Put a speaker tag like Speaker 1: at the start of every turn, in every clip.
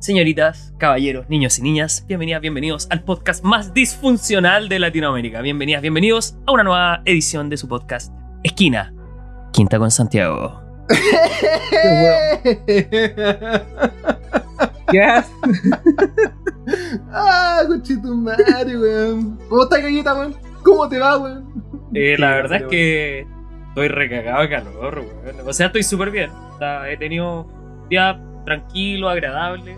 Speaker 1: Señoritas, caballeros, niños y niñas, bienvenidas, bienvenidos al podcast más disfuncional de Latinoamérica. Bienvenidas, bienvenidos a una nueva edición de su podcast Esquina, Quinta con Santiago.
Speaker 2: ¿Qué haces?
Speaker 3: ah, cochito madre, weón. ¿Cómo estás, galleta, weón? ¿Cómo te va, weón?
Speaker 1: Eh, la verdad es que estoy recagado de calor, weón. O sea, estoy súper bien. O sea, he tenido un día tranquilo, agradable.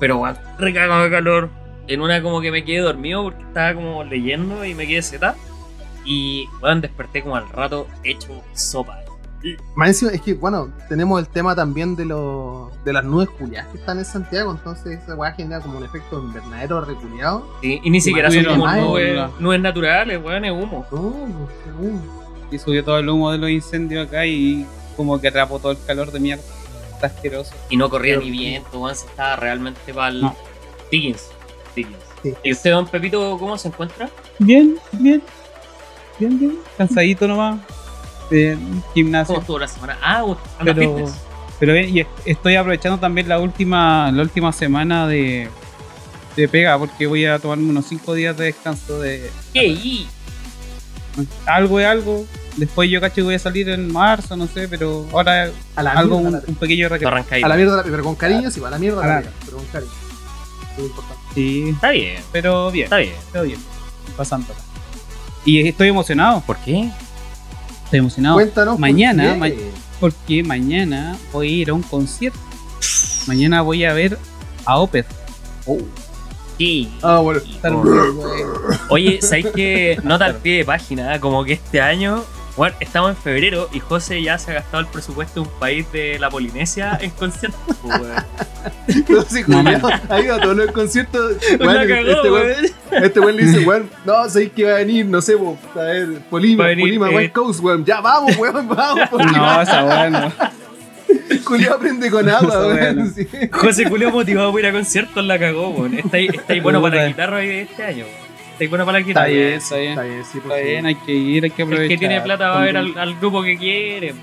Speaker 1: Pero, weón, recagado de calor. En una como que me quedé dormido porque estaba como leyendo y me quedé seta. Y, weón, desperté como al rato hecho sopa.
Speaker 3: Más encima, es que, bueno, tenemos el tema también de, los de las nubes culiadas que están en Santiago, entonces esa weá genera como un efecto invernadero reculeado.
Speaker 1: Sí, y ni siquiera son como nubes, nubes naturales, weón, es humo.
Speaker 3: No.
Speaker 2: Y subió todo el humo de los incendios acá y como que atrapó todo el calor de mierda. Está asqueroso.
Speaker 1: Y no corría
Speaker 3: Pero-
Speaker 1: ni viento, weón, se estaba realmente para el
Speaker 2: No.
Speaker 1: Diggins. Diggins.
Speaker 3: Sí.
Speaker 1: ¿Y usted, don Pepito, cómo se encuentra?
Speaker 2: Bien, bien. Bien, bien. Cansadito nomás. De gimnasio.
Speaker 1: ¿Cómo estuvo la semana? Ah, anda
Speaker 2: Pero,
Speaker 1: fitness.
Speaker 2: pero bien, y est- estoy aprovechando también la última, la última semana de, de pega porque voy a tomarme unos 5 días de descanso de
Speaker 1: ¿Qué? ¿Y?
Speaker 2: algo de algo. Después yo cacho que voy a salir en marzo, no sé, pero ahora
Speaker 3: A la
Speaker 2: algo,
Speaker 3: mierda,
Speaker 2: un,
Speaker 3: la-
Speaker 2: un pequeño recreo.
Speaker 1: arranca ahí.
Speaker 3: a la mierda, la- pero con cariño, sí, va a la mierda,
Speaker 2: A
Speaker 3: la
Speaker 2: la-
Speaker 3: pega, pero con cariño. Muy importante.
Speaker 2: Sí,
Speaker 1: Está bien,
Speaker 2: pero bien,
Speaker 1: está bien.
Speaker 2: todo bien. Pasando. Y estoy emocionado,
Speaker 1: ¿Por qué?
Speaker 2: estoy emocionado
Speaker 3: Cuéntanos. por
Speaker 2: mañana,
Speaker 3: qué.
Speaker 2: ma- porque mañana voy a ir a un concierto. Mañana voy a ver a Opeth.
Speaker 1: Sí.
Speaker 3: Ah, bueno.
Speaker 1: Oh. Oye, ¿sabes qué? Nota al pie de página, ¿eh? como que este año, bueno, estamos en febrero y José ya se ha gastado el presupuesto de un país de la Polinesia en conciertos. pues.
Speaker 3: Entonces, culiao, ha ido a todos los conciertos.
Speaker 1: Cagó,
Speaker 3: este weón. Este le dice, weón, no, sabéis que va a venir, no sé, a ver, Polima,
Speaker 1: venir,
Speaker 3: Polima,
Speaker 1: eh.
Speaker 3: West Coast, weón. Ya vamos, weón, vamos,
Speaker 2: No, esa weá no.
Speaker 3: Culiao aprende con agua,
Speaker 2: no.
Speaker 3: weón. sí.
Speaker 1: José Julio motivado por ir a conciertos la cagó, weón. Está ahí, está ahí bueno para guitarra de este año. weón. Está ahí bueno para la
Speaker 2: Está
Speaker 1: guitarra.
Speaker 2: bien, está bien.
Speaker 3: Está bien, sí,
Speaker 2: Está
Speaker 3: pues,
Speaker 2: bien,
Speaker 3: sí.
Speaker 2: hay que ir, hay que aprovechar.
Speaker 1: El que tiene plata va a ver al, al grupo que quiere.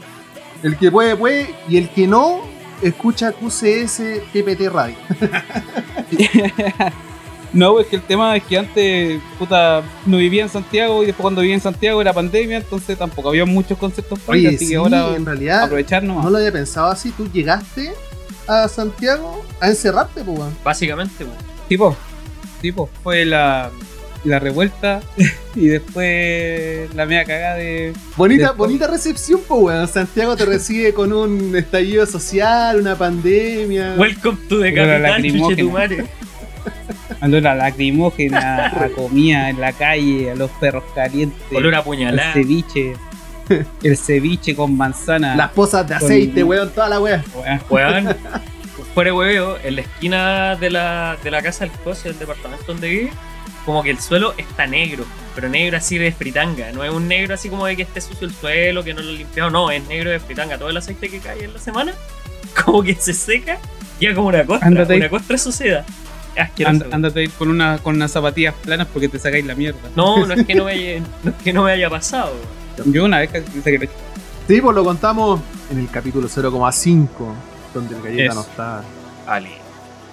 Speaker 3: El que puede, puede, y el que no, escucha QCS PPT Radio.
Speaker 2: No, es que el tema es que antes, puta, no vivía en Santiago y después cuando vivía en Santiago era pandemia, entonces tampoco había muchos conceptos para ir,
Speaker 3: Oye,
Speaker 2: así
Speaker 3: sí,
Speaker 2: que ahora
Speaker 3: en realidad,
Speaker 2: aprovechar nomás.
Speaker 3: no lo había pensado así. Tú llegaste a Santiago a encerrarte, pues, weón.
Speaker 1: Básicamente, weón.
Speaker 2: Tipo, tipo, fue la, la revuelta y después la media cagada de.
Speaker 3: Bonita, bonita recepción, pues, weón. Santiago te recibe con un estallido social, una pandemia.
Speaker 1: Welcome to the capital.
Speaker 2: Olor a lacrimógena, a comida en la calle, a los perros calientes,
Speaker 1: Olor a
Speaker 2: el
Speaker 1: puñalada.
Speaker 2: ceviche, el ceviche con manzana.
Speaker 3: Las pozas de
Speaker 2: Con-
Speaker 3: aceite, weón, toda la weá.
Speaker 1: Weón, fuera de hueveo, en la esquina de la, de la casa del José, del departamento donde vive, como que el suelo está negro, pero negro así de fritanga. No es un negro así como de que esté sucio el suelo, que no lo he limpiado, no, es negro de fritanga. Todo el aceite que cae en la semana, como que se seca, ya como una costra,
Speaker 2: Ándate ahí.
Speaker 1: una costra suceda. Es.
Speaker 2: And- ándate con, una, con unas zapatillas planas porque te sacáis la mierda.
Speaker 1: No, no es que no me haya, no es que no me haya pasado.
Speaker 2: Yo una vez que lo-
Speaker 3: Sí, pues lo contamos en el capítulo 0,5, donde el galleta
Speaker 2: Eso.
Speaker 3: no está.
Speaker 1: Vale.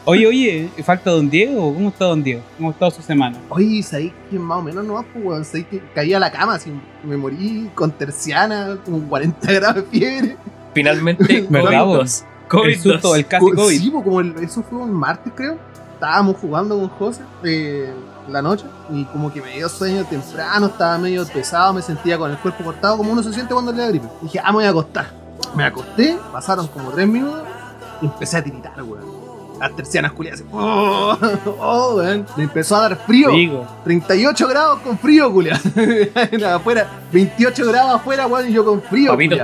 Speaker 2: Oye, oye, ¿falta Don Diego? ¿Cómo está Don Diego? ¿Cómo ha estado su semana?
Speaker 3: Oye, ¿sabéis que más o menos no pues, weón? ¿Sabéis que caí a la cama así? Me morí con terciana, con 40 grados de fiebre.
Speaker 1: Finalmente,
Speaker 2: ¿Verdad,
Speaker 1: COVID-2.
Speaker 2: El susto,
Speaker 1: COVID-2.
Speaker 2: el casi
Speaker 3: Co-
Speaker 2: COVID.
Speaker 3: Sí, pues, como el- eso fue un martes, creo. Estábamos jugando con José eh, la noche y como que me dio sueño temprano, estaba medio pesado, me sentía con el cuerpo cortado, como uno se siente cuando le da gripe. Dije, ah, me voy a acostar. Me acosté, pasaron como tres minutos y empecé a tiritar, weón. Las tercianas culiadas, oh, oh. Me empezó a dar frío.
Speaker 2: Digo,
Speaker 3: 38 grados con frío, culiado. afuera, 28 grados afuera, weón, y yo con frío.
Speaker 1: Papitos.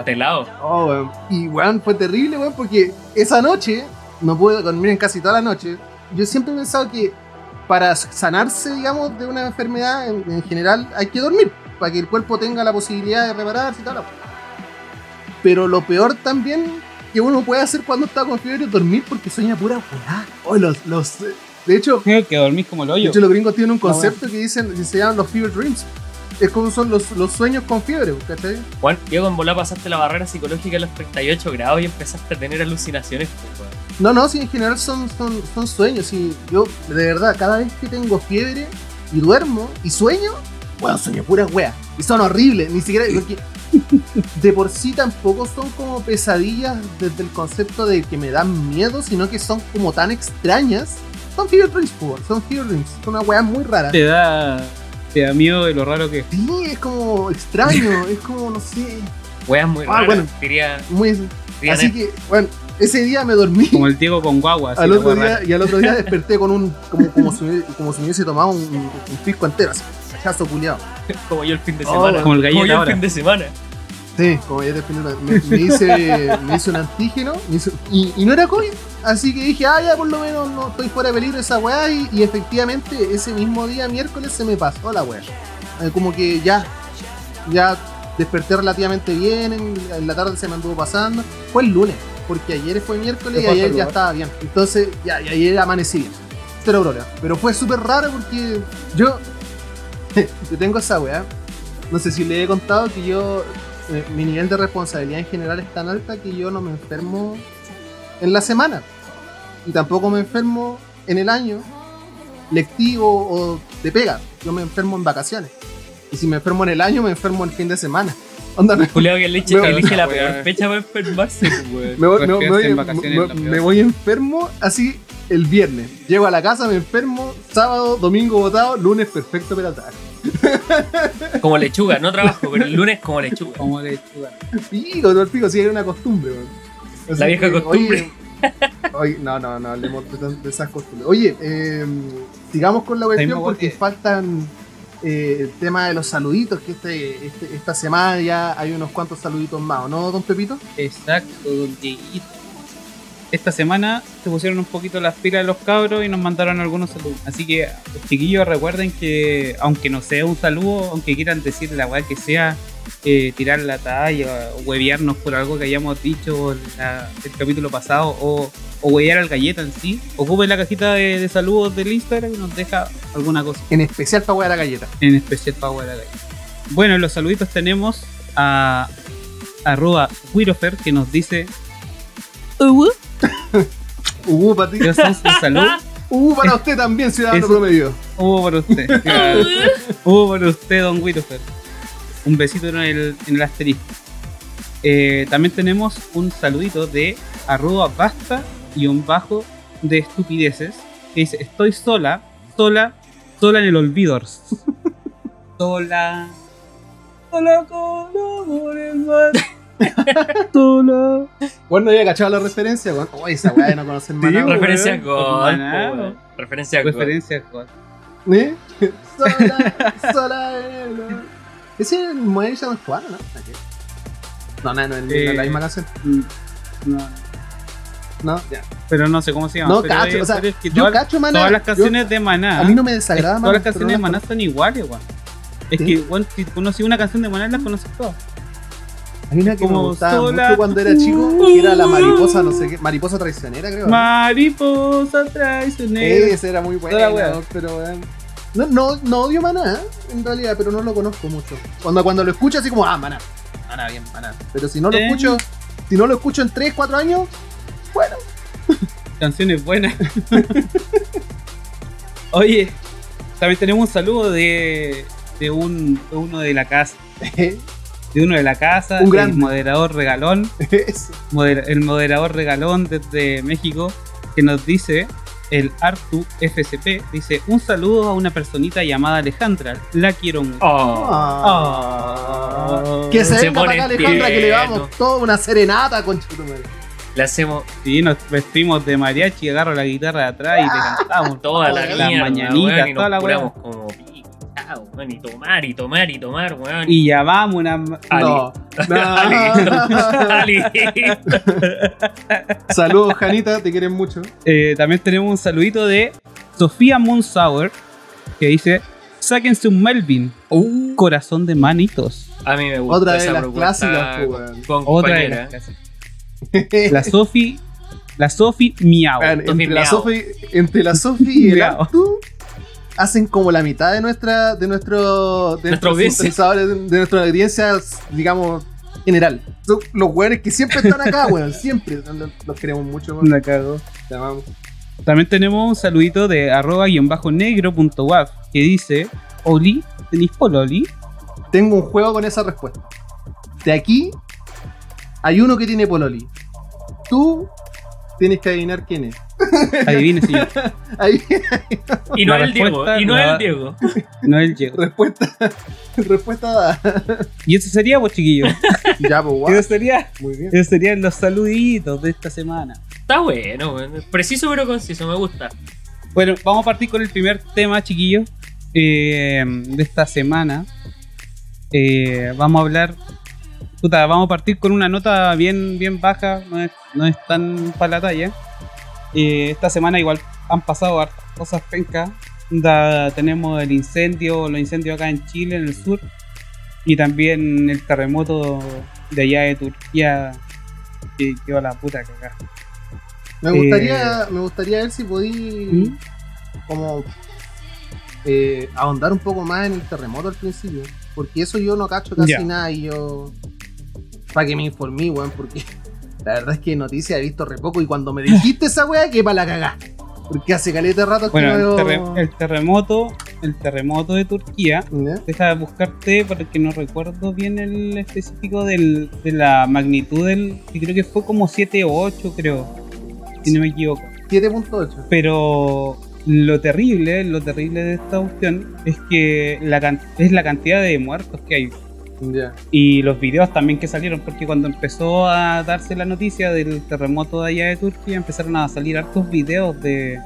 Speaker 3: Oh, weón. Y weón, fue terrible, weón, porque esa noche no pude dormir en casi toda la noche. Yo siempre he pensado que para sanarse, digamos, de una enfermedad en, en general hay que dormir, para que el cuerpo tenga la posibilidad de repararse y tal. Pero lo peor también que uno puede hacer cuando está con fiebre es dormir porque sueña pura weá. Oh, los, los, de hecho,
Speaker 2: que dormís como el
Speaker 3: de
Speaker 2: hoyo.
Speaker 3: hecho, los gringos tienen un
Speaker 2: Ah, bueno.
Speaker 3: concepto que dicen, que se llaman los fever dreams. Es como son los, los sueños con fiebre, ¿cachai?
Speaker 1: Juan, Diego, en bola pasaste la barrera psicológica a los 38 grados y empezaste a tener alucinaciones. pues.
Speaker 3: No, no, sí, en general son, son, son sueños. Y yo, de verdad, cada vez que tengo fiebre y duermo y sueño, bueno, sueño puras weas. Y son horribles, ni siquiera. Porque de por sí tampoco son como pesadillas desde el concepto de que me dan miedo, sino que son como tan extrañas. Son fever dreams, son fever dreams. Son una wea muy rara.
Speaker 2: Te da, te da miedo de lo raro que es.
Speaker 3: Sí, es como extraño, es como, no sé,
Speaker 1: Weas muy
Speaker 3: Ah,
Speaker 1: raras,
Speaker 3: bueno.
Speaker 1: diría.
Speaker 3: muy.
Speaker 1: diría
Speaker 3: Así que, bueno, ese día me dormí.
Speaker 2: Como el Diego con guagua.
Speaker 3: al otro día, y al otro día desperté con un. como, como, si, me- como si me hubiese tomado un, un pisco entero, así, cachazo culiado.
Speaker 1: Como yo el fin de
Speaker 3: Oh,
Speaker 1: semana.
Speaker 2: como el galleta
Speaker 1: yo
Speaker 2: ahora.
Speaker 1: el fin de semana.
Speaker 3: Sí, como ya te me, me hice, me hice un antígeno me y, y no era COVID. Así que dije, ah, ya por lo menos no estoy fuera de peligro esa weá. Y, y efectivamente, ese mismo día, miércoles, se me pasó la weá. Eh, como que ya, ya desperté relativamente bien. En, en la tarde se me anduvo pasando. Fue el lunes, porque ayer fue miércoles y ayer ya estaba bien. Entonces, ya, y ayer amanecí bien. Cero problema. Pero fue súper raro porque yo, yo tengo esa weá. No sé si le he contado que yo, eh, mi nivel de responsabilidad en general es tan alta que yo no me enfermo en la semana. Y tampoco me enfermo en el año lectivo o de pega. Yo me enfermo en vacaciones. Y si me enfermo en el año, me enfermo el fin de semana. Onda, me,
Speaker 1: Juliado que elige,
Speaker 3: Me-
Speaker 1: elige la peor fecha para enfermarse, pues,
Speaker 3: me voy, me voy-
Speaker 2: Resfriarse
Speaker 3: me voy-
Speaker 2: en vacaciones
Speaker 3: me-
Speaker 2: es lo peor.
Speaker 3: me voy enfermo así el viernes. Llego a la casa, me enfermo, sábado, domingo votado, lunes perfecto para trabajar.
Speaker 1: Como lechuga, no trabajo, pero el lunes como lechuga.
Speaker 2: Como lechuga.
Speaker 3: Pico, todo el pico, sí, era una costumbre,
Speaker 1: La vieja
Speaker 3: que,
Speaker 1: costumbre.
Speaker 3: Oye, oye, no, no, no, hablemos de, esas costumbres. Oye, eh, sigamos con la cuestión porque- faltan eh, el tema de los saluditos, que este, este- esta semana ya hay unos cuantos saluditos más, ¿o ¿no, don Pepito?
Speaker 2: Exacto, don Dieguito. Esta semana se pusieron un poquito las pilas de los cabros y nos mandaron algunos saludos. Así que, chiquillos, recuerden que, aunque no sea un saludo, aunque quieran decir la weá que sea, eh, tirar la talla o huevearnos por algo que hayamos dicho en la- el capítulo pasado o, o huevear al galleta en sí, ocupen la cajita de, de saludos del Instagram y nos deja alguna cosa.
Speaker 3: En especial para hueá la galleta.
Speaker 2: En especial para huevear al galleta. Bueno, en los saluditos tenemos a arroba Wirofer que nos dice "Uwu".
Speaker 3: Uh, para ti.
Speaker 2: Salud.
Speaker 3: Uh, para usted también, ciudadano
Speaker 2: Eso-
Speaker 3: promedio.
Speaker 2: Hubo por usted. claro. Por usted, don Wirofer. Un besito en el, en el asterisco. Eh, también tenemos un saludito de arroba basta y un bajo de estupideces. Que dice, estoy sola, sola, sola en el olvido. sola. Sola por el mar. sola.
Speaker 3: Bueno, no había cachado la referencia, weón. Oh, esa weá de no conocer
Speaker 2: Sí,
Speaker 3: más
Speaker 2: weón.
Speaker 1: Referencia a God. Referencia a God.
Speaker 2: Referencia a God.
Speaker 3: ¿Eh? Sola, sola en el- Ese es el no es cubano, ¿no? No, no, no, es
Speaker 2: Eh,
Speaker 3: la misma canción.
Speaker 2: Mm, No,
Speaker 3: No, ya.
Speaker 2: pero no sé cómo se llama.
Speaker 3: No,
Speaker 2: pero
Speaker 3: cacho, o sea,
Speaker 2: es que
Speaker 3: yo
Speaker 2: todas,
Speaker 3: cacho, maná.
Speaker 2: todas las
Speaker 3: yo-
Speaker 2: canciones de Maná.
Speaker 3: a mí no me desagrada,
Speaker 2: es-
Speaker 3: maná,
Speaker 2: todas las canciones de
Speaker 3: no
Speaker 2: Maná son iguales, weón. Es
Speaker 3: ¿Sí?
Speaker 2: que, weón, si conocí una canción de Maná, las conoces todas.
Speaker 3: Hay una que me
Speaker 2: como
Speaker 3: gustaba
Speaker 2: sola.
Speaker 3: mucho cuando era chico, que era la mariposa, no sé qué, mariposa traicionera, creo. ¿no?
Speaker 2: Mariposa traicionera.
Speaker 3: Ese era muy
Speaker 2: Toda la wea.
Speaker 3: pero weón. No, no, no odio Maná, en realidad, pero no lo conozco mucho. Cuando, cuando lo escucho así como, ah, Maná. Maná, bien, Maná. Pero si no lo
Speaker 2: Eh.
Speaker 3: escucho, si no lo escucho en 3, 4 años, bueno.
Speaker 2: Canciones buenas. Oye, también tenemos un saludo de, de, un, de uno de la casa. De uno de la casa,
Speaker 3: Un
Speaker 2: el
Speaker 3: grande.
Speaker 2: moderador regalón.
Speaker 3: Eso.
Speaker 2: moder- el moderador regalón desde México que nos dice el Artu FCP dice un saludo a una personita llamada Alejandra la quiero mucho
Speaker 1: Oh.
Speaker 3: Ah. Que se,
Speaker 1: Se
Speaker 3: venga para
Speaker 1: pone
Speaker 3: acá Alejandra que le damos toda una serenata con
Speaker 1: Le hacemos
Speaker 2: sí nos vestimos de mariachi agarro la guitarra de atrás y te cantamos
Speaker 1: toda la
Speaker 3: Las
Speaker 1: mierda,
Speaker 2: mañanitas, toda
Speaker 1: nos
Speaker 2: la
Speaker 1: curamos como weón, y tomar, y tomar, y tomar, weón.
Speaker 2: y llamamos una
Speaker 1: Ali.
Speaker 3: No.
Speaker 1: Ali.
Speaker 3: Saludos, Janita, te quieren mucho.
Speaker 2: Eh, también tenemos un saludito de Sofía Moonsauer que dice sáquense un Melvin
Speaker 1: Uh.
Speaker 2: corazón de manitos
Speaker 1: A mí me gusta
Speaker 3: Otra de
Speaker 1: esa
Speaker 3: las clásicas, pues, weón.
Speaker 1: con
Speaker 2: otra de las la Sofi la Sofi miau
Speaker 3: entre, la
Speaker 1: Miau.
Speaker 3: Sofi, entre la Sofi y el. Artu hacen como la mitad de nuestra de nuestro de
Speaker 1: Nuestra
Speaker 3: nuestros
Speaker 1: audiencia.
Speaker 3: de, de nuestra audiencia digamos general. Son los weones que siempre están acá, weón. Siempre. Los, queremos mucho, weón.
Speaker 2: La cagó.
Speaker 3: Te amamos.
Speaker 2: También tenemos un saludito de arroba guion bajo negro punto waf que dice: Oli, ¿tenéis pololi?
Speaker 3: Tengo un juego con esa respuesta. De aquí hay uno que tiene Pololi. Tú tienes que adivinar quién es.
Speaker 2: Adivine, señor.
Speaker 3: Ahí,
Speaker 1: Y no
Speaker 2: La
Speaker 1: es el Diego. Y no
Speaker 2: la-
Speaker 1: es el Diego.
Speaker 2: No el Diego.
Speaker 3: respuesta. respuesta dada.
Speaker 2: Y eso sería, pues, chiquillos.
Speaker 3: ya, pues, guau.
Speaker 2: Eso sería.
Speaker 3: Muy bien.
Speaker 2: Esos serían los saluditos de esta semana.
Speaker 1: Está bueno, weón. Preciso pero conciso, me gusta.
Speaker 2: Bueno, vamos a partir con el primer tema, chiquillos, eh, de esta semana. Eh, vamos a hablar. Puta, vamos a partir con una nota bien, bien baja, no es, no es tan para la talla. Eh, esta semana igual han pasado hartas cosas pencas. Da- tenemos el incendio, los incendios acá en Chile, en el sur, y también el terremoto de allá de Turquía, que quedó la puta cagada.
Speaker 3: Me gustaría, me gustaría ver si podí
Speaker 2: ¿Mm?
Speaker 3: como eh, ahondar un poco más en el terremoto al principio. Porque eso yo no cacho casi nada y yo. Para que me informé, weón, porque la verdad es que noticias he visto re poco y cuando me dijiste esa weá, que para la cagá. Porque hace caleta de rato
Speaker 2: Bueno,
Speaker 3: que
Speaker 2: el,
Speaker 3: no veo.
Speaker 2: el terremoto, el terremoto de Turquía, deja de buscarte porque no recuerdo bien el específico del, de la magnitud del, que creo que fue como 7 o 8 creo, si no me equivoco.
Speaker 3: 7.8.
Speaker 2: Pero lo terrible, lo terrible de esta opción es que la, es la cantidad de muertos que hay. Y los videos también que salieron, porque cuando empezó a darse la noticia del terremoto de allá de Turquía, empezaron a salir hartos videos de,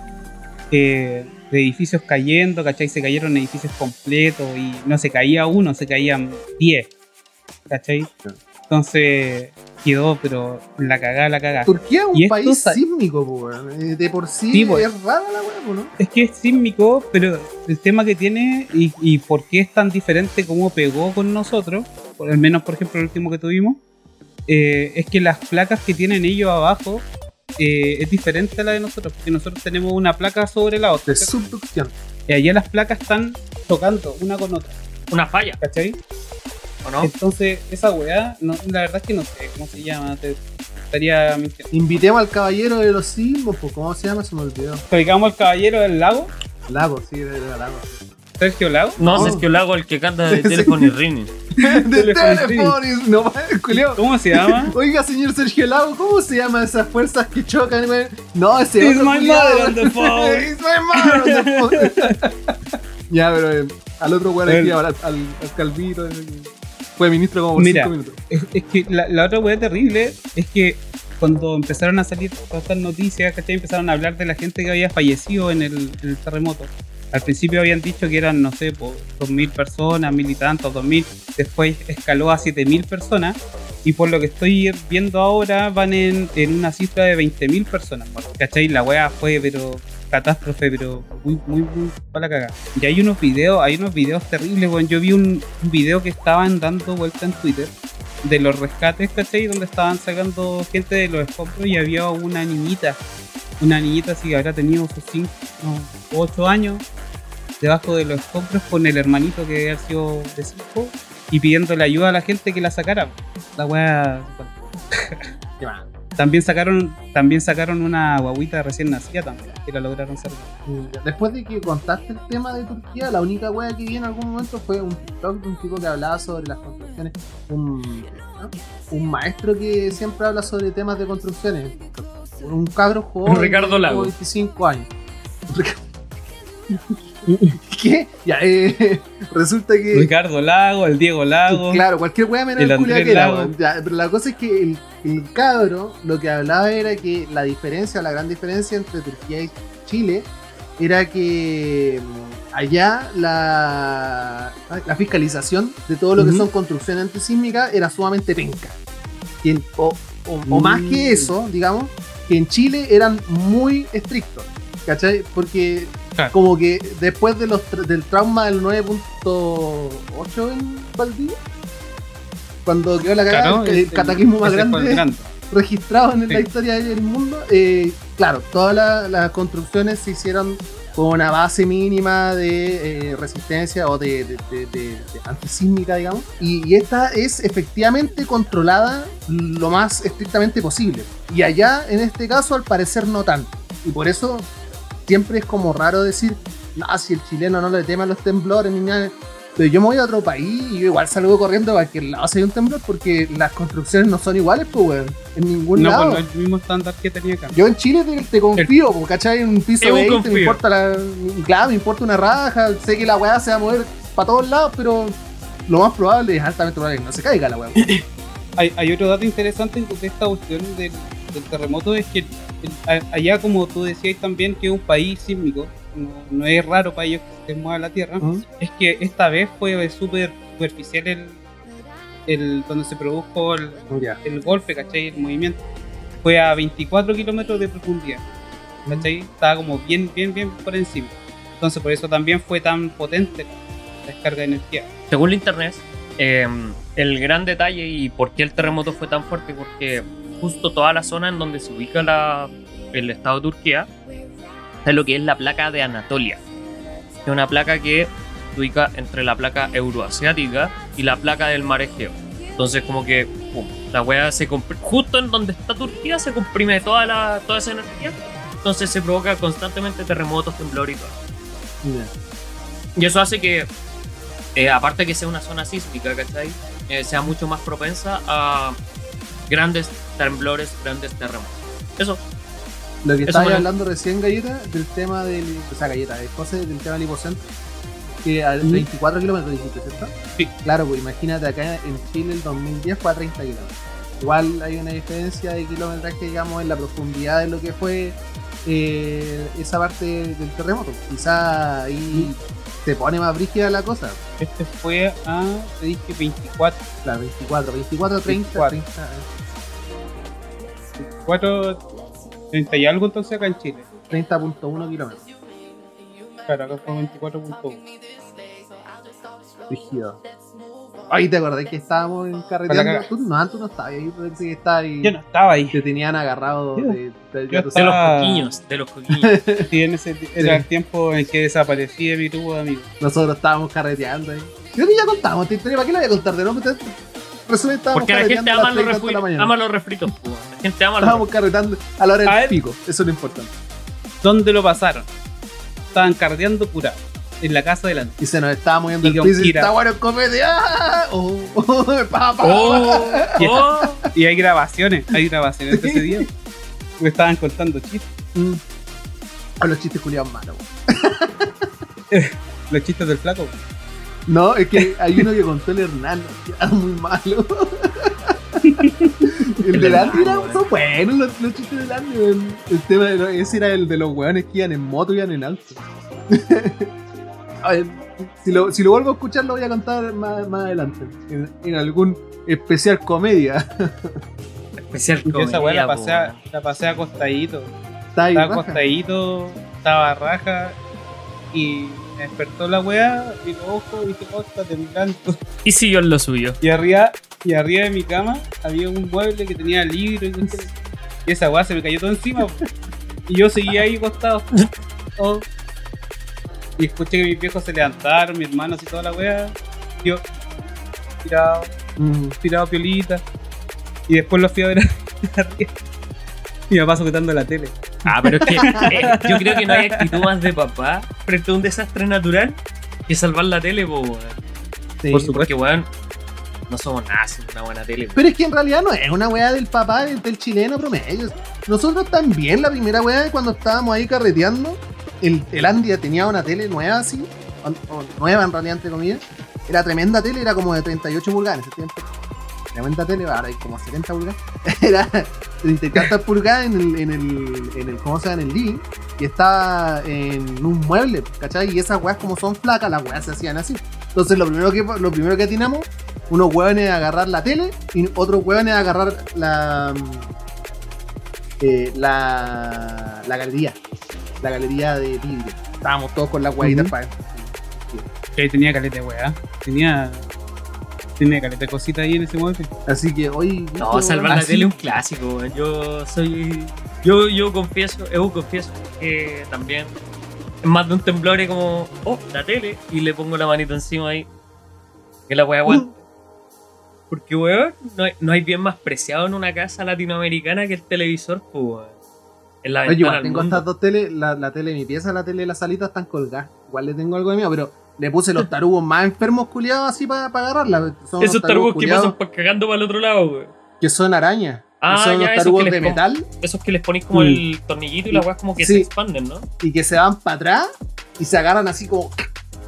Speaker 2: eh, de edificios cayendo, ¿cachai? Se cayeron edificios completos y no se caía uno, se caían 10, ¿cachai?
Speaker 3: Claro.
Speaker 2: Entonces quedó, pero la cagada, la cagada.
Speaker 3: Turquía es un país sísmico. Eh, De por sí,
Speaker 2: Sí, po.
Speaker 3: es rara la po, ¿no?
Speaker 2: Es que es sísmico, pero el tema que tiene y, y por qué es tan diferente como pegó con nosotros, por al menos por ejemplo el último que tuvimos, eh, es que las placas que tienen ellos abajo eh, es diferente a la de nosotros, porque nosotros tenemos una placa sobre la otra.
Speaker 3: De subducción.
Speaker 2: Y allá las placas están tocando una con otra,
Speaker 1: Una falla,
Speaker 2: ¿cachai?
Speaker 1: ¿O no?
Speaker 2: Entonces, esa weá, no, la verdad es que no sé cómo se llama, te estaría mintiendo.
Speaker 3: Invitemos al caballero de los sismos, pues, ¿cómo se llama? Se me olvidó.
Speaker 2: Ubicamos al caballero del lago,
Speaker 3: Lago, sí, de Lago. sí.
Speaker 2: Sergio Lago.
Speaker 1: No,
Speaker 3: Oh.
Speaker 1: Sergio Lago, el que canta de teléfono y ringing.
Speaker 3: de
Speaker 2: Teléfono
Speaker 3: teléfono, no.
Speaker 2: ¿Cómo se llama?
Speaker 3: Oiga, señor Sergio Lago, ¿cómo se llaman esas fuerzas que chocan, güey? No, ese
Speaker 2: It's my mother on the phone.
Speaker 3: It's my mother on the phone. ya, pero eh, al otro güey aquí, al, al, al Calvito, eh, fue ministro como por
Speaker 2: Mira.
Speaker 3: 5 minutos.
Speaker 2: Es, es que la, la otra weá terrible es que cuando empezaron a salir todas estas noticias, ¿cachai? Empezaron a hablar de la gente que había fallecido en el, en el terremoto. Al principio habían dicho que eran, no sé, po, 2.000 personas, mil y tantos, 2.000. Después escaló a 7.000 personas. Y por lo que estoy viendo ahora, van en, en una cifra de 20.000 personas. ¿Cachai? La weá fue, pero catástrofe, pero muy, muy, muy para la cagada. Y hay unos videos, hay unos videos terribles, weón. Yo vi un, un video que estaban dando vuelta en Twitter de los rescates, ¿cachai? Donde estaban sacando gente de los escombros y había una niñita, una niñita así que habrá tenido sus 5 o 8 años, debajo de los escombros con el hermanito que había sido de 5 y pidiéndole ayuda a la gente que la sacara. La weá. También sacaron, también sacaron una guaguita recién nacida también, que la lograron sacar.
Speaker 3: Después de que contaste el tema de Turquía, la única wea que vi en algún momento fue un TikTok de un tipo que hablaba sobre las construcciones. Un, un maestro que siempre habla sobre temas de construcciones. Un cabro joven.
Speaker 1: Ricardo
Speaker 3: de
Speaker 1: Lago.
Speaker 3: 25 años. ¿Qué? Ya, eh, resulta que.
Speaker 2: Ricardo Lago, el Diego Lago.
Speaker 3: Claro, cualquier wea menos
Speaker 2: El Andrés
Speaker 3: que era,
Speaker 2: Lago.
Speaker 3: Ya, Pero la cosa es que el, el cabro lo que hablaba era que la diferencia, la gran diferencia entre Turquía y Chile era que mm, allá la, la fiscalización de todo lo que son construcciones antisísmicas era sumamente penca. Y en- o, o- o más
Speaker 2: Mm.
Speaker 3: que eso, digamos, que en Chile eran muy estrictos. ¿Cachai? Porque
Speaker 2: Claro.
Speaker 3: como que después de los tra- del trauma del 9.8 en Valdivia, cuando quedó la cagada,
Speaker 2: Claro,
Speaker 3: el, cataclismo más grande
Speaker 2: grande.
Speaker 3: registrado en
Speaker 2: Sí.
Speaker 3: la historia del mundo, eh, claro, todas la- las construcciones se hicieron con una base mínima de eh, resistencia o de, de, de- de- de antisísmica, digamos. Y, y esta es efectivamente controlada lo más estrictamente posible. Y allá, en este caso, al parecer no tanto. Y por eso siempre es como raro decir, no, si el chileno no le teme a los temblores ni nada. Pero yo me voy a otro país y yo igual salgo corriendo a cualquier lado si hay un temblor porque las construcciones no son iguales, pues, weón. En ningún
Speaker 2: No,
Speaker 3: lado.
Speaker 2: pues no es el mismo estándar que tenía acá.
Speaker 3: Yo en Chile te, te confío, porque ¿cachai? En un piso
Speaker 1: Yo
Speaker 3: 20
Speaker 1: confío.
Speaker 3: me importa la. Claro, me importa una raja, sé que la weá se va a mover para todos lados, pero lo más probable es altamente probable que no se caiga la weá.
Speaker 2: Hay, hay otro dato interesante de esta cuestión del, del terremoto, es que el- a- allá, como tú decías también, que es un país sísmico, no, no es raro para ellos que se mueva la tierra,
Speaker 3: ¿Mm?
Speaker 2: es que esta vez fue súper superficial el, el donde se produjo el,
Speaker 3: Ya.
Speaker 2: el golpe, ¿cachai? El movimiento. Fue a 24 kilómetros de profundidad, ¿cachai? Estaba como bien, bien, bien por encima. Entonces por eso también fue tan potente la descarga de energía.
Speaker 1: Según la internet, eh, el gran detalle y por qué el terremoto fue tan fuerte, porque justo toda la zona en donde se ubica la- el estado de Turquía es lo que es la placa de Anatolia. Es una placa que se ubica entre la placa euroasiática y la placa del mar Egeo. Entonces como que pum, la weá se justo en donde está Turquía se comprime toda, la, toda esa energía. Entonces se provoca constantemente terremotos, temblores y todo. Y eso hace que, eh, aparte que sea una zona sísmica, ¿cachai? Eh, sea mucho más propensa a grandes temblores, grandes terremotos. Eso,
Speaker 3: Lo que estabas hablando recién, Galleta, del tema del. O sea, Galleta, de cosas del tema del hipocentro. Que a
Speaker 2: Mm.
Speaker 3: 24 kilómetros dijiste, ¿cierto?
Speaker 2: Sí.
Speaker 3: Claro, pues imagínate acá en Chile el 2010 fue a 30 kilómetros. Igual hay una diferencia de kilometraje, digamos, en la profundidad de lo que fue eh, esa parte del terremoto. Quizá ahí se pone más brígida la cosa.
Speaker 2: Este fue a, te dije, 24.
Speaker 3: Claro, 24, 24, 30,
Speaker 2: 24.
Speaker 3: 30.
Speaker 2: 24, 30 y algo entonces acá en Chile.
Speaker 3: 30.1 kilómetros.
Speaker 2: Claro, acá fue 24.1.
Speaker 3: Rígido. Ahí te acordás que estábamos en carretera. Tú no, tú no estabas ahí, pensé que estabas ahí.
Speaker 2: Yo no estaba ahí.
Speaker 3: Te tenían agarrado
Speaker 2: Yo-
Speaker 3: de, de-
Speaker 2: yo
Speaker 3: tú
Speaker 1: de los coquiños, de los coquiños.
Speaker 2: Sí, en ese era el tiempo en que desaparecí de mi tubo de amigos.
Speaker 3: Nosotros estábamos carreteando ahí. Creo que ya contamos esta historia. ¿Para qué la voy a contar de nuevo? Entonces, Resumen, estábamos
Speaker 1: Porque la gente
Speaker 3: carreteando a
Speaker 1: ama los,
Speaker 3: 3 y tanto de la
Speaker 1: refri-
Speaker 3: mañana.
Speaker 1: ama los refritos. po. La gente ama los
Speaker 3: Estábamos carretando a la hora
Speaker 2: A
Speaker 3: del
Speaker 2: ver.
Speaker 3: pico. Eso es lo importante.
Speaker 2: ¿Dónde lo pasaron? Estaban cardeando pura en la casa delante.
Speaker 3: Y se nos estaba moviendo
Speaker 2: Y
Speaker 3: el piso y está bueno el copete. ¡Ah! ¡Oh! oh, pa, pa,
Speaker 1: Oh, oh.
Speaker 2: Y hay grabaciones, hay grabaciones de ese día. Me estaban contando chistes,
Speaker 3: Mm. A los chistes culiados malos.
Speaker 2: los chistes del flaco.
Speaker 3: No, es que hay uno que contó el Hernán, que era muy malo. el del Andy era son buenos los, los chistes del Andy. El tema de ese era el de los weones que iban en moto y iban en auto. a ver, si lo, si lo vuelvo a escuchar lo voy a contar más, más adelante. En, en algún especial comedia.
Speaker 1: Especial
Speaker 2: Y esa weá
Speaker 1: comedia,
Speaker 2: la pasé, a- la pasé acostadito.
Speaker 3: Está ahí,
Speaker 2: Estaba
Speaker 3: raja.
Speaker 2: acostadito, estaba raja. Y me despertó la weá, vi los ojos y dije, oh, está temblando.
Speaker 1: Y siguió en lo suyo.
Speaker 2: Y arriba, y arriba de mi cama había un mueble que tenía libros y cuestiones. Y esa weá se me cayó todo encima. Y yo seguía ahí acostado. Oh. Y escuché que mis viejos se levantaron, mi hermano y toda la weá. Yo, tirado,
Speaker 3: Mm.
Speaker 2: tirado piolita. Y después lo fui a ver arriba. Y mi papá sujetando la tele.
Speaker 1: Ah, pero es que eh, yo creo que no hay actitud más de papá frente a un desastre natural que salvar la tele, po, weón.
Speaker 3: Sí.
Speaker 2: Por supuesto.
Speaker 1: Porque, weón, no somos nada sin una buena tele.
Speaker 3: Pero es que en realidad no es una weá del papá del, del chileno promedio. Nosotros también, la primera weá cuando estábamos ahí carreteando, el, el Andy tenía una tele nueva así, o, o nueva en realidad, entre comillas. Era tremenda tele, era como de 38 pulgadas en ese tiempo. Tremenda tele, ahora hay como 70 pulgadas. era 30 y tantas pulgadas en el, en el, en el, ¿cómo se llama? En el living. Y estaba en un mueble, ¿cachai? Y esas weas como son flacas, las weas se hacían así. Entonces lo primero que, lo primero que atinamos unos hueones a agarrar la tele y otros hueones a agarrar la eh, la, la galería la galería de vidrio estábamos todos con las huevitas para
Speaker 2: Que ahí tenía caleta de weá. Tenía. Tenía caleta de cositas ahí en ese mueble.
Speaker 3: así que hoy
Speaker 1: No, salvar la tele es un clásico. Yo soy. Yo, yo confieso, eu confieso que también es más de un temblor y como, oh, la tele, y le pongo la manito encima ahí. Que la weá aguante. Porque, weón, no hay, no hay bien más preciado en una casa latinoamericana que el televisor, pues, weón. En la
Speaker 3: Oye, igual
Speaker 1: al
Speaker 3: tengo
Speaker 1: mundo.
Speaker 3: estas dos teles, la, la tele de mi pieza, la tele de la salita están colgadas. Igual le tengo algo de miedo, pero le puse los tarugos más enfermos culiados así para agarrarla. Son
Speaker 1: Esos tarugos que pasan pa- cagando para el otro lado, weón.
Speaker 3: que son arañas.
Speaker 1: Ah,
Speaker 3: son
Speaker 1: ya,
Speaker 3: los
Speaker 1: esos
Speaker 3: tarugos
Speaker 1: que
Speaker 3: de metal
Speaker 1: Esos que les ponéis como
Speaker 3: Mm.
Speaker 1: el tornillito y la weá como que
Speaker 3: Sí.
Speaker 1: se expanden, ¿no?
Speaker 3: y que se van para atrás y se agarran así como.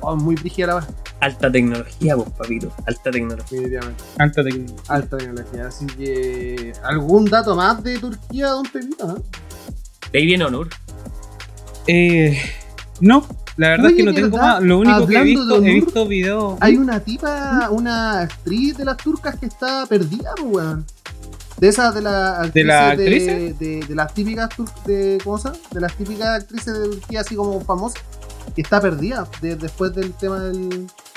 Speaker 3: Oh, muy brígida la weá.
Speaker 1: Alta tecnología, pues, papito. Alta tecnología.
Speaker 3: Definitivamente.
Speaker 2: Alta tecnología.
Speaker 3: Alta tecnología. Así que. ¿Algún dato más de Turquía, don Pepito? no?
Speaker 1: De ahí viene Onur.
Speaker 2: Eh, no, la verdad
Speaker 3: Oye,
Speaker 2: es que no tengo más. Lo único que he
Speaker 3: Hablando
Speaker 2: visto,
Speaker 3: de
Speaker 2: he visto videos.
Speaker 3: Hay una tipa, una actriz de las turcas que está perdida, pues, weón. De esas de las actrices
Speaker 2: la
Speaker 3: de,
Speaker 2: actrices?
Speaker 3: de, de las típicas de ¿cómo se llama? De las típicas actrices de Turquía así como famosas que está perdida de- después del tema del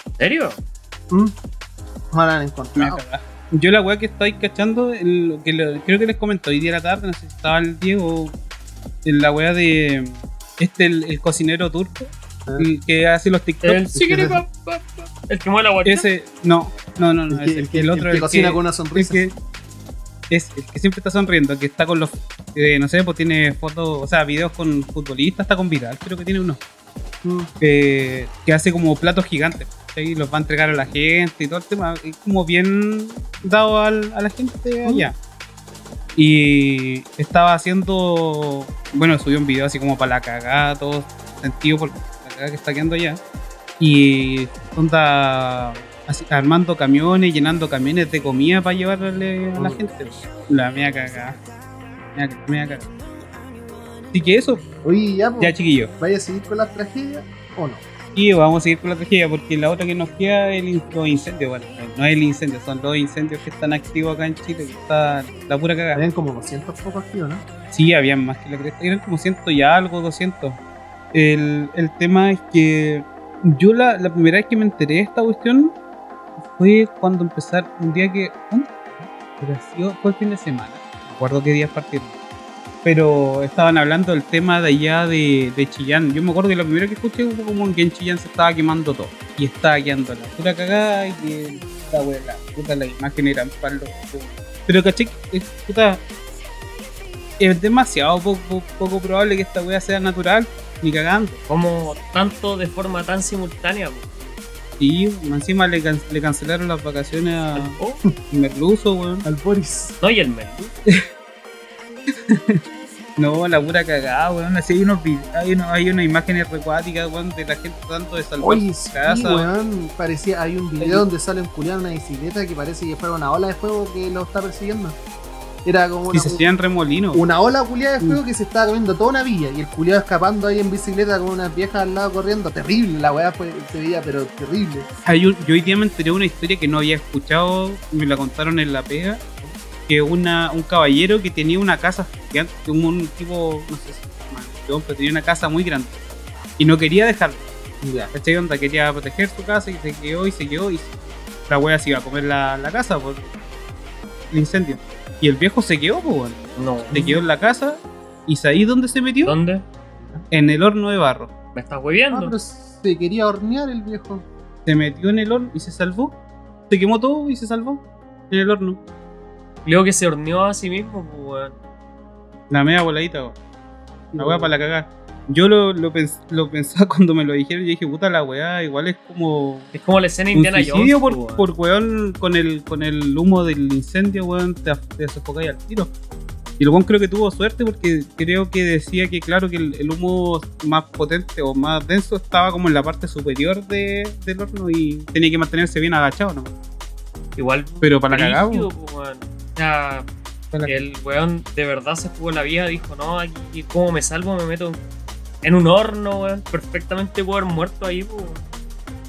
Speaker 1: ¿En serio?
Speaker 3: ¿Mm? No la han encontrado.
Speaker 2: Yo la weá que estáis cachando, el- que creo que les comentó hoy día a la tarde, no sé si estaba el Diego, en la weá de este, el, el cocinero turco. El que hace los TikTok.
Speaker 1: El, el que mueve la guachá.
Speaker 2: Ese, no, no, no, no,
Speaker 3: El que,
Speaker 2: ese,
Speaker 3: el que-
Speaker 2: el
Speaker 3: el
Speaker 2: otro,
Speaker 3: que
Speaker 2: el
Speaker 3: cocina
Speaker 2: que-
Speaker 3: con una
Speaker 2: el
Speaker 3: sonrisa.
Speaker 2: que es el que siempre está sonriendo, que está con los, eh, no sé, pues tiene fotos, o sea, videos con futbolistas, está con viral, creo que tiene uno,
Speaker 3: Mm.
Speaker 2: eh, que hace como platos gigantes, ¿sí? los va a entregar a la gente y todo el tema, es como bien dado al- a la gente allá. Y estaba haciendo, bueno, subió un video así como para la cagada, todo sentido por la cagada que está quedando allá. Y onda así, armando camiones, llenando camiones de comida para llevarle a la
Speaker 3: Mm.
Speaker 2: gente. La mía cagada. Mea cagada. Así que eso,
Speaker 3: Oye, ya, pues,
Speaker 2: ya chiquillos.
Speaker 3: ¿vaya a seguir con las tragedias o no?
Speaker 2: Y vamos a seguir con la tragedia porque la otra que nos queda es el los incendios. Bueno, no es el incendio, son los incendios que están activos acá en Chile, que está la pura cagada.
Speaker 3: Habían como 200 pocos activos, ¿no?
Speaker 2: Sí, habían más que la cresta. Eran como ciento y algo, 200. El, el tema es que yo la, la primera vez que me enteré de esta cuestión fue cuando empezar un día que... ¿cuándo? Fue el fin de semana. No recuerdo qué días partieron. Pero estaban hablando del tema de allá de, de Chillán. Yo me acuerdo que lo primero que escuché fue como que en Chillán se estaba quemando todo. Y estaba quedando la pura cagada y que la, wea, la la imagen era palo. Pero caché, eh, puta, es demasiado poco, poco probable que esta wea sea natural, ni cagando.
Speaker 1: Como tanto de forma tan simultánea.
Speaker 2: Y encima le, can- le cancelaron las vacaciones a
Speaker 1: Oh,
Speaker 2: Merluzo, weón.
Speaker 3: Al Boris.
Speaker 1: no, y el menú.
Speaker 2: No, la pura cagada, weón. Así hay unos hay, uno- hay unas imágenes recuáticas, weón, de la gente tratando de salvar
Speaker 3: Oye, sí,
Speaker 2: casa.
Speaker 3: weón. Parecía, hay un video donde sale un culiado en una bicicleta que parece que fuera una ola de fuego que lo está persiguiendo. Era como
Speaker 2: Y
Speaker 3: una,
Speaker 2: se hacían remolinos.
Speaker 3: una ola culiada de fuego
Speaker 2: Mm.
Speaker 3: que se estaba comiendo toda una villa y el culiado escapando ahí en bicicleta con unas viejas al lado corriendo. Terrible, la weá fue, se veía, pero terrible.
Speaker 2: Hay un- yo hoy día me enteré de una historia que no había escuchado, me la contaron en la pega, que una, un caballero que tenía una casa gigante, un, un tipo, no sé si pero tenía una casa muy grande y no quería dejarla.
Speaker 3: Ya.
Speaker 2: Onda quería proteger su casa y se quedó y se quedó y la wea se iba a comer la, la casa por el incendio. Y el viejo se quedó, pues bueno,
Speaker 1: No.
Speaker 2: se quedó en la casa y ¿sabí dónde se metió?
Speaker 1: ¿Dónde?
Speaker 2: En el horno de barro.
Speaker 1: ¿Me estás
Speaker 3: Ah,
Speaker 1: hueviando?
Speaker 3: pero se quería hornear el viejo.
Speaker 2: Se metió en el horno y se salvó. Se quemó todo y se salvó en el horno.
Speaker 1: Luego que se horneó a sí mismo, pues, weón.
Speaker 2: La media voladita, weón. La weá para la cagada. Yo lo, lo, pens- lo pensaba cuando me lo dijeron y dije, puta la weá, igual es como
Speaker 1: Es como la escena de Indiana Jones.
Speaker 2: por,
Speaker 1: pues,
Speaker 2: por weón con el, con el humo del incendio, weón, te, te sofocáis al tiro. Y el weón creo que tuvo suerte porque creo que decía que claro que el, el humo más potente o más denso estaba como en la parte superior de, del horno y tenía que mantenerse bien agachado, ¿no?
Speaker 1: Igual.
Speaker 2: Pero para la cagada, weón.
Speaker 1: weón. El weón de verdad se jugó la vida. Dijo, no, aquí, ¿cómo me salvo? Me meto en un horno, weón. Perfectamente puedo haber muerto ahí, weón.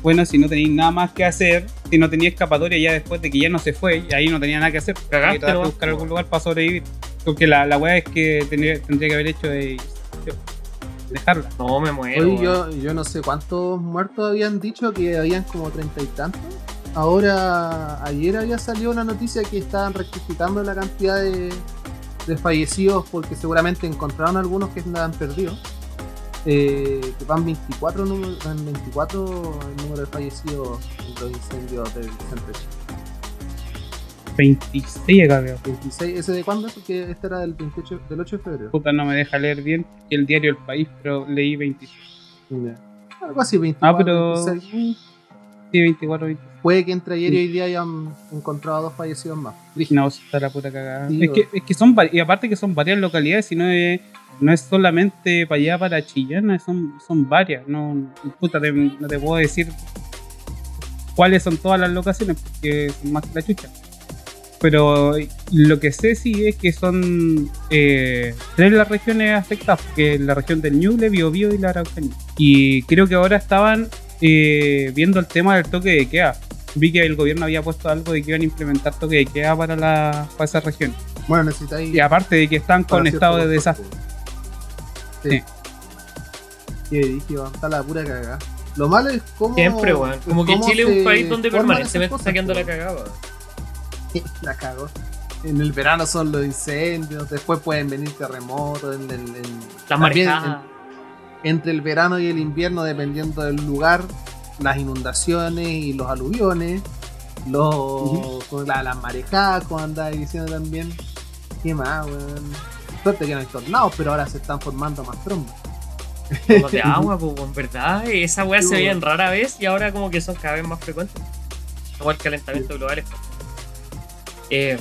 Speaker 2: Bueno, si no tenéis nada más que hacer, si no tenía escapatoria ya después de que ya no se fue, y ahí no tenía nada que hacer.
Speaker 1: Cagaste
Speaker 2: que buscar algún lugar para sobrevivir. Porque la, la weá es que tendría, tendría que haber hecho de dejarla.
Speaker 1: No, me muero.
Speaker 3: Yo, yo no sé cuántos muertos habían dicho que habían como treinta y tantos. Ahora, ayer había salido una noticia que estaban rectificando la cantidad de, de fallecidos porque seguramente encontraron algunos que andaban perdidos. Eh, que van 24, número, van 24 el número de fallecidos en los incendios del centro de Chile.
Speaker 2: 26 acá veo.
Speaker 3: 26, ¿ese de cuándo? Porque este era del, 28, del 8 de febrero.
Speaker 2: Puta, no me deja leer bien el diario El País, pero leí 26.
Speaker 3: Ya. Algo así, 24.
Speaker 2: Ah, pero-
Speaker 3: 26.
Speaker 2: Sí, 24, 26.
Speaker 3: Puede que entre ayer y hoy día hayan encontrado dos fallecidos más.
Speaker 2: No, está la puta cagada.
Speaker 3: Sí,
Speaker 2: es, que, es que son y aparte que son varias localidades, y no es, no es solamente para allá, para Chillana, son, son varias. No, puta, te- no te puedo decir cuáles son todas las locaciones, porque son más que la chucha. Pero lo que sé sí es que son eh, tres las regiones afectadas, que es la región del Ñuble, Biobío y la Araucanía. Y creo que ahora estaban eh, viendo el tema del toque de queda. Vi que el gobierno había puesto algo de que iban a implementar toque de queda para, la, para esa región.
Speaker 3: Bueno, necesitáis.
Speaker 2: Y aparte de que están con estado de desastre.
Speaker 3: costos. Sí. Qué dije, está la pura cagada. Lo malo es cómo.
Speaker 1: Siempre, weón. Como que Chile es un país donde permanentemente saqueando la cagada.
Speaker 3: La cagó. En el verano son los incendios, después pueden venir terremotos. En, el- en-
Speaker 1: Las marejadas.
Speaker 3: en- entre el verano y el invierno, dependiendo del lugar, las inundaciones y los aluviones, los, la- las marejadas, como andaba diciendo también. ¿Qué más, weón? Suerte que no hay tornados, pero ahora se están formando más trombas.
Speaker 1: Como de agua, pues, en verdad. Esa weá
Speaker 3: Sí,
Speaker 1: se veían rara vez y ahora como que son cada vez más frecuentes. Igual el calentamiento global es eh,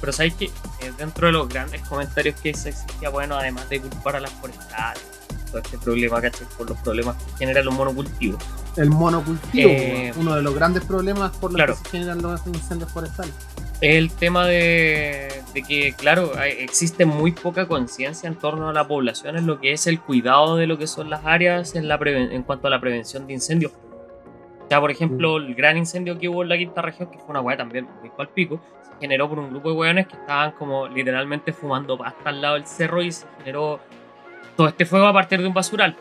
Speaker 1: Pero sabes que eh, dentro de los grandes comentarios que se existía, bueno, además de culpar a las forestales, este problema, ¿cachai? Por los problemas que generan los monocultivos.
Speaker 3: El monocultivo,
Speaker 1: Eh,
Speaker 3: weón, uno de los grandes problemas por los
Speaker 1: claro.
Speaker 3: que se generan los incendios forestales.
Speaker 1: el tema de, de que, claro, hay- existe muy poca conciencia en torno a la población en lo que es el cuidado de lo que son las áreas en, la en cuanto a la prevención de incendios. O sea, por ejemplo, el gran incendio que hubo en la quinta región, que fue una weá también muy pal pico, se generó por un grupo de weones que estaban como literalmente fumando pasta al lado del cerro y se generó todo este fuego a partir de un basural.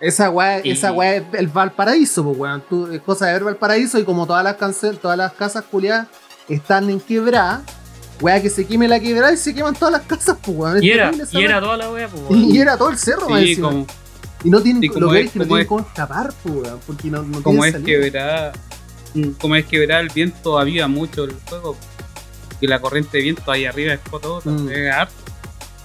Speaker 3: Esa weá,
Speaker 1: Y-
Speaker 3: esa weá es el Valparaíso, pues weón. Tú, es cosa de ver Valparaíso y como todas las cancel, todas las casas culiadas están en quebrada, weá que se queme la quebrada y se queman todas las casas, pues weón.
Speaker 1: Y era, y era toda la weá, pues, weón.
Speaker 3: y era todo el cerro,
Speaker 2: Sí, como,
Speaker 3: Y no tienen, lo
Speaker 2: como
Speaker 3: que
Speaker 2: es-
Speaker 3: es que no tienen
Speaker 2: es-
Speaker 3: cómo escapar, pues weón. Porque no, no
Speaker 2: como es
Speaker 3: salida.
Speaker 2: quebrada, como es quebrada el viento aviva mucho el fuego. Y la corriente de viento ahí arriba es todo,
Speaker 3: Mm.
Speaker 2: es harto.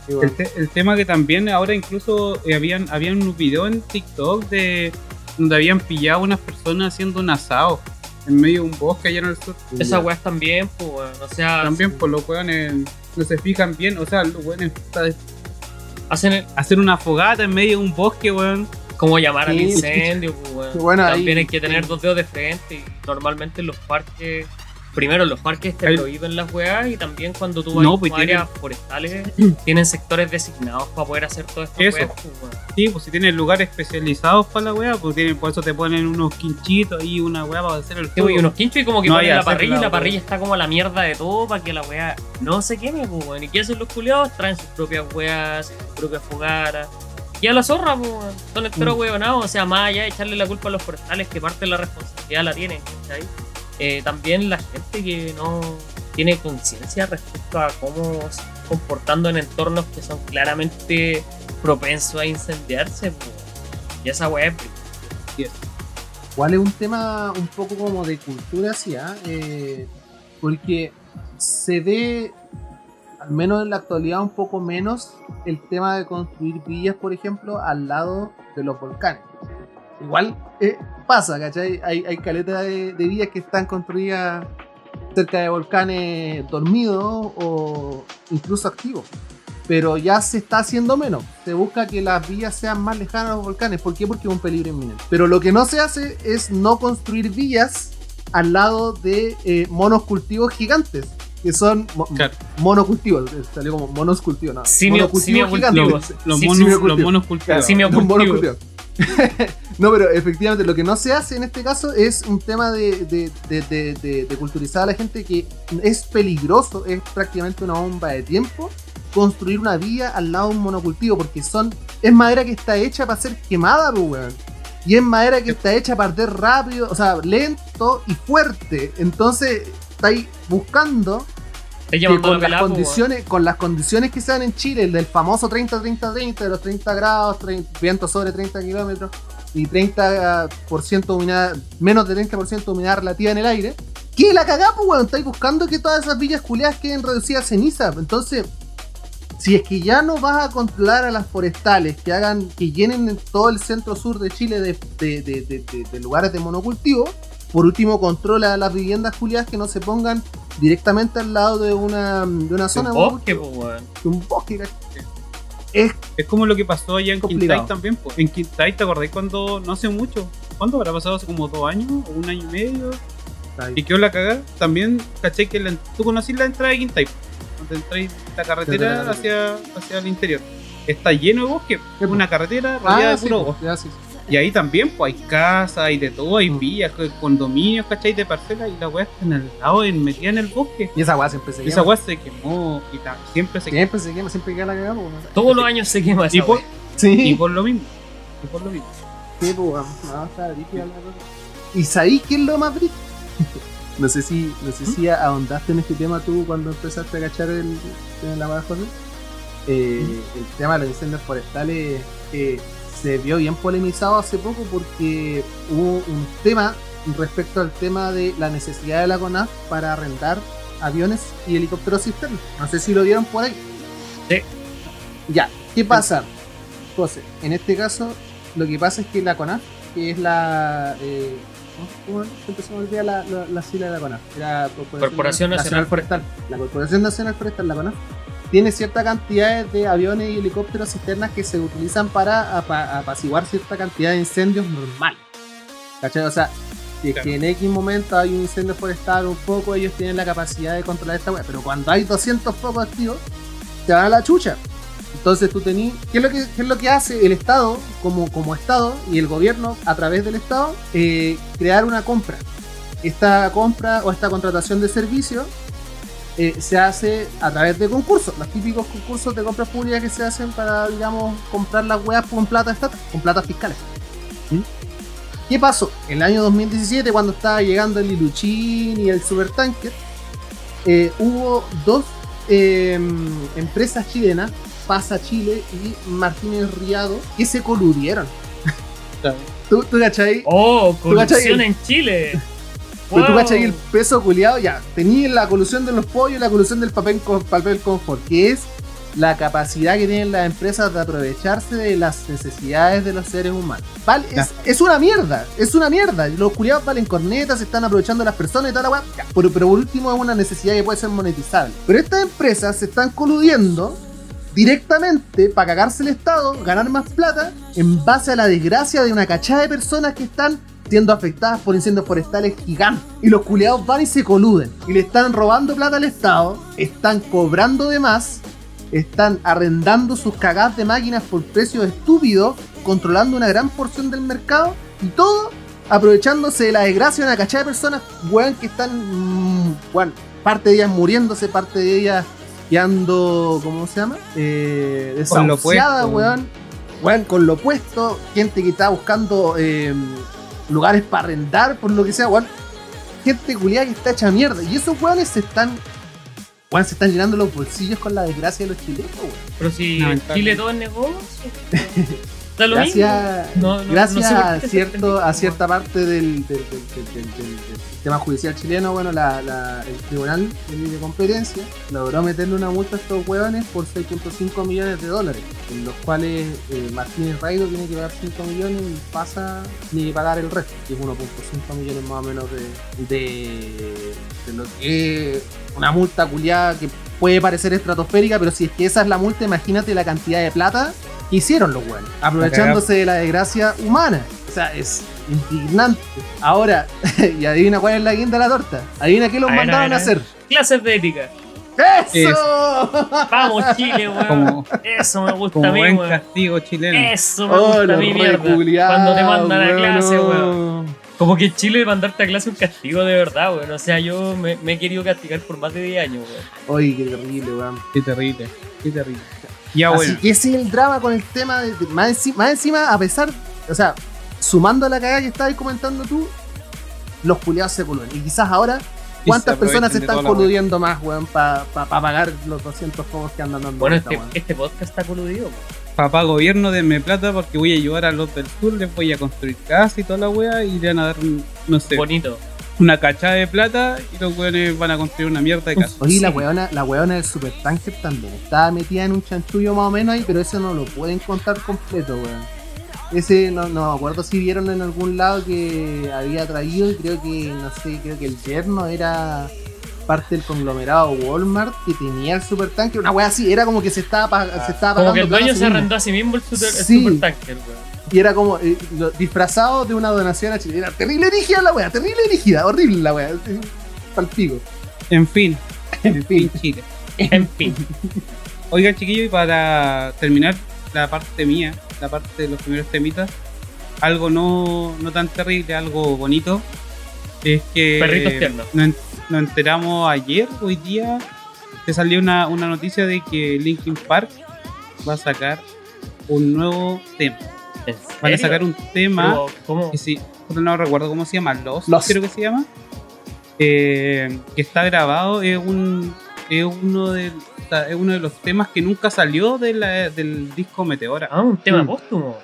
Speaker 3: Sí.
Speaker 2: El, te- el tema que también ahora incluso eh, habían, habían un video en TikTok de donde habían pillado unas personas haciendo un asado en medio de un bosque allá en el sur.
Speaker 1: Esas weas también, pues. O sea,
Speaker 2: También por los weones no se fijan bien, o sea, los weones
Speaker 1: hacen el-
Speaker 2: hacer una fogata en medio de un bosque, weón.
Speaker 1: cómo llamar al
Speaker 3: Sí.
Speaker 1: incendio, pues, weón.
Speaker 3: Bueno, ahí-
Speaker 1: También hay que tener dos dedos de frente y normalmente en los parques, primero los parques te prohíben las weas y también cuando tú vas
Speaker 2: No,
Speaker 1: a
Speaker 2: pues
Speaker 1: áreas forestales tienen sectores designados para poder hacer todo esto.
Speaker 2: Eso.
Speaker 1: weas, pues.
Speaker 2: Sí, pues si tienes lugares especializados para la weá, pues tienen, por eso te ponen unos quinchitos ahí, una weá para hacer el fuego.
Speaker 1: pues, y unos quinchos y como que
Speaker 2: No
Speaker 1: ponen la
Speaker 2: a
Speaker 1: parrilla y
Speaker 2: la
Speaker 1: la
Speaker 2: wea.
Speaker 1: parrilla está como a la mierda de todo para que la wea no se queme, pues, weón. ¿Y qué hacen los culiados? Traen sus propias weas, sus propias fogatas. Y a la zorra, pues. Son enteros
Speaker 3: Mm.
Speaker 1: weonados. O sea, más allá de echarle la culpa a los forestales, que parte de la responsabilidad la tienen, ¿cachai? Eh, también la gente que no tiene conciencia respecto a cómo se comportando en entornos que son claramente propensos a incendiarse, pues. Y esa wea es
Speaker 3: es un tema un poco como de cultura ¿ah? Eh, porque se ve, al menos en la actualidad, un poco menos el tema de construir villas, por ejemplo, al lado de los volcanes. Igual eh, pasa, ¿cachai? Hay, hay caletas de, de villas que están construidas cerca de volcanes dormidos o incluso activos. Pero ya se está haciendo menos. Se busca que las villas sean más lejanas a los volcanes. ¿Por qué? Porque es un peligro inminente. Pero lo que no se hace es no construir villas al lado de eh, monos cultivos gigantes. Que son mo-
Speaker 2: Claro.
Speaker 3: monocultivos. eh, Salió como monos cultivos. No,
Speaker 1: Simio-
Speaker 3: monocultivos
Speaker 1: simiocultivos.
Speaker 3: gigantes.
Speaker 2: Los
Speaker 1: Sí,
Speaker 2: monos, los monos
Speaker 3: Los monos
Speaker 1: cultivos.
Speaker 3: no, pero efectivamente lo que no se hace en este caso es un tema de- de- de- de culturizar a la gente que es peligroso, es prácticamente una bomba de tiempo construir una vía al lado de un monocultivo porque son es madera que está hecha para ser quemada, pues, weón. Y es madera que está hecha para arder rápido, o sea, lento y fuerte. Entonces, estáis buscando Que con
Speaker 1: la
Speaker 3: las, condiciones, con las condiciones que se dan en Chile, el del famoso 30-30-30, de los 30 grados, 30 viento sobre 30 kilómetros y 30% humedad, menos de 30% humedad relativa en el aire, que la cagá, pues, weón, estáis buscando que todas esas villas culiadas queden reducidas a ceniza. Entonces, si es que ya no vas a controlar a las forestales que hagan, que llenen todo el centro sur de Chile de, de- de- de- de- de lugares de monocultivo, por último controla las viviendas culiadas que no se pongan directamente al lado de una, de una
Speaker 1: Un
Speaker 3: zona de
Speaker 1: bosque, po, weón.
Speaker 3: De un bosque. Es
Speaker 2: Es como lo que pasó allá en. Quintay también. po. En Quintay, ¿te acordás cuando no hace mucho? ¿Cuándo habrá pasado? Hace como dos años o un año y medio. Y quedó la cagada. También, caché que la- tú conocís la entrada de Quintay. Cuando entráis la carretera hacia, hacia el interior. Está lleno de bosque. Es una carretera rodeada
Speaker 3: Ah,
Speaker 2: de
Speaker 3: sí,
Speaker 2: puro bosque.
Speaker 3: ya, sí, sí.
Speaker 2: Y ahí también, pues hay casas, hay de todo, hay
Speaker 3: Mm.
Speaker 2: villas, condominios, ¿cachai? De parcelas. Y la weá está en el lado, en, metida en el bosque.
Speaker 3: Y esa weá siempre se
Speaker 2: Y
Speaker 3: quema.
Speaker 2: esa weá se quemó y ta- siempre se quemó.
Speaker 3: Siempre se quema, siempre queda la cagada, pues.
Speaker 1: Todos los años se quema esa
Speaker 2: Y por.
Speaker 3: Sí.
Speaker 2: y por lo mismo. Y por lo mismo.
Speaker 3: Sí, pues, la cosa. ¿Y sabéis qué es lo más brígido? no sé si, no sé si ahondaste en este tema tú cuando empezaste a cachar el, el la weá, José. Eh, el tema de los incendios forestales eh, se vio bien polemizado hace poco porque hubo un tema respecto al tema de la necesidad de la CONAF para arrendar aviones y helicópteros cisternas. No sé si lo vieron por ahí.
Speaker 1: Sí.
Speaker 3: Ya, ¿qué pasa? José, en este caso, lo que pasa es que la CONAF, que es la. Eh, ¿Cómo se me olvida la, la, la sigla de la CONAF?
Speaker 1: Corporación Nacional
Speaker 3: Forestal. La Corporación Nacional Forestal, la CONAF, tiene cierta cantidad de aviones y helicópteros cisternas que se utilizan para apa- apaciguar cierta cantidad de incendios normales. ¿Cachai? O sea, si es
Speaker 2: Claro.
Speaker 3: que en X momento hay un incendio forestal un poco, ellos tienen la capacidad de controlar esta weá. Pero cuando hay 200 focos activos, te van a la chucha. Entonces tú tenés. ¿Qué es lo que, qué es lo que hace el Estado como, como Estado y el gobierno a través del Estado? Eh, crear una compra. Esta compra o esta contratación de servicio eh, se hace a través de concursos, los típicos concursos de compras públicas que se hacen para, digamos, comprar las weas con plata estatal, con plata fiscales. ¿Mm? ¿Qué pasó? En el año 2017, cuando estaba llegando el Iluchín y el Supertanker, eh, hubo dos eh, empresas chilenas, Pasa Chile y Martínez Riado, que se coludieron. ¿Tú, tú cachai?
Speaker 1: Oh, corrupción
Speaker 3: cachai?
Speaker 1: en Chile.
Speaker 3: Pero tú
Speaker 1: Wow.
Speaker 3: cachai el peso culiado, ya. Tenías la colusión de los pollos y la colusión del papel, con, papel confort, que es la capacidad que tienen las empresas de aprovecharse de las necesidades de los seres humanos. Vale, es, es una mierda, es una mierda. Los culiados valen cornetas, se están aprovechando las personas y toda la weá. Pero, pero por último es una necesidad que puede ser monetizable. Pero estas empresas se están coludiendo directamente para cagarse el Estado, ganar más plata, en base a la desgracia de una cachada de personas que están siendo afectadas por incendios forestales gigantes. Y los culiados van y se coluden. Y le están robando plata al Estado, están cobrando de más, están arrendando sus cagadas de máquinas por precios estúpidos, controlando una gran porción del mercado y todo aprovechándose de la desgracia de una cachada de personas, weón, que están, mm, weón, parte de ellas muriéndose, parte de ellas quedando, ¿cómo se llama? Eh, desahuciada, weón. Weón, con lo puesto, gente que está buscando eh, lugares para arrendar, por lo que sea, weón. Gente culiada que está hecha mierda. Y esos weones se están. Weón, se están llenando los bolsillos con la desgracia de los chilenos, weón.
Speaker 1: Pero si
Speaker 2: No,
Speaker 1: en
Speaker 2: está
Speaker 1: Chile todo es negocio.
Speaker 3: Gracias.
Speaker 1: No, no- no
Speaker 3: a, cierto, a cierta parte del, del- sistema judicial chileno, bueno, la- la- el Tribunal de Competencia logró meterle una multa a estos hueones por 6.5 millones de dólares, en los cuales eh, Martínez Raido tiene que pagar 5 millones y pasa ni pagar el resto, que es 1.5 millones más o menos de, de, de lo que es una multa culiada que puede parecer estratosférica, pero si es que esa es la multa, imagínate la cantidad de plata hicieron los hueones, aprovechándose de la desgracia humana. O sea, es indignante. Ahora, y adivina cuál es la guinda de la torta. Adivina qué los
Speaker 1: A
Speaker 3: mandaron
Speaker 1: a
Speaker 3: a,
Speaker 1: ver, a ver.
Speaker 3: hacer.
Speaker 1: Clases de ética.
Speaker 3: ¡Eso!
Speaker 1: Vamos, Chile, weón.
Speaker 2: Como,
Speaker 1: Eso me gusta
Speaker 2: como
Speaker 1: a mí,
Speaker 2: buen
Speaker 1: weón.
Speaker 2: castigo chileno.
Speaker 1: Eso me
Speaker 3: Oh,
Speaker 1: gusta a mí, mierda. Cuando te mandan a clase, weón. Como que en Chile mandarte a clase es un castigo de verdad, weón. O sea, yo me, me he querido castigar por más de 10 años, weón.
Speaker 3: Oye, qué terrible, weón.
Speaker 2: Qué terrible, qué terrible. Ya
Speaker 3: Así
Speaker 2: bueno,
Speaker 3: que ese es el drama con el tema de, de- más, enci- más encima, a pesar, o sea, sumando a la cagada que estabas comentando tú, los culiados se coludan. Y quizás ahora ¿Cuántas
Speaker 2: se
Speaker 3: personas se están coludiendo más, weón, para pagar los 200 juegos que andan dando?
Speaker 1: Bueno, este,
Speaker 3: weón?
Speaker 1: este podcast está coludido. po.
Speaker 2: Papá gobierno, denme plata porque voy a ayudar a los del sur, les voy a construir casa y toda la wea y le van a dar, un- no sé,
Speaker 1: Bonito.
Speaker 2: Una cachada de plata y los weones van a construir una mierda de casa.
Speaker 3: Oye, la weona, la weona del Super Tanker también estaba metida en un chanchullo más o menos ahí, pero eso no lo pueden contar completo, weón. Ese no, no me acuerdo si vieron en algún lado que había traído y creo que, no sé, creo que el yerno era parte del conglomerado Walmart que tenía el Super Tanker, una wea así, era como que se estaba, pa- se estaba
Speaker 1: Como
Speaker 3: pagando
Speaker 1: que el dueño se arrendó a sí mismo el, super, el
Speaker 3: Sí.
Speaker 1: supertanker, weón.
Speaker 3: Y era como eh, lo- disfrazado de una donación a Chile. Era terrible rígida la wea, terrible rígida, horrible la wea. Palpigo.
Speaker 2: En fin,
Speaker 3: En fin.
Speaker 2: Chile.
Speaker 1: En fin.
Speaker 2: Oigan, chiquillos, y para terminar la parte mía, la parte de los primeros temitas, algo no, no tan terrible, algo bonito, es que
Speaker 1: Perritos tiernos.
Speaker 2: nos enteramos ayer, hoy día, que salió una, una noticia de que Linkin Park va a sacar un nuevo tema.
Speaker 1: ¿En
Speaker 2: Van a sacar un tema que sí, no recuerdo cómo se llama, Lost,
Speaker 3: Lost.
Speaker 2: creo que se llama, eh, que está grabado, es un es uno de es uno de los temas que nunca salió de la- del disco Meteora.
Speaker 1: Ah, un tema
Speaker 3: Mm.
Speaker 1: póstumo.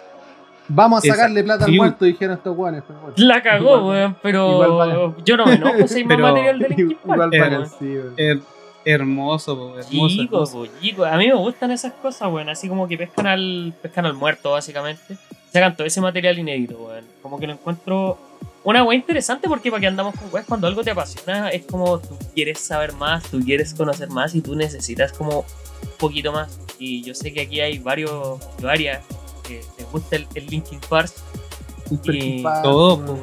Speaker 3: Vamos a
Speaker 2: Exacto.
Speaker 3: sacarle plata al muerto, dijeron estos guanes. Pero bueno.
Speaker 1: La cagó, weón, pero
Speaker 3: igual vale.
Speaker 1: yo no me enojo si hay más material de Linkin Park,
Speaker 3: Igual sí.
Speaker 2: Her- hermoso, po, hermoso,
Speaker 1: Chico,
Speaker 2: hermoso.
Speaker 1: po, chico. A mí me gustan esas cosas, weón. Así como que pescan al, pescan al muerto, básicamente. Sacan todo ese material inédito, weón. Como que lo encuentro una weá interesante porque para que andamos con weas, cuando algo te apasiona, es como tú quieres saber más, tú quieres conocer más y tú necesitas como un poquito más. Y yo sé que aquí hay varios, varias que les gusta el, el Linkin Park. Y
Speaker 2: todo,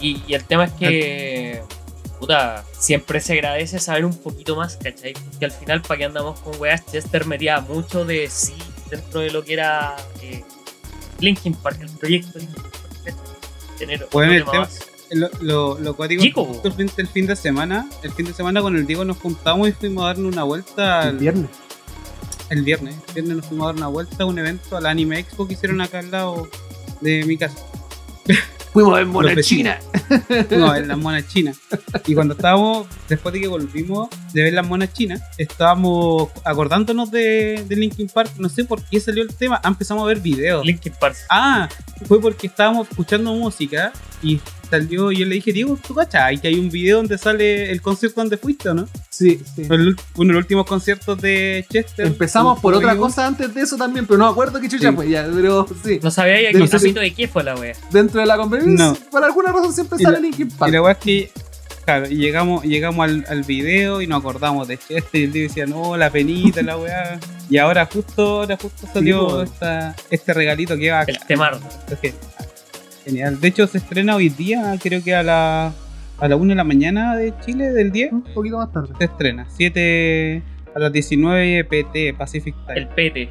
Speaker 1: y el tema es que, puta, siempre se agradece saber un poquito más, ¿cachai? Que al final, para que andamos con weas, Chester metía mucho de sí dentro de lo que era eh, Linkin Park, el proyecto Linkin Park. Tener
Speaker 2: Bueno,
Speaker 1: tema.
Speaker 2: Lo, lo, lo cuático
Speaker 1: Chico,
Speaker 2: justo el fin, el fin de semana, el fin de semana con el Diego nos juntamos y fuimos a darle una vuelta
Speaker 3: El
Speaker 2: al-
Speaker 3: viernes.
Speaker 2: el viernes. El viernes nos fuimos a dar una vuelta a un evento, al Anime Expo que hicieron acá al lado de mi casa.
Speaker 3: Fuimos en Mona. China.
Speaker 2: No, en las monas chinas. Y cuando estábamos, después de que volvimos de ver las monas chinas, estábamos acordándonos de, de Linkin Park. No sé por qué salió el tema. Ah, empezamos a ver videos.
Speaker 1: Linkin Park.
Speaker 2: Ah, fue porque estábamos escuchando música y salió. Yo le dije, Diego, ¿tú cachai? Que hay un video donde sale el concierto donde fuiste, ¿o ¿no?
Speaker 3: Sí, sí.
Speaker 2: El uno de los últimos conciertos de Chester.
Speaker 3: Empezamos por otra
Speaker 2: vivo.
Speaker 3: cosa antes de eso también, pero no me acuerdo qué chucha
Speaker 2: Sí.
Speaker 3: fue ya, pero sí.
Speaker 1: No sabía ya que de qué fue la wea.
Speaker 3: Dentro de la conversación,
Speaker 2: No.
Speaker 3: por alguna razón siempre
Speaker 2: Y
Speaker 3: sale Linkin
Speaker 2: Y
Speaker 3: Park.
Speaker 2: la weá es que, claro, y llegamos, llegamos al, al video y nos acordamos de Chester y el Diego decía, no, la penita, la weá. Y ahora justo, ahora justo salió esta, este regalito que va
Speaker 1: El temardo.
Speaker 2: Genial. De hecho, se estrena hoy día, creo que a la, a la 1 de la mañana de Chile, del 10.
Speaker 3: Un poquito más tarde.
Speaker 2: Se estrena. 7 a las 19 PT, Pacific Time.
Speaker 1: El pete.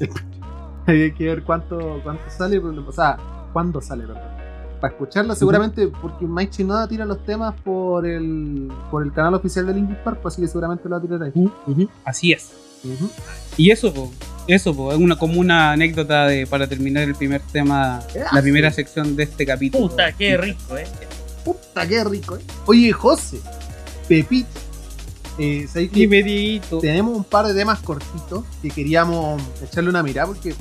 Speaker 3: Hay que ver cuánto, cuánto sale, pero- o sea, cuándo sale, perdón. Para escucharlo, seguramente, porque Mike Shinoda tira los temas por el, por el canal oficial de Linkin Park, pues así que seguramente lo va a tirar ahí.
Speaker 2: Ujú, Así es.
Speaker 3: Ujú.
Speaker 2: Y eso, eso, po, es una, como una anécdota de, para terminar el primer tema, la primera sección de este capítulo.
Speaker 1: Puta, qué rico, eh.
Speaker 3: Puta, qué rico, eh. Oye, José, Pepito, eh, ¿sabes qué? Tenemos un par de temas cortitos que queríamos echarle una mirada porque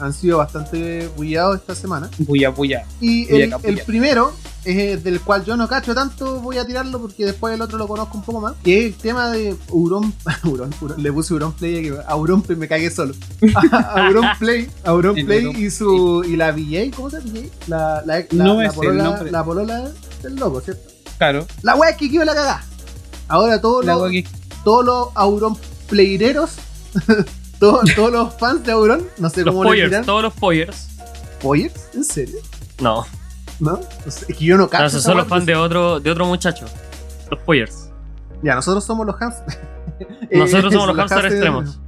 Speaker 3: han sido bastante bullados esta semana.
Speaker 2: Puya, puya.
Speaker 3: Y el, primero, el del cual yo no cacho tanto, voy a tirarlo porque después el otro lo conozco un poco más, que es el tema de Auron, Auron, Auron- le puse Auron Play, que Auron Play, me cagué solo. Auron Play, Auron Play
Speaker 2: Auron
Speaker 3: y su y la VJ, ¿cómo se llama? La, la, la,
Speaker 2: No
Speaker 3: la polola, la polola del loco, ¿cierto?
Speaker 2: Claro.
Speaker 3: La wea que quiero la cagá. Ahora todos los, todos los Auron Playereros, todos, todos los fans de Auron, no sé
Speaker 1: Los
Speaker 3: cómo le
Speaker 1: Poyers,
Speaker 3: dirán.
Speaker 1: todos los Poyers.
Speaker 3: ¿Poyers? ¿En serio?
Speaker 1: No,
Speaker 3: ¿No? Es que yo no cacho.
Speaker 1: no, esos son los fans de otro, de otro muchacho. Los Poyers.
Speaker 3: Ya, nosotros somos los Hans.
Speaker 1: Nosotros
Speaker 3: Eh,
Speaker 1: somos los hamsters extremos.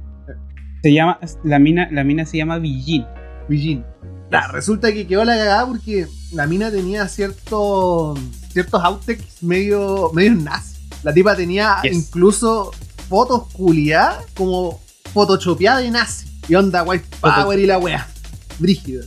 Speaker 2: Se llama, la mina, la mina se llama Villin.
Speaker 3: Villín. Ya, resulta que quedó la cagada porque la mina tenía cierto, ciertos outtakes medio, medio nazi. La tipa tenía
Speaker 1: Yes.
Speaker 3: incluso fotos culiadas como photoshopeadas de nazi. Y onda white power y la wea. Brígida.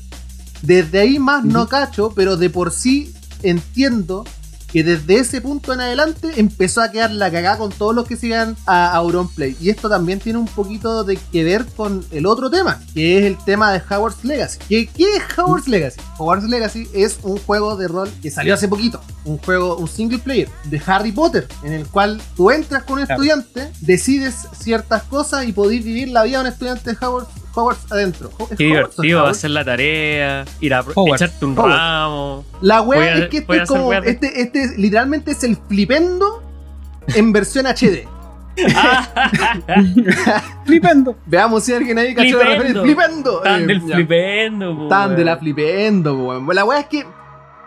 Speaker 3: Desde ahí más no cacho, pero de por sí entiendo que desde ese punto en adelante empezó a quedar la cagada con todos los que sigan a Auronplay. Y esto también tiene un poquito de que ver con el otro tema, que es el tema de Howard's Legacy. ¿Qué, qué es Howard's Legacy? Howard's Legacy es un juego de rol que salió hace poquito. Un juego, un single player de Harry Potter, en el cual tú entras con un estudiante, decides ciertas cosas y podés vivir la vida de un estudiante de Howard, Hogwarts adentro. ¿Es
Speaker 1: Qué divertido
Speaker 3: Hogwarts?
Speaker 1: hacer la tarea, ir a
Speaker 2: Hogwarts.
Speaker 1: echarte un
Speaker 3: Hogwarts.
Speaker 1: ramo.
Speaker 3: La wea
Speaker 1: a-
Speaker 3: es que este es como. Este, este es- literalmente es el flipendo en versión HD.
Speaker 2: Flipendo.
Speaker 3: Veamos si alguien ahí cachó la
Speaker 1: Flipendo.
Speaker 3: referencia. ¡Flipendo!
Speaker 1: Tan
Speaker 3: Eh,
Speaker 1: del
Speaker 3: ya.
Speaker 1: flipendo,
Speaker 3: Tan de la flipendo, weón. La wea es que.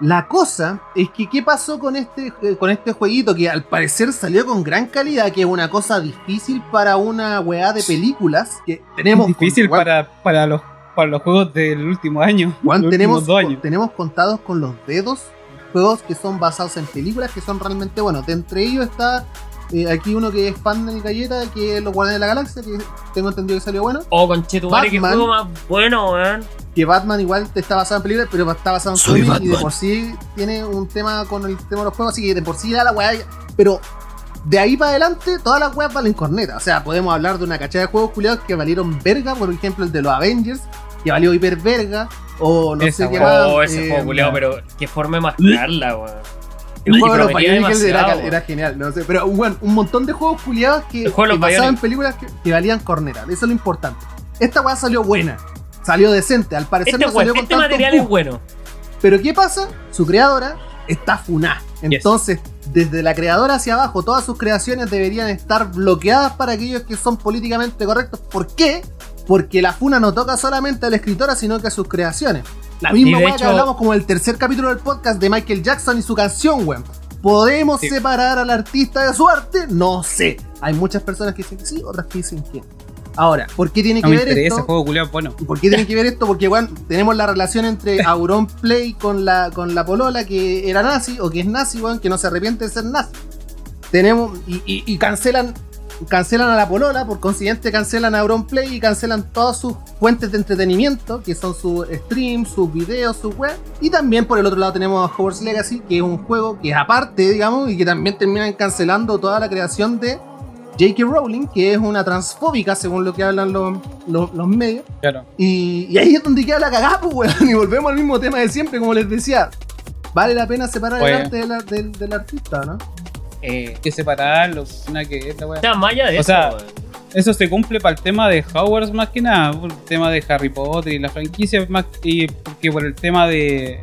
Speaker 3: La cosa es que, ¿qué pasó con este, eh, con este jueguito? Que al parecer salió con gran calidad, que es una cosa difícil para una weá de películas. Que tenemos.
Speaker 2: difícil para, para, los, para los juegos del último año. los
Speaker 3: tenemos,
Speaker 2: dos años.
Speaker 3: tenemos contados con los dedos juegos que son basados en películas que son realmente buenos. De entre ellos está eh, aquí uno que es fan del galleta, que es Los Guardianes de la Galaxia, que tengo entendido que salió bueno.
Speaker 1: Oh, conchetumare, qué
Speaker 3: Batman.
Speaker 1: juego más bueno, weón.
Speaker 3: Que Batman igual está basado en películas, pero está basado en
Speaker 1: Soy
Speaker 3: cómics y de por sí tiene un tema con el tema de los juegos, así que de por sí era la weá. Pero de ahí para adelante, todas las weas valen corneta. O sea, podemos hablar de una cachada de juegos culiados que valieron verga, por ejemplo el de los Avengers, que valió hiper verga, o no
Speaker 2: Esa
Speaker 3: sé qué más.
Speaker 1: Oh, ese
Speaker 3: eh,
Speaker 1: juego culiado, pero qué forma de mascarla, weón.
Speaker 3: El juego de los Bionicles era, era genial, no sé, pero bueno, un montón de juegos culiados que, que
Speaker 1: Bionic.
Speaker 3: películas que, que valían corneta, eso es lo importante. Esta weá salió buena, salió decente, al parecer
Speaker 1: Este,
Speaker 3: no salió con
Speaker 1: este
Speaker 3: tanto
Speaker 1: material es bueno.
Speaker 3: Pero ¿qué pasa? Su creadora está funada. Entonces, desde la creadora hacia abajo, todas sus creaciones deberían estar bloqueadas para aquellos que son políticamente correctos. ¿Por qué? Porque la funa no toca solamente a la escritora, sino que a sus creaciones. La misma weá que hablamos como el tercer capítulo del podcast de Michael Jackson y su canción, weón. ¿Podemos
Speaker 2: Sí.
Speaker 3: separar al artista de su arte? No sé. Hay muchas personas que dicen que sí, otras que dicen que no. Ahora, ¿por qué tiene
Speaker 2: No
Speaker 3: que
Speaker 2: me
Speaker 3: ver
Speaker 2: interesa,
Speaker 3: esto?
Speaker 2: juego bueno.
Speaker 3: ¿Por qué tiene que ver esto? Porque, weón, tenemos la relación entre Auron Play con la, con la polola que era nazi o que es nazi, weón, que no se arrepiente de ser nazi. Tenemos, y, y- y cancelan, cancelan a la polola, por consiguiente cancelan a Auron Play y cancelan todas sus fuentes de entretenimiento, que son sus streams, sus videos, sus web. Y también por el otro lado tenemos a Hogwarts Legacy, que es un juego que es aparte, digamos, y que también terminan cancelando toda la creación de J.K. Rowling, que es una transfóbica, según lo que hablan los, los- los medios.
Speaker 2: Claro.
Speaker 3: Y, y ahí es donde queda la cagada, pues, weón. Y volvemos al mismo tema de siempre, como les decía. Vale la pena separar
Speaker 2: Oye.
Speaker 3: el arte del, del- del artista, ¿no?
Speaker 1: Eh,
Speaker 2: que separarlo, una que esta
Speaker 1: o
Speaker 2: wea.
Speaker 1: sea, más allá de
Speaker 2: O
Speaker 1: eso,
Speaker 2: sea. Eso se cumple para el tema de Hogwarts más que nada, por el tema de Harry Potter y la franquicia, más y porque por el tema de,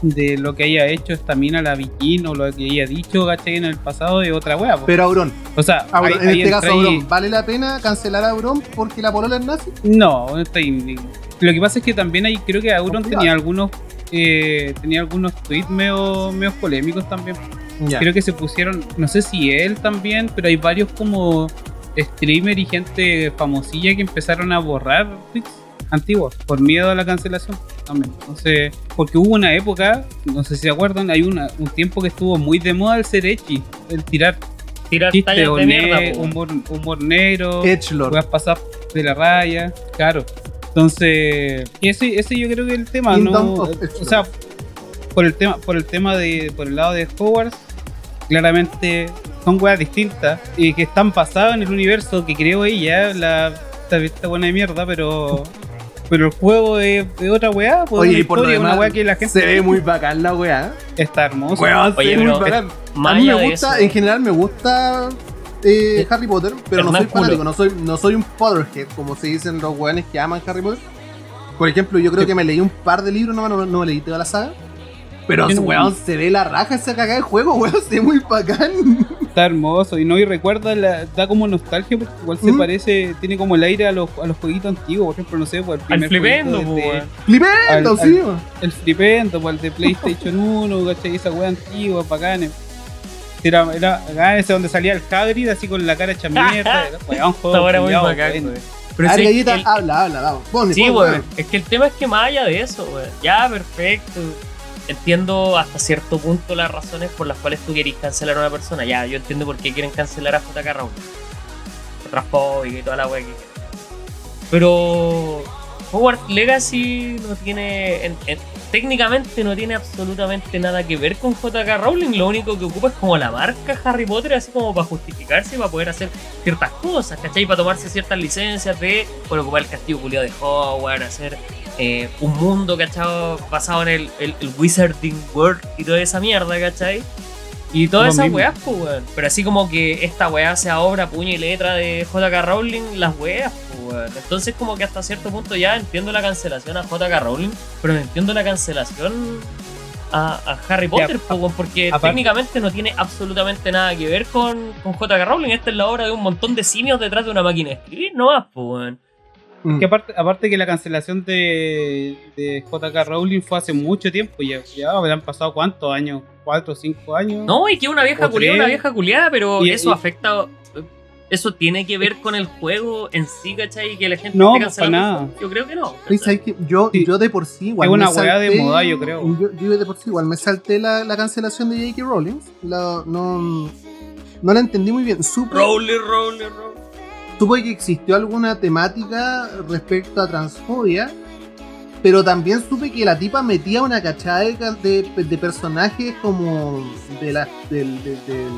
Speaker 2: de lo que haya hecho esta mina, la Viking, o lo que haya dicho, ¿cachai? En el pasado de otra wea. po.
Speaker 3: Pero Auron,
Speaker 2: o sea,
Speaker 3: Auron, en este caso, Auron, ¿vale la pena cancelar a Auron porque la polola es nazi?
Speaker 2: No, no está ahí. Lo que pasa es que también ahí creo que Auron
Speaker 3: Complicado.
Speaker 2: tenía algunos eh, tenía algunos tweets medio, medio polémicos también. Creo que se pusieron, no sé si él también, pero hay varios como streamer y gente famosilla que empezaron a borrar tweets antiguos por miedo a la cancelación también. Entonces, porque hubo una época, no sé si se acuerdan, hay una, un tiempo que estuvo muy de moda el ser echi, el tirar
Speaker 1: Tirar tallas
Speaker 2: o
Speaker 1: de mierda,
Speaker 2: humor, humor negro,
Speaker 3: Edgelord.
Speaker 2: puedas pasar de la raya, claro. Entonces, ese, ese yo creo que es el tema,
Speaker 3: Kingdom
Speaker 2: ¿no? O sea, por el tema, por el tema de, por el lado de Hogwarts, claramente son weas distintas y que están basadas en el universo que creó ella, la esta, esta buena de mierda, pero pero el juego es, es otra wea, pues
Speaker 3: Oye,
Speaker 2: una
Speaker 3: y por lo
Speaker 2: historia, una wea que la gente
Speaker 3: se ve muy bacán la weá.
Speaker 2: está
Speaker 3: se
Speaker 1: Oye,
Speaker 3: ve muy bacán. A mí me gusta,
Speaker 1: eso,
Speaker 3: en general me gusta eh, Harry Potter, pero no soy fanático, no soy, no soy un Potterhead, como se dicen los weones que aman Harry Potter. Por ejemplo, yo creo que me leí un par de libros, no, no, no me leí toda la saga. Pero, weón, se ve la raja esa cagada de juego, weón, se ve muy bacán.
Speaker 2: Está hermoso y no y recuerda la- da como nostalgia porque igual se
Speaker 3: ¿Mm?
Speaker 2: parece, tiene como el aire a los, a los jueguitos antiguos, por ejemplo, no sé, por el
Speaker 1: Al
Speaker 2: primer
Speaker 1: flipendo,
Speaker 2: jueguito
Speaker 1: po,
Speaker 2: desde-
Speaker 1: weón.
Speaker 3: Flipendo,
Speaker 2: Al-
Speaker 3: sí, weón.
Speaker 2: el flipendo, por el de PlayStation 1, ¿cachai? Esa wea antigua, bacanes. Era, era acá ese donde salía el Hagrid así con la cara hecha mierda. Era, weón, juego
Speaker 1: Esta weá era muy bacán. Pero
Speaker 3: A ver,
Speaker 1: sí,
Speaker 3: galleta,
Speaker 1: el-
Speaker 3: habla, habla, vamos.
Speaker 1: Sí, weón. Es que el tema es que más allá de eso, weón. Ya, perfecto. Entiendo hasta cierto punto las razones por las cuales tú querís cancelar a una persona. Ya, yo entiendo por qué quieren cancelar a JK Rowling. Transfóbica y toda la weá que quieran. Pero Hogwarts Legacy no tiene. en- en- técnicamente no tiene absolutamente nada que ver con JK Rowling. Lo único que ocupa es como la marca Harry Potter, así como para justificarse y para poder hacer ciertas cosas, ¿cachai? Para tomarse ciertas licencias de. Por ocupar el castillo culiado de Hogwarts, hacer eh, un mundo, ¿cachai? Basado en el, el- el Wizarding World y toda esa mierda, ¿cachai? Y todas esas weas, pues, weón. Pero así como que esta weá sea obra, puño y letra de JK Rowling, las weas, pues, weón. Entonces, como que hasta cierto punto ya entiendo la cancelación a JK Rowling, pero no entiendo la cancelación a, a Harry Potter,
Speaker 2: a-
Speaker 1: pues, weón, porque
Speaker 2: aparte-
Speaker 1: técnicamente no tiene absolutamente nada que ver con, con JK Rowling. Esta es la obra de un montón de simios detrás de una máquina de escribir, no más, pues, weón.
Speaker 3: Mm.
Speaker 2: Que aparte, aparte que la cancelación de, de JK Rowling fue hace mucho tiempo, ya, ya habrán pasado cuántos años, cuatro o cinco años.
Speaker 1: No, y que una vieja culiada, una vieja culiada, pero
Speaker 2: Y-
Speaker 1: eso
Speaker 2: y-
Speaker 1: afecta. Eso tiene que ver con el juego en sí, ¿cachai? Y que la gente
Speaker 2: No,
Speaker 1: esté
Speaker 2: pues, para nada.
Speaker 1: Yo creo que no.
Speaker 3: Yo,
Speaker 2: Sí.
Speaker 3: yo de por sí igual
Speaker 2: Es una weá de moda, yo creo.
Speaker 3: Yo, yo de por sí igual me salté la, la cancelación de J.K. Rowling. La- no, no la entendí muy bien. Supe,
Speaker 1: Rowley, Rowley, Rowley.
Speaker 3: Supe que existió alguna temática respecto a transfobia. Pero también supe que la tipa metía una cachada de, ca- de, de personajes como de la, del, del, del,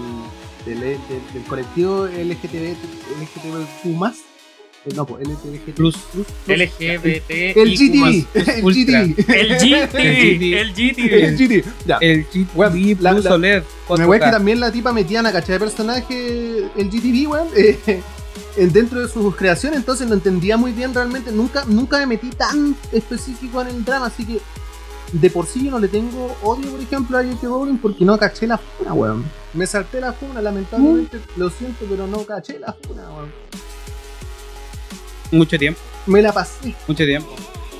Speaker 3: del, del- del colectivo LGTB, LGTB+. Eh, No, pues LGTB+.
Speaker 2: Plus.
Speaker 1: LGBT.
Speaker 3: El GTV. El. GTV.
Speaker 1: El GTV. El
Speaker 3: El
Speaker 1: GTV.
Speaker 3: GTV. Ya.
Speaker 2: El GTV
Speaker 3: la-
Speaker 2: Plus
Speaker 3: la-. Me voy que
Speaker 2: 4K.
Speaker 3: también la tipa metía una cachada de personaje, el GTV, weón, eh, dentro de sus creaciones, entonces no entendía muy bien realmente, nunca, nunca me metí tan específico en el drama, así que de por sí yo no le tengo odio, por ejemplo, a J.K. Rowling porque no caché la funa, weón. Me salté la funa, lamentablemente, lo siento, pero no caché la funa, weón.
Speaker 2: Mucho tiempo,
Speaker 3: Me la pasé.
Speaker 2: mucho tiempo.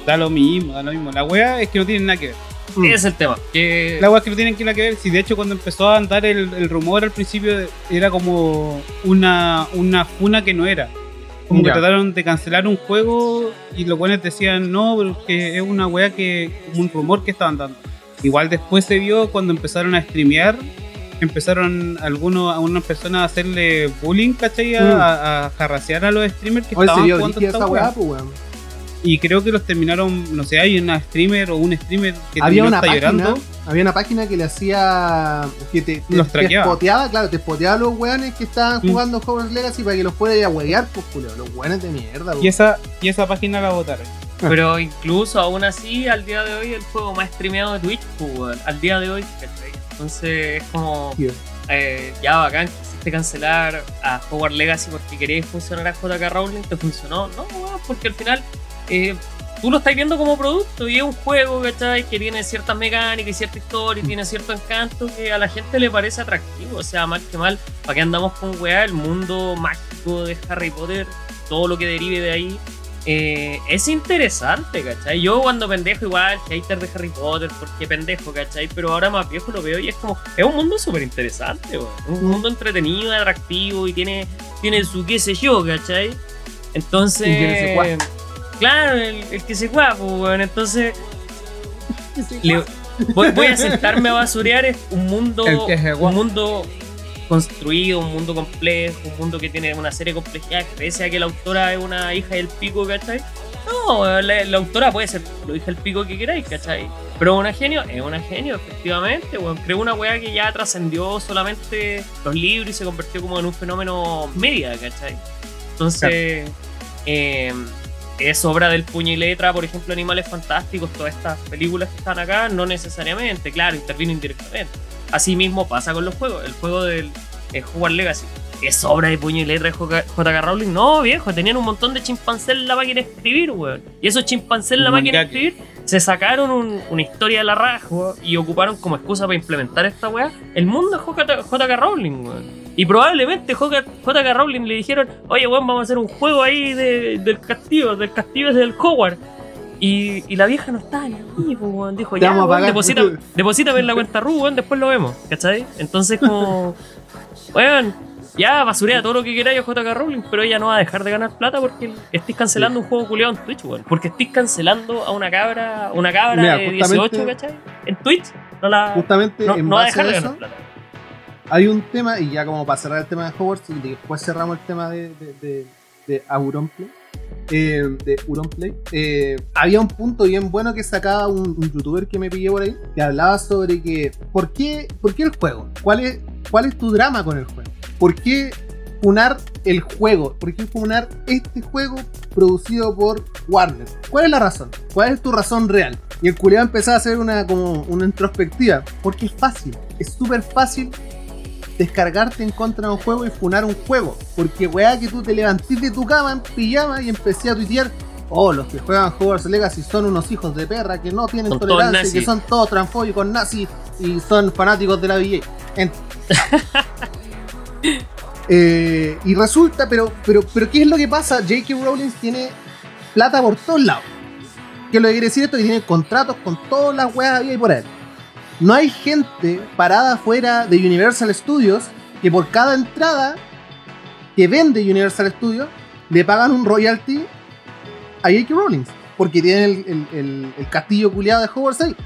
Speaker 2: Da lo mismo, da lo mismo. La wea es que no tienen nada que ver.
Speaker 3: Mm.
Speaker 1: Ese es el tema. Que
Speaker 2: La wea es que no tienen que nada que ver. Si de hecho cuando empezó a andar el, el rumor al principio era como una, una funa que no era. Como
Speaker 3: Ya.
Speaker 2: que trataron de cancelar un juego y los buenos decían no, porque es una wea que, como un rumor que estaban dando. Igual después se vio cuando empezaron a streamear, empezaron algunos, algunas personas a hacerle bullying, ¿cachai? A,
Speaker 3: Mm.
Speaker 2: a, a jarrasear a los streamers que
Speaker 3: Hoy se
Speaker 2: estaban
Speaker 3: vio
Speaker 2: jugando esta
Speaker 3: esa
Speaker 2: wea.
Speaker 3: weá, pues, weón.
Speaker 2: Y creo que los terminaron, no sé, hay una streamer o un streamer que
Speaker 3: Había una página,
Speaker 2: llorando.
Speaker 3: había una página que le hacía que te, te,
Speaker 2: Los
Speaker 3: te spoteaba, claro, te spoteaba a los weones que estaban
Speaker 2: Mm.
Speaker 3: jugando Hogwarts Legacy para que los fuera a huevear, pues culo, los weones de mierda,
Speaker 2: Y esa, y esa página la votaron.
Speaker 1: Pero incluso aún así, al día de hoy, el juego más streameado de Twitch, pues, al día de hoy. Entonces es como eh, ya bacán, quisiste cancelar a Hogwarts Legacy porque querías funcionar a JK Rowling, te funcionó. No, weón, porque al final eh, tú lo estás viendo como producto y es un juego, ¿cachai? Que tiene ciertas mecánicas y cierta historia y tiene cierto encanto que a la gente le parece atractivo. O sea, mal que mal, ¿para qué andamos con weá? El mundo mágico de Harry Potter, todo lo que derive de ahí. eh, es interesante, ¿cachai? Yo cuando pendejo igual, hater de Harry Potter, porque pendejo, ¿cachai? Pero ahora más viejo lo veo y es como, es un mundo súper interesante. Un mundo entretenido, atractivo y tiene, tiene su qué sé yo, ¿cachai? Entonces... Claro, el, el que se cuá, pues, weón. Entonces... le- voy, voy a sentarme a basurear es un mundo
Speaker 2: El que se guá.
Speaker 1: un mundo construido, un mundo complejo, un mundo que tiene una serie de complejidades, pese a que la autora es una hija del pico, ¿cachai? No, la, la autora puede ser lo hija del pico que queráis, ¿cachai? Pero una genio, es una genio, efectivamente, weón. Creó una weá que ya trascendió solamente los libros y se convirtió como en un fenómeno media, ¿cachai? Entonces, eh, es obra del puño y letra, por ejemplo, Animales Fantásticos, todas estas películas que están acá, no necesariamente, claro, intervino indirectamente. Así mismo pasa con los juegos. El juego del eh, Hogwarts Legacy es obra de puño y letra de JK Rowling. No, viejo, tenían un montón de chimpancés en la máquina de escribir, weón. Y esos chimpancés en la máquina de escribir se sacaron un- una historia de la raja weón, y ocuparon como excusa para implementar esta weá el mundo de JK Rowling, weón. Y probablemente JK, Rowling le dijeron, oye, weón, vamos a hacer un juego ahí de- del castillo, del castillo del Hogwarts. Y, y la vieja no estaba ni ahí, pues, weón. Dijo, ya,
Speaker 3: vamos a
Speaker 1: weón,
Speaker 3: pagar".
Speaker 1: deposita- deposítame en la cuenta RU, weón, después lo vemos, ¿cachai? Entonces, como, weón, ya basurea todo lo que queráis a JK Rowling, pero ella no va a dejar de ganar plata porque estés cancelando un juego culiado en Twitch, weón. Porque estés cancelando a una cabra, una cabra
Speaker 3: Mira,
Speaker 1: de
Speaker 3: justamente-
Speaker 1: 18, ¿cachai? En Twitch, no la.
Speaker 3: Justamente
Speaker 1: No,
Speaker 3: en
Speaker 1: no va a dejar de ganar plata.
Speaker 3: Hay un tema, y ya como para cerrar el tema de Hogwarts, y después cerramos el tema de, de, de, de Auronplay. eh, de eh, había un punto bien bueno que sacaba un, youtuber que me pillé por ahí, que hablaba sobre que, ¿por qué, por qué el juego? ¿Cuál es, ¿Cuál es tu drama con el juego? ¿Por qué funar el juego? ¿Por qué funar este juego producido por Warner? ¿Cuál es la razón? ¿Cuál es tu razón real? Y el culiado empezó a hacer una, como una introspectiva, porque es fácil, es súper fácil descargarte en contra de un juego y funar un juego. Porque weá que tú te levantís de tu cama en pijama y empecé a tuitear. Oh, los que juegan Hogwarts Legacy son unos hijos de perra que no tienen
Speaker 1: Son
Speaker 3: tolerancia que son todos transfóbicos nazis y son fanáticos de la VJ. Eh, y resulta, pero, pero, pero ¿qué es lo que pasa? J.K. Rowling tiene plata por todos lados. ¿Qué es lo que quiere decir esto? Que tiene contratos con todas las weas había y por ahí. No hay gente parada afuera de Universal Studios que por cada entrada que vende Universal Studios le pagan un royalty a J.K. Rowling. Porque tiene el, el- el- castillo culiado de Hogwarts ahí.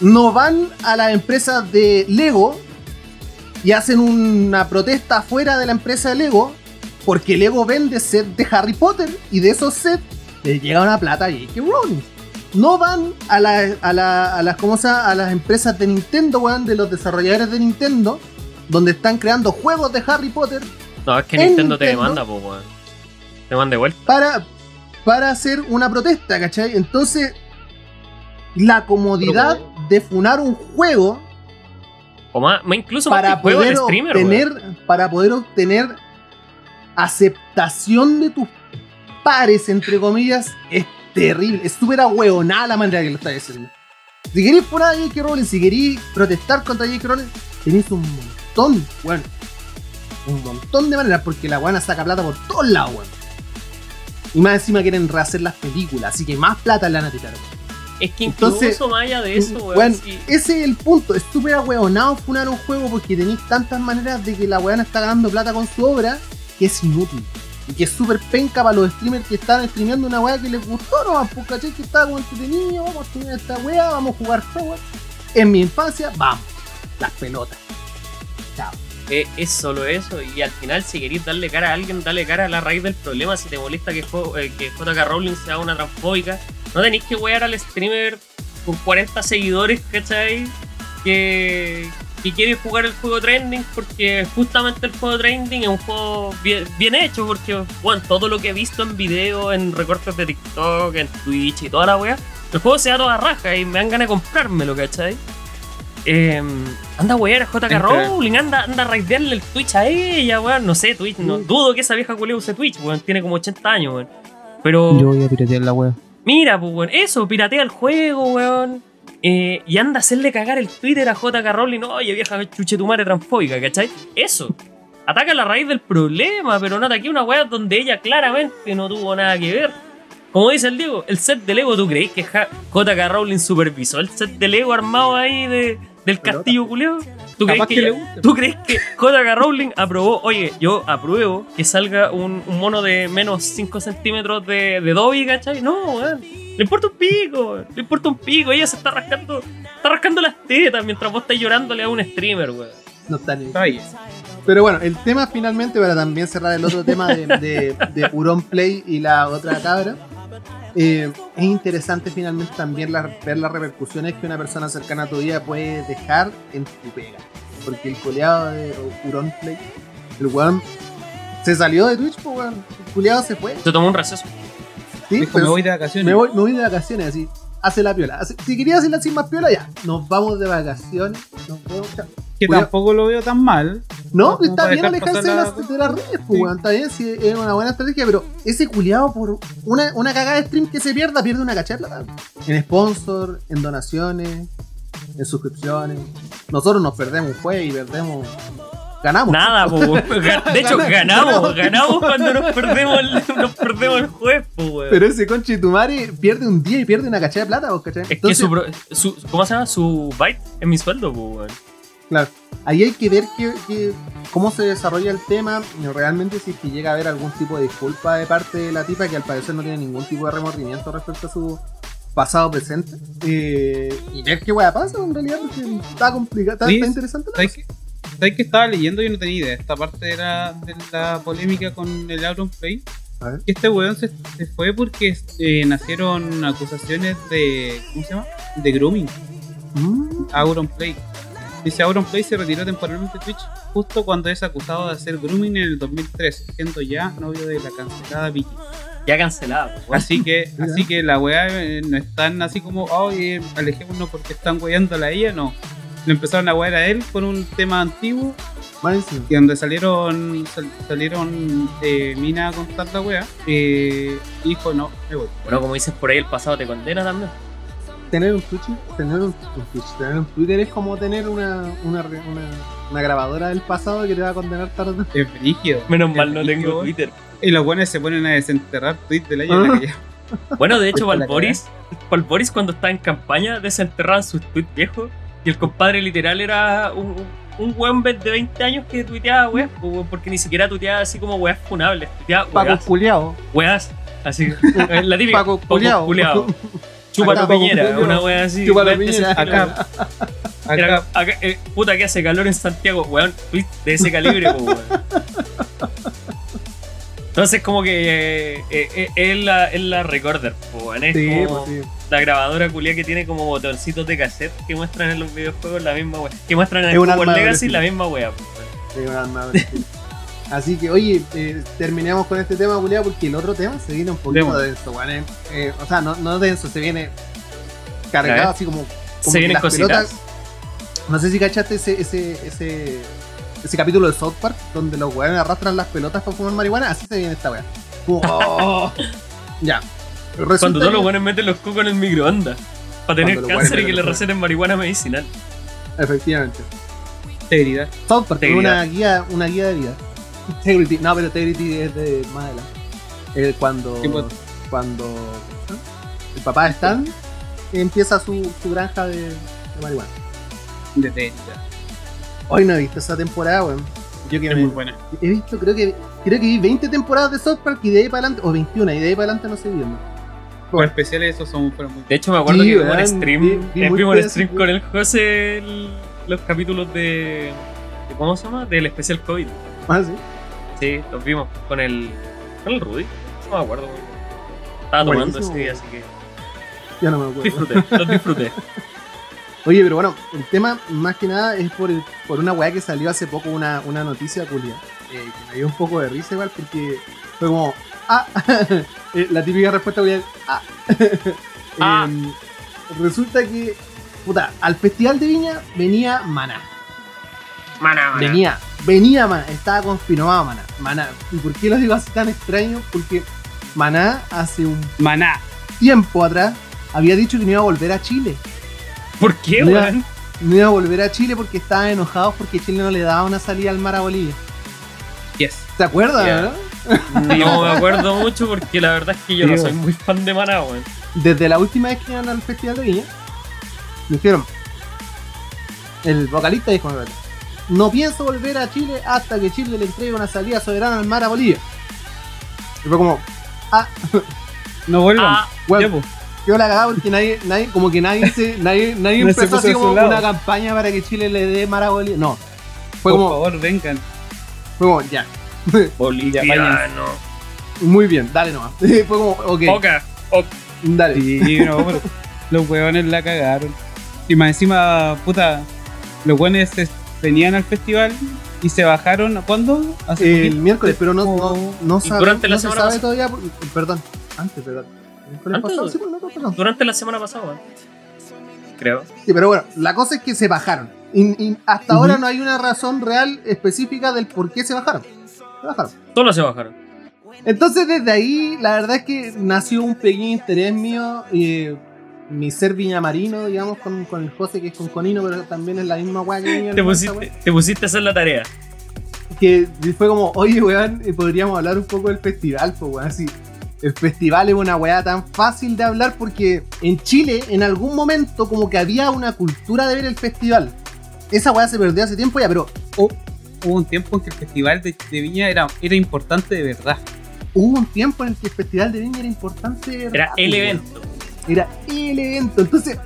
Speaker 3: No van a las empresas de Lego y hacen una protesta afuera de la empresa de Lego porque Lego vende set de Harry Potter y de esos sets le llega una plata a J.K. Rowling. No van a, la- a, la- a las, ¿cómo se a las empresas de Nintendo, weón, de los desarrolladores de Nintendo, donde están creando juegos de Harry Potter
Speaker 1: No, es que
Speaker 3: En
Speaker 1: Nintendo te demanda, pues, weón. Te manda de vuelta.
Speaker 3: para, para hacer una protesta, ¿cachai? Entonces, la comodidad de funar un juego
Speaker 1: O más, más incluso más
Speaker 3: para
Speaker 1: juego
Speaker 3: poder
Speaker 1: de streamer,
Speaker 3: obtener
Speaker 1: weón.
Speaker 3: para poder obtener aceptación de tus pares entre comillas es terrible es súper ahueonada la manera que lo está diciendo si queréis funar a J.K. Rowling si queréis protestar contra J.K. Rowling tenéis un montón bueno un montón de maneras porque la guana saca plata por todos lados weón. y más encima quieren rehacer las películas así que más plata le van a tirar weón.
Speaker 1: Es que incluso
Speaker 3: Entonces,
Speaker 1: más allá de eso, weón.
Speaker 3: Weón,
Speaker 1: sí.
Speaker 3: ese es el punto. Es súper ahueonado funar un juego porque tenéis tantas maneras de que la weona está ganando plata con su obra que es inútil. Que es súper penca para los streamers que están streameando una weá que les gustó nomás, pues cachai que estaba como entretenido, vamos a streamear esta weá, vamos a jugar Hogwarts. En mi infancia, vamos, las pelotas. Chao.
Speaker 1: Eh, es solo eso. Y al final, si queréis darle cara a alguien, dale cara a la raíz del problema. Si te molesta que, eh, que JK Rowling sea una transfóbica, no tenéis que wear al streamer con 40 seguidores, ¿cachai? Que, que quiere jugar el juego trending porque justamente el juego trending es un juego bien, bien hecho. Porque, bueno, todo lo que he visto en video, en recortes de TikTok, en Twitch y toda la wea, el juego se da toda raja y me dan ganas de comprármelo, ¿cachai? Eh, anda a wear a JK Rowling, anda, anda a raidearle el Twitch a ella, weón. No sé, Twitch, no dudo que esa vieja culea use Twitch, weón. Tiene como 80 años, weón. Pero,
Speaker 2: Yo voy a piratear la wea.
Speaker 1: mira, pues, weón, eso, piratea el juego, weón. Eh, y anda a hacerle cagar el Twitter a JK Rowling, oye, vieja chuchetumare transfóbica, ¿cachai? Eso. Ataca la raíz del problema, pero no ataque una weá donde ella claramente no tuvo nada que ver. Como dice el Diego, el set de Lego, ¿tú creéis que JK Rowling supervisó el set de Lego armado ahí de, del castillo culeo? ¿Tú crees que,
Speaker 2: que le
Speaker 1: ella-
Speaker 2: guste.
Speaker 1: ¿Tú crees que JK Rowling aprobó? Oye, yo apruebo que salga un, un mono de menos 5 centímetros de, de Dobby, ¿cachai? No, weón. Le importa un pico, weón. Le importa un pico. Ella se está rascando, está rascando las tetas mientras vos estás llorándole a un streamer, weón.
Speaker 3: No está ni-
Speaker 2: bien.
Speaker 3: Pero bueno, el tema finalmente, para también cerrar el otro tema de, de, de Hurón Play y la otra cabra, eh, es interesante finalmente también la- ver las repercusiones que una persona cercana a tu vida puede dejar en tu pega. Porque el coleado de Hurón Play, el weón se salió de Twitch, pues weón. El culeado se fue.
Speaker 1: Se tomó un receso.
Speaker 3: ¿sí?
Speaker 2: Dijo, me voy de vacaciones.
Speaker 3: me voy, me voy de vacaciones, así. Hace la piola. Hace- si querías hacerla sin más piola, ya. Nos vamos de vacaciones. Nos vemos, chao.
Speaker 2: que tampoco lo veo tan mal.
Speaker 3: No,
Speaker 2: Como
Speaker 3: está bien alejarse de
Speaker 2: la-
Speaker 3: de las redes, pues,
Speaker 2: Sí.
Speaker 3: weón, está bien, sí, es una buena estrategia, pero ese culiado por una, una cagada de stream que se pierda, pierde una cachada de plata. En sponsor, en donaciones, en suscripciones. Nosotros nos perdemos un juego y perdemos. Ganamos.
Speaker 1: Nada, po, De hecho,
Speaker 3: Ganamos,
Speaker 1: ganamos. cuando nos perdemos el, nos perdemos el juez, po, weón.
Speaker 3: Pero ese conche tu madre pierde un día y pierde una cachada de plata, ¿vos cachai?
Speaker 1: Es que su, pro- su- ¿Cómo se llama? Su byte es mi sueldo, po, weón.
Speaker 3: Claro, ahí hay que ver que, que- cómo se desarrolla el tema, realmente si es que llega a haber algún tipo de disculpa de parte de la tipa que al parecer no tiene ningún tipo de remordimiento respecto a su pasado presente eh, y ver qué weá pasa en realidad porque está complicado, está, interesante. la
Speaker 2: ¿Sabes qué? ¿Sabes que estaba leyendo y no tenía idea? Esta parte era de la polémica con el Auron Play. Este weón se, se fue porque eh, nacieron acusaciones de. ¿Cómo se llama? De grooming.
Speaker 3: Mm,
Speaker 2: Auron Play. Dice Auron Play se retiró temporalmente de Twitch justo cuando es acusado de hacer grooming en el 2013, siendo ya novio de la cancelada Vicky.
Speaker 1: Ya cancelado, weón.
Speaker 2: Así que, así que la weá eh, no están así como, oye, alejémonos porque están weyándola a ella, no. Le empezaron a wear a él por un tema antiguo y donde salieron sal- salieron eh, Mina a contar la weá. Eh, y dijo, no, me voy.
Speaker 1: Bueno, como dices por ahí, el pasado te condena también.
Speaker 3: Tener un Twitch, tener un, un Twitch, tener un Twitter es como tener una, una, una, una grabadora del pasado que te va a condenar tarde.
Speaker 2: Es brígido.
Speaker 1: Menos
Speaker 2: Es
Speaker 1: mal no tengo. Twitter.
Speaker 2: Y los buenos se ponen a desenterrar tweets del año en la que ya-
Speaker 1: Bueno, de hecho, Valboris, Valboris cuando estaba en campaña desenterraban sus tweets viejos y el compadre literal era un, un weón de 20 años que tuiteaba weas, porque ni siquiera tuiteaba así como weas funables, tuiteaba
Speaker 3: Paco
Speaker 1: weas,
Speaker 3: culiao.
Speaker 1: weas, así, la típica,
Speaker 3: Paco culiao. Acá, Paco
Speaker 1: piñera, una wea así, ese
Speaker 3: piñera.
Speaker 2: Acá.
Speaker 1: Era,
Speaker 2: acá,
Speaker 1: acá, eh, puta que hace calor en Santiago, weón, de ese calibre, po, weón. Entonces como que eh, eh, es, la, es la recorder, po, weón, es
Speaker 3: Sí,
Speaker 1: como
Speaker 3: pues sí.
Speaker 1: la grabadora culia que tiene como botoncitos de cassette que muestran en los videojuegos la misma wea. Que muestran en el Legacy la misma wea. po, weón.
Speaker 3: Sí, una arma. Así que, oye, eh, terminamos con este tema, culiao, porque el otro tema se viene un poquito
Speaker 2: Demo.
Speaker 3: denso, weón. eh. Eh, o sea, no, no denso, se viene cargado
Speaker 1: ver.
Speaker 3: así como. como
Speaker 1: Se vienen
Speaker 3: las
Speaker 1: cositas.
Speaker 3: pelotas- No sé si cachaste ese, ese, ese, ese capítulo de South Park donde los weones arrastran las pelotas para fumar marihuana. Así se viene esta wea. Como, oh. ya. Resulta
Speaker 1: Cuando todos los buenos meten los cocos en el microondas. Para tener cáncer y que le receten marihuana medicinal.
Speaker 3: Efectivamente.
Speaker 2: integridad.
Speaker 3: South Park, una guía, una guía de vida. Integrity, no, pero Integrity es de más adelante. Eh, cuando,
Speaker 2: pues.
Speaker 3: cuando el papá de Stan empieza su, su granja de, de marihuana.
Speaker 2: De integridad.
Speaker 3: Hoy no he visto esa temporada, weón. Yo que
Speaker 2: Es
Speaker 3: me-
Speaker 2: muy buena.
Speaker 3: he visto, creo que creo que vi 20 temporadas de South Park y de ahí para adelante, o 21, y de ahí para adelante no sé viendo.
Speaker 2: Los especiales esos son, fueron muy
Speaker 1: De hecho, me acuerdo
Speaker 3: Sí,
Speaker 1: que vimos un stream,
Speaker 3: vi- vi
Speaker 1: eh, stream con el José el- los capítulos de- ¿Cómo se llama? Del especial COVID.
Speaker 3: Ah, sí.
Speaker 1: Sí, los vimos con el. con el Rudy. No me acuerdo. Estaba tomando
Speaker 3: Buenísimo,
Speaker 1: ese día, así que
Speaker 3: Ya no me acuerdo.
Speaker 1: disfruté, los disfruté.
Speaker 3: Oye, pero bueno, el tema más que nada es por, el- por una weá que salió hace poco, una, una noticia culia. eh, que me dio un poco de risa igual porque fue como, ah, eh, la típica respuesta culia, ah.
Speaker 1: Ah.
Speaker 3: Em, resulta que, puta, al Festival de Viña venía Maná.
Speaker 1: Maná, maná.
Speaker 3: Venía, venía Maná, estaba confirmado Maná. Maná. ¿Y por qué lo digo así tan extraño? Porque Maná hace un
Speaker 2: Maná.
Speaker 3: tiempo atrás había dicho que no iba a volver a Chile.
Speaker 1: ¿Por qué, weón?
Speaker 3: no iba a volver a Chile porque estaban enojados porque Chile no le daba una salida al mar a Bolivia.
Speaker 2: Yes.
Speaker 3: ¿Se acuerdan,
Speaker 1: Yeah.
Speaker 3: no?
Speaker 1: No me acuerdo mucho porque la verdad es que yo no soy muy fan de Maná, weón.
Speaker 3: Desde la última vez que iban al Festival de Viña, dijeron, el vocalista dijo, no pienso volver a Chile hasta que Chile le entregue una salida soberana al mar a Bolivia. Y fue como, ah,
Speaker 2: No vuelvan.
Speaker 1: Ah,
Speaker 3: bueno, yo la cagaba porque nadie, nadie, como que nadie se, nadie, nadie
Speaker 2: No se
Speaker 3: empezó así como
Speaker 2: lado.
Speaker 3: una campaña para que Chile le dé mar a Bolivia. No. Fue
Speaker 2: Por
Speaker 3: como,
Speaker 2: favor, vengan.
Speaker 3: fue como, ya.
Speaker 1: boliviano.
Speaker 3: Muy bien, dale nomás. Fue como, ok,
Speaker 1: Oca, oca.
Speaker 3: dale.
Speaker 2: Sí, no, pero los huevones la cagaron. Y más encima, puta, los hueones venían al festival y se bajaron. ¿Cuándo? Hace
Speaker 3: El
Speaker 2: poquito.
Speaker 3: miércoles, pero no, no, no, sabe-
Speaker 1: durante la
Speaker 3: no se
Speaker 1: semana
Speaker 3: sabe
Speaker 1: pasada.
Speaker 3: todavía. Perdón, antes, perdón. ¿Miércoles
Speaker 1: ¿Antes?
Speaker 3: pasado? Sí, pues, perdón.
Speaker 1: Durante la semana pasada. Creo.
Speaker 3: Sí, pero bueno, la cosa es que se bajaron. Y, y hasta ahora no hay una razón real específica del por qué se bajaron. Se bajaron.
Speaker 1: Solo se bajaron.
Speaker 3: Entonces, desde ahí, la verdad es que nació un pequeño interés mío. eh, mi ser viñamarino, digamos, con, con el José, que es con Conino, pero también es la misma weá que Viña
Speaker 1: Te pusiste,
Speaker 3: weá.
Speaker 1: te pusiste a hacer la tarea.
Speaker 3: que fue como, oye, weón, eh, podríamos hablar un poco del festival, pues, weón, así. El festival es una weá tan fácil de hablar porque en Chile, en algún momento, como que había una cultura de ver el festival. Esa weá se perdió hace tiempo ya, pero
Speaker 2: Hubo un tiempo en que el festival de, de Viña era, era importante de verdad.
Speaker 3: hubo un tiempo en el que el festival de Viña era importante. de
Speaker 1: Era
Speaker 3: verdad,
Speaker 1: el
Speaker 3: weón.
Speaker 1: evento.
Speaker 3: Era el evento. Entonces,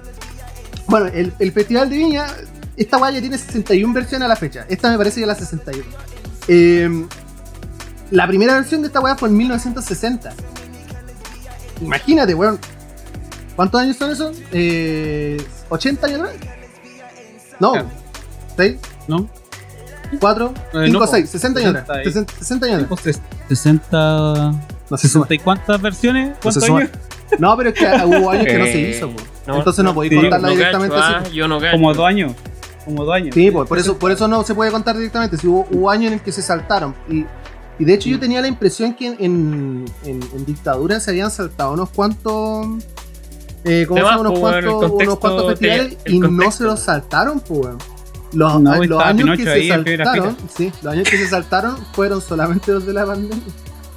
Speaker 3: bueno, el, el festival de Viña, esta weá ya tiene 61 versiones a la fecha. Esta me parece que es la 61. Eh, La primera versión de esta weá fue en 1960. Imagínate, weón. ¿Cuántos años son esos? Eh, ¿80 años atrás? No.
Speaker 2: Claro.
Speaker 3: ¿6?
Speaker 2: ¿No?
Speaker 3: 4,
Speaker 2: Eh,
Speaker 3: 5,
Speaker 2: no,
Speaker 3: 6, 60 años
Speaker 2: 60
Speaker 3: atrás.
Speaker 2: y-
Speaker 3: 60, 60 años atrás.
Speaker 2: Pues, 60.
Speaker 3: No se suma.
Speaker 2: 60 y cuántas versiones?
Speaker 3: No se
Speaker 2: ¿Cuántos
Speaker 3: suma.
Speaker 2: años?
Speaker 3: No, pero es que hubo años que no se hizo, po.
Speaker 1: no,
Speaker 3: Entonces no podéis
Speaker 2: sí,
Speaker 3: contarla
Speaker 1: no
Speaker 3: directamente así.
Speaker 1: ah, yo no.
Speaker 2: Como dos años. Como dos años.
Speaker 3: Sí, pues, por eso, por eso no se puede contar directamente. Si hubo, hubo años en el que se saltaron. Y, y de hecho yo tenía la impresión que en, en, en- en dictadura se habían saltado unos cuantos. Eh, ¿Cómo se llama? Unos cuantos, unos cuantos festivales y no se los saltaron, pues. Los,
Speaker 2: No,
Speaker 3: los años que se saltaron, sí, los años que se saltaron fueron solamente los de la pandemia.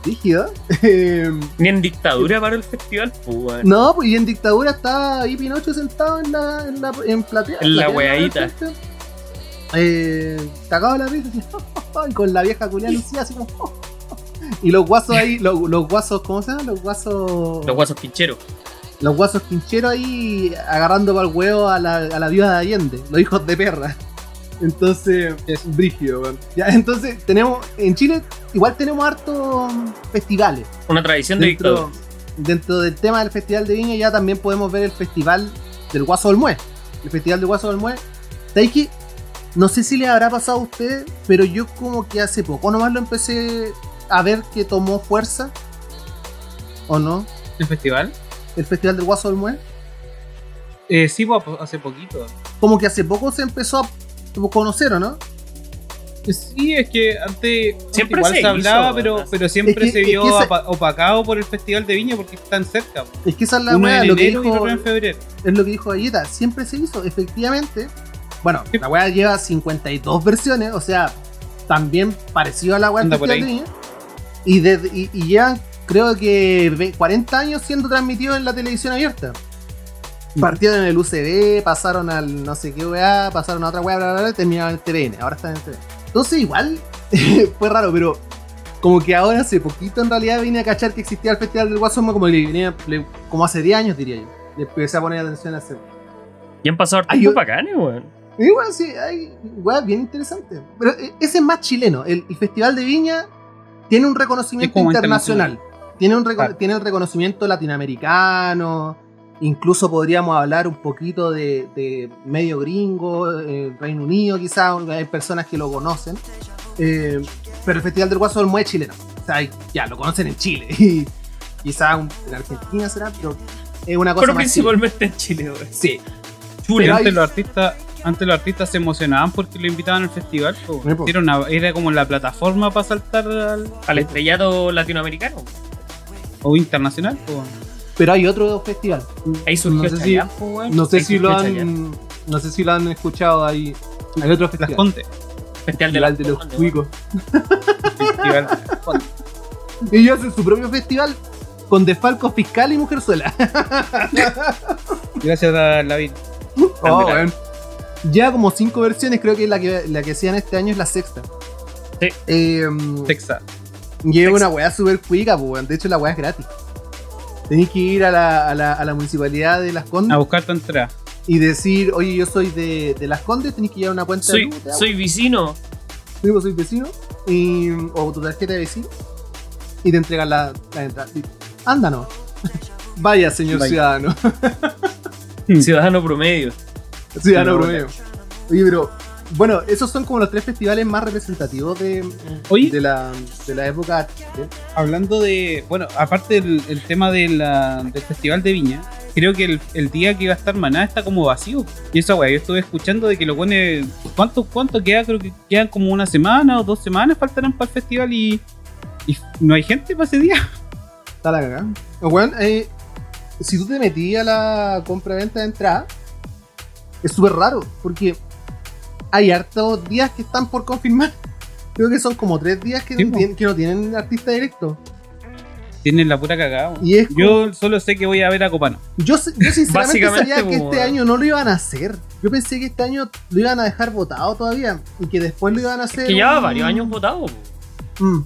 Speaker 3: Rígido. Eh,
Speaker 1: Ni en dictadura para el festival, pues,
Speaker 3: no, pues y en dictadura estaba ahí Pinocho sentado en la, en la en platea.
Speaker 1: En la weadita.
Speaker 3: Eh, cagado la risa y con la vieja culiada lucía así como. y los guasos ahí, los, los guasos, ¿cómo se llama? Los guasos.
Speaker 1: Los guasos pincheros.
Speaker 3: Los guasos quincheros ahí agarrando para el huevo a la, a la viuda de Allende, los hijos de perra. Entonces, es brígido, weón. Ya, entonces, tenemos, en Chile, igual tenemos hartos festivales.
Speaker 1: Una tradición de
Speaker 3: Dentro,
Speaker 1: dictadura.
Speaker 3: dentro del tema del Festival de Viña ya también podemos ver el Festival del Guaso del Mue. El Festival del Guaso del Mue. ¿Sabéis que? No sé si les habrá pasado a ustedes, pero yo como que hace poco nomás lo empecé a ver que tomó fuerza. ¿O no?
Speaker 2: ¿El festival?
Speaker 3: El Festival del Guaso del Mue.
Speaker 2: Eh, sí, hace poquito.
Speaker 3: Como que hace poco se empezó a conocer, ¿o no?
Speaker 2: Sí, es que antes, antes
Speaker 1: Siempre
Speaker 2: igual
Speaker 1: se
Speaker 2: se, hablaba,
Speaker 1: hizo,
Speaker 2: pero, pero siempre
Speaker 3: Es que-
Speaker 2: se
Speaker 3: es
Speaker 2: vio
Speaker 3: que esa-
Speaker 2: apa- opacado por el Festival de Viña porque están cerca.
Speaker 3: Es que esa es la weá, lo que dijo,
Speaker 2: otro en febrero.
Speaker 3: es lo que dijo Galleta, siempre se hizo, efectivamente. Bueno, la weá lleva 52 versiones, o sea, también parecido a la weá del Festival de. Viña. Y, desde- y, y llevan, creo que ve- 40 años siendo transmitido en la televisión abierta. Partieron en el UCB, pasaron al no sé qué weá, pasaron a otra weá, bla, bla, bla, y terminaron en el TVN, ahora están en el TVN. Entonces igual fue raro, pero como que ahora hace poquito en realidad vine a cachar que existía el Festival del Guasón, como, que le venía- le- como hace 10 años diría yo. Le empecé a poner atención a ese.
Speaker 1: Y han pasado
Speaker 3: yo-
Speaker 1: bacanes, weón.
Speaker 3: Y bueno, sí, hay weá bien interesante. Pero eh, ese es más chileno. El, el Festival de Viña tiene un reconocimiento internacional. Tiene, un reco-
Speaker 2: Claro.
Speaker 3: tiene el reconocimiento latinoamericano. Incluso podríamos hablar un poquito de, de medio gringo, eh, Reino Unido quizás, hay personas que lo conocen. Eh, pero el Festival del Guaso es chileno. O sea, ya, lo conocen en Chile. Y quizás en Argentina será, pero es una cosa
Speaker 1: Pero
Speaker 3: más
Speaker 1: principalmente en Chile,
Speaker 3: chilena. Sí. Pero
Speaker 2: antes
Speaker 3: hay-
Speaker 2: los artistas antes los artistas se emocionaban porque lo invitaban al festival. Era, una- era como la plataforma para saltar al,
Speaker 1: Al estrellato latinoamericano.
Speaker 2: o internacional. po.
Speaker 3: Pero hay otro festival.
Speaker 1: Ahí surgió
Speaker 3: No sé si-. No sé si lo han. No sé si lo han escuchado ahí. Hay otro
Speaker 2: Las
Speaker 3: festival.
Speaker 2: Contes.
Speaker 1: Festival de, las
Speaker 3: de los cuicos.
Speaker 2: Festival de las.
Speaker 3: Ellos hacen su propio festival con desfalco fiscal y mujerzuela.
Speaker 2: Gracias a David.
Speaker 3: Oh, weón. Ya como cinco versiones, creo que la que, la que hacían este año es la sexta.
Speaker 1: Sí.
Speaker 3: Eh,
Speaker 2: Texas.
Speaker 3: y es una weá súper cuica, pues. De hecho, la weá es gratis. Tenéis que ir a la, a, la, a la municipalidad de Las Condes
Speaker 2: A buscar tu entrada.
Speaker 3: y decir, oye, yo soy de, de Las Condes, tenéis que llevar una cuenta de
Speaker 1: Soy,
Speaker 3: de
Speaker 1: soy vecino.
Speaker 3: Sí, pues soy vecino. Y, o tu tarjeta de vecino. Y te entregan la, la entrada. Ándanos. Vaya, señor
Speaker 2: Vaya.
Speaker 3: ciudadano.
Speaker 1: Ciudadano promedio.
Speaker 3: ciudadano promedio. Oye, pero. Bueno, esos son como los tres festivales más representativos de,
Speaker 2: Oye.
Speaker 3: de, la, de la época. ¿eh?
Speaker 2: Hablando de. Bueno, aparte del el tema de la- del Festival de Viña, creo que el, el día que va a estar Maná está como vacío. Y esa weá, yo estuve escuchando de que lo pone. ¿Cuánto, cuánto queda? Creo que quedan como una semana o dos semanas faltarán para el festival y. Y no hay gente para ese día.
Speaker 3: Está la cagada. Bueno, eh, si tú te metías a la compra-venta de entrada, es súper raro, porque hay hartos días que están por confirmar. Creo que son como tres días que,
Speaker 2: Sí,
Speaker 3: no, tienen, que no tienen artista directo.
Speaker 2: Tienen la pura cagada.
Speaker 3: Y es como-
Speaker 2: Yo solo sé que voy a ver a Copano.
Speaker 3: Yo, sinceramente sabía que este año no lo iban a hacer. Yo pensé que este año lo iban a dejar votado todavía y que después lo iban a hacer.
Speaker 1: Que lleva
Speaker 3: un-
Speaker 1: varios años votado.
Speaker 3: Mm.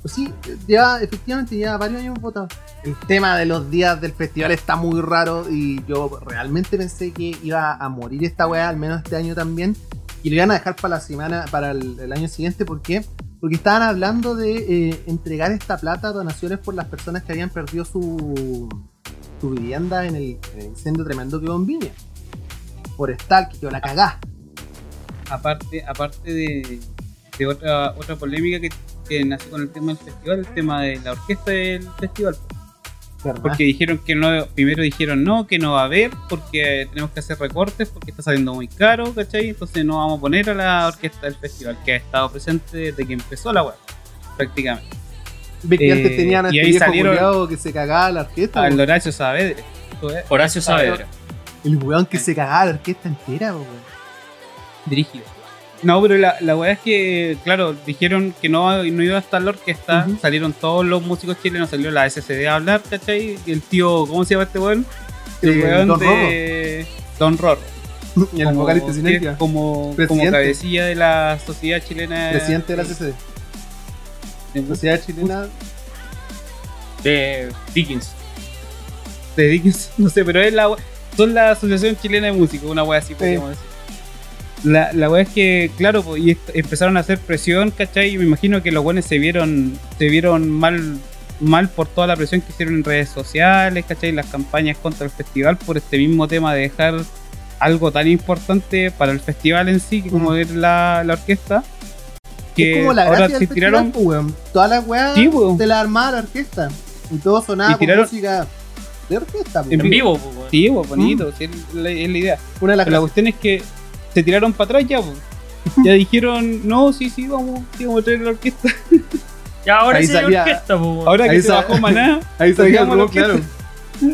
Speaker 3: Pues sí, ya efectivamente lleva varios años votado. El tema de los días del festival está muy raro y yo realmente pensé que iba a morir esta weá, al menos este año también. Y lo iban a dejar para la semana, para el, año siguiente, ¿por qué? Porque estaban hablando de eh, entregar esta plata a donaciones por las personas que habían perdido su, vivienda en el, en incendio tremendo que hubo en Viña. Forestal, que yo la cagá.
Speaker 2: aparte, aparte de, de otra, otra polémica que, que nació con el tema del festival, el tema de la orquesta del festival.
Speaker 3: ¿Verdad?
Speaker 2: Porque dijeron que no, primero dijeron no, que no va a haber, porque tenemos que hacer recortes, porque está saliendo muy caro, ¿cachai? Entonces no vamos a poner a la orquesta del festival, que ha estado presente desde que empezó la web, prácticamente.
Speaker 3: Ve que
Speaker 2: eh,
Speaker 3: antes tenían a
Speaker 2: y
Speaker 3: este
Speaker 2: ahí
Speaker 3: viejo
Speaker 2: salieron-
Speaker 3: que se cagaba la orquesta.
Speaker 2: Al. Horacio Saavedra.
Speaker 1: Horacio Saavedra.
Speaker 3: El weón que se cagaba la orquesta entera, weón.
Speaker 2: dirigido. No, pero la, la weá es que, claro, dijeron que no, no iba a estar la orquesta,
Speaker 3: Ujú.
Speaker 2: salieron todos los músicos chilenos, salió la SCD a hablar, ¿cachai? Y el tío, ¿cómo se llama este weón? El
Speaker 3: Eh,
Speaker 2: weón
Speaker 3: Don
Speaker 2: de Don Rorro.
Speaker 3: Y el
Speaker 2: Como-
Speaker 3: vocalista
Speaker 2: que
Speaker 3: Sinergia.
Speaker 2: Como, como cabecilla de la sociedad chilena.
Speaker 3: Presidente de la CCD.
Speaker 2: de,
Speaker 3: Sociedad Chilena.
Speaker 1: De Dickens.
Speaker 2: de Dickens, no sé, pero es la son la Asociación Chilena de Músicos, una wea así podríamos decir. La, la wea es que, claro, pues, y empezaron a hacer presión, ¿cachai? Y me imagino que los buenos se vieron, se vieron mal, mal por toda la presión que hicieron en redes sociales, ¿cachai? Las campañas contra el festival por este mismo tema de dejar algo tan importante para el festival en sí, como es la, la orquesta. Que
Speaker 3: es como la
Speaker 2: ahora
Speaker 3: gracia
Speaker 2: se
Speaker 3: del
Speaker 2: tiraron.
Speaker 3: festival, po, weón. Todas las weas
Speaker 2: Sí, weón.
Speaker 3: de la armada la orquesta. Y todo sonaba
Speaker 2: Y
Speaker 3: con
Speaker 2: tiraron-
Speaker 3: música de orquesta.
Speaker 2: En vivo.
Speaker 1: pues, weón.
Speaker 2: Sí, bonito, sí, es la, es la idea.
Speaker 3: Una de las
Speaker 2: Pero la cuestión es que se tiraron para atrás ya, pues. Ya dijeron, no, sí, sí, vamos, sí, vamos a traer la orquesta.
Speaker 1: Ya ahora
Speaker 3: Ahí
Speaker 1: sí orquesta, pues.
Speaker 2: Ahora
Speaker 3: Ahí
Speaker 2: que se bajó Maná,
Speaker 3: Ahí salía el claro.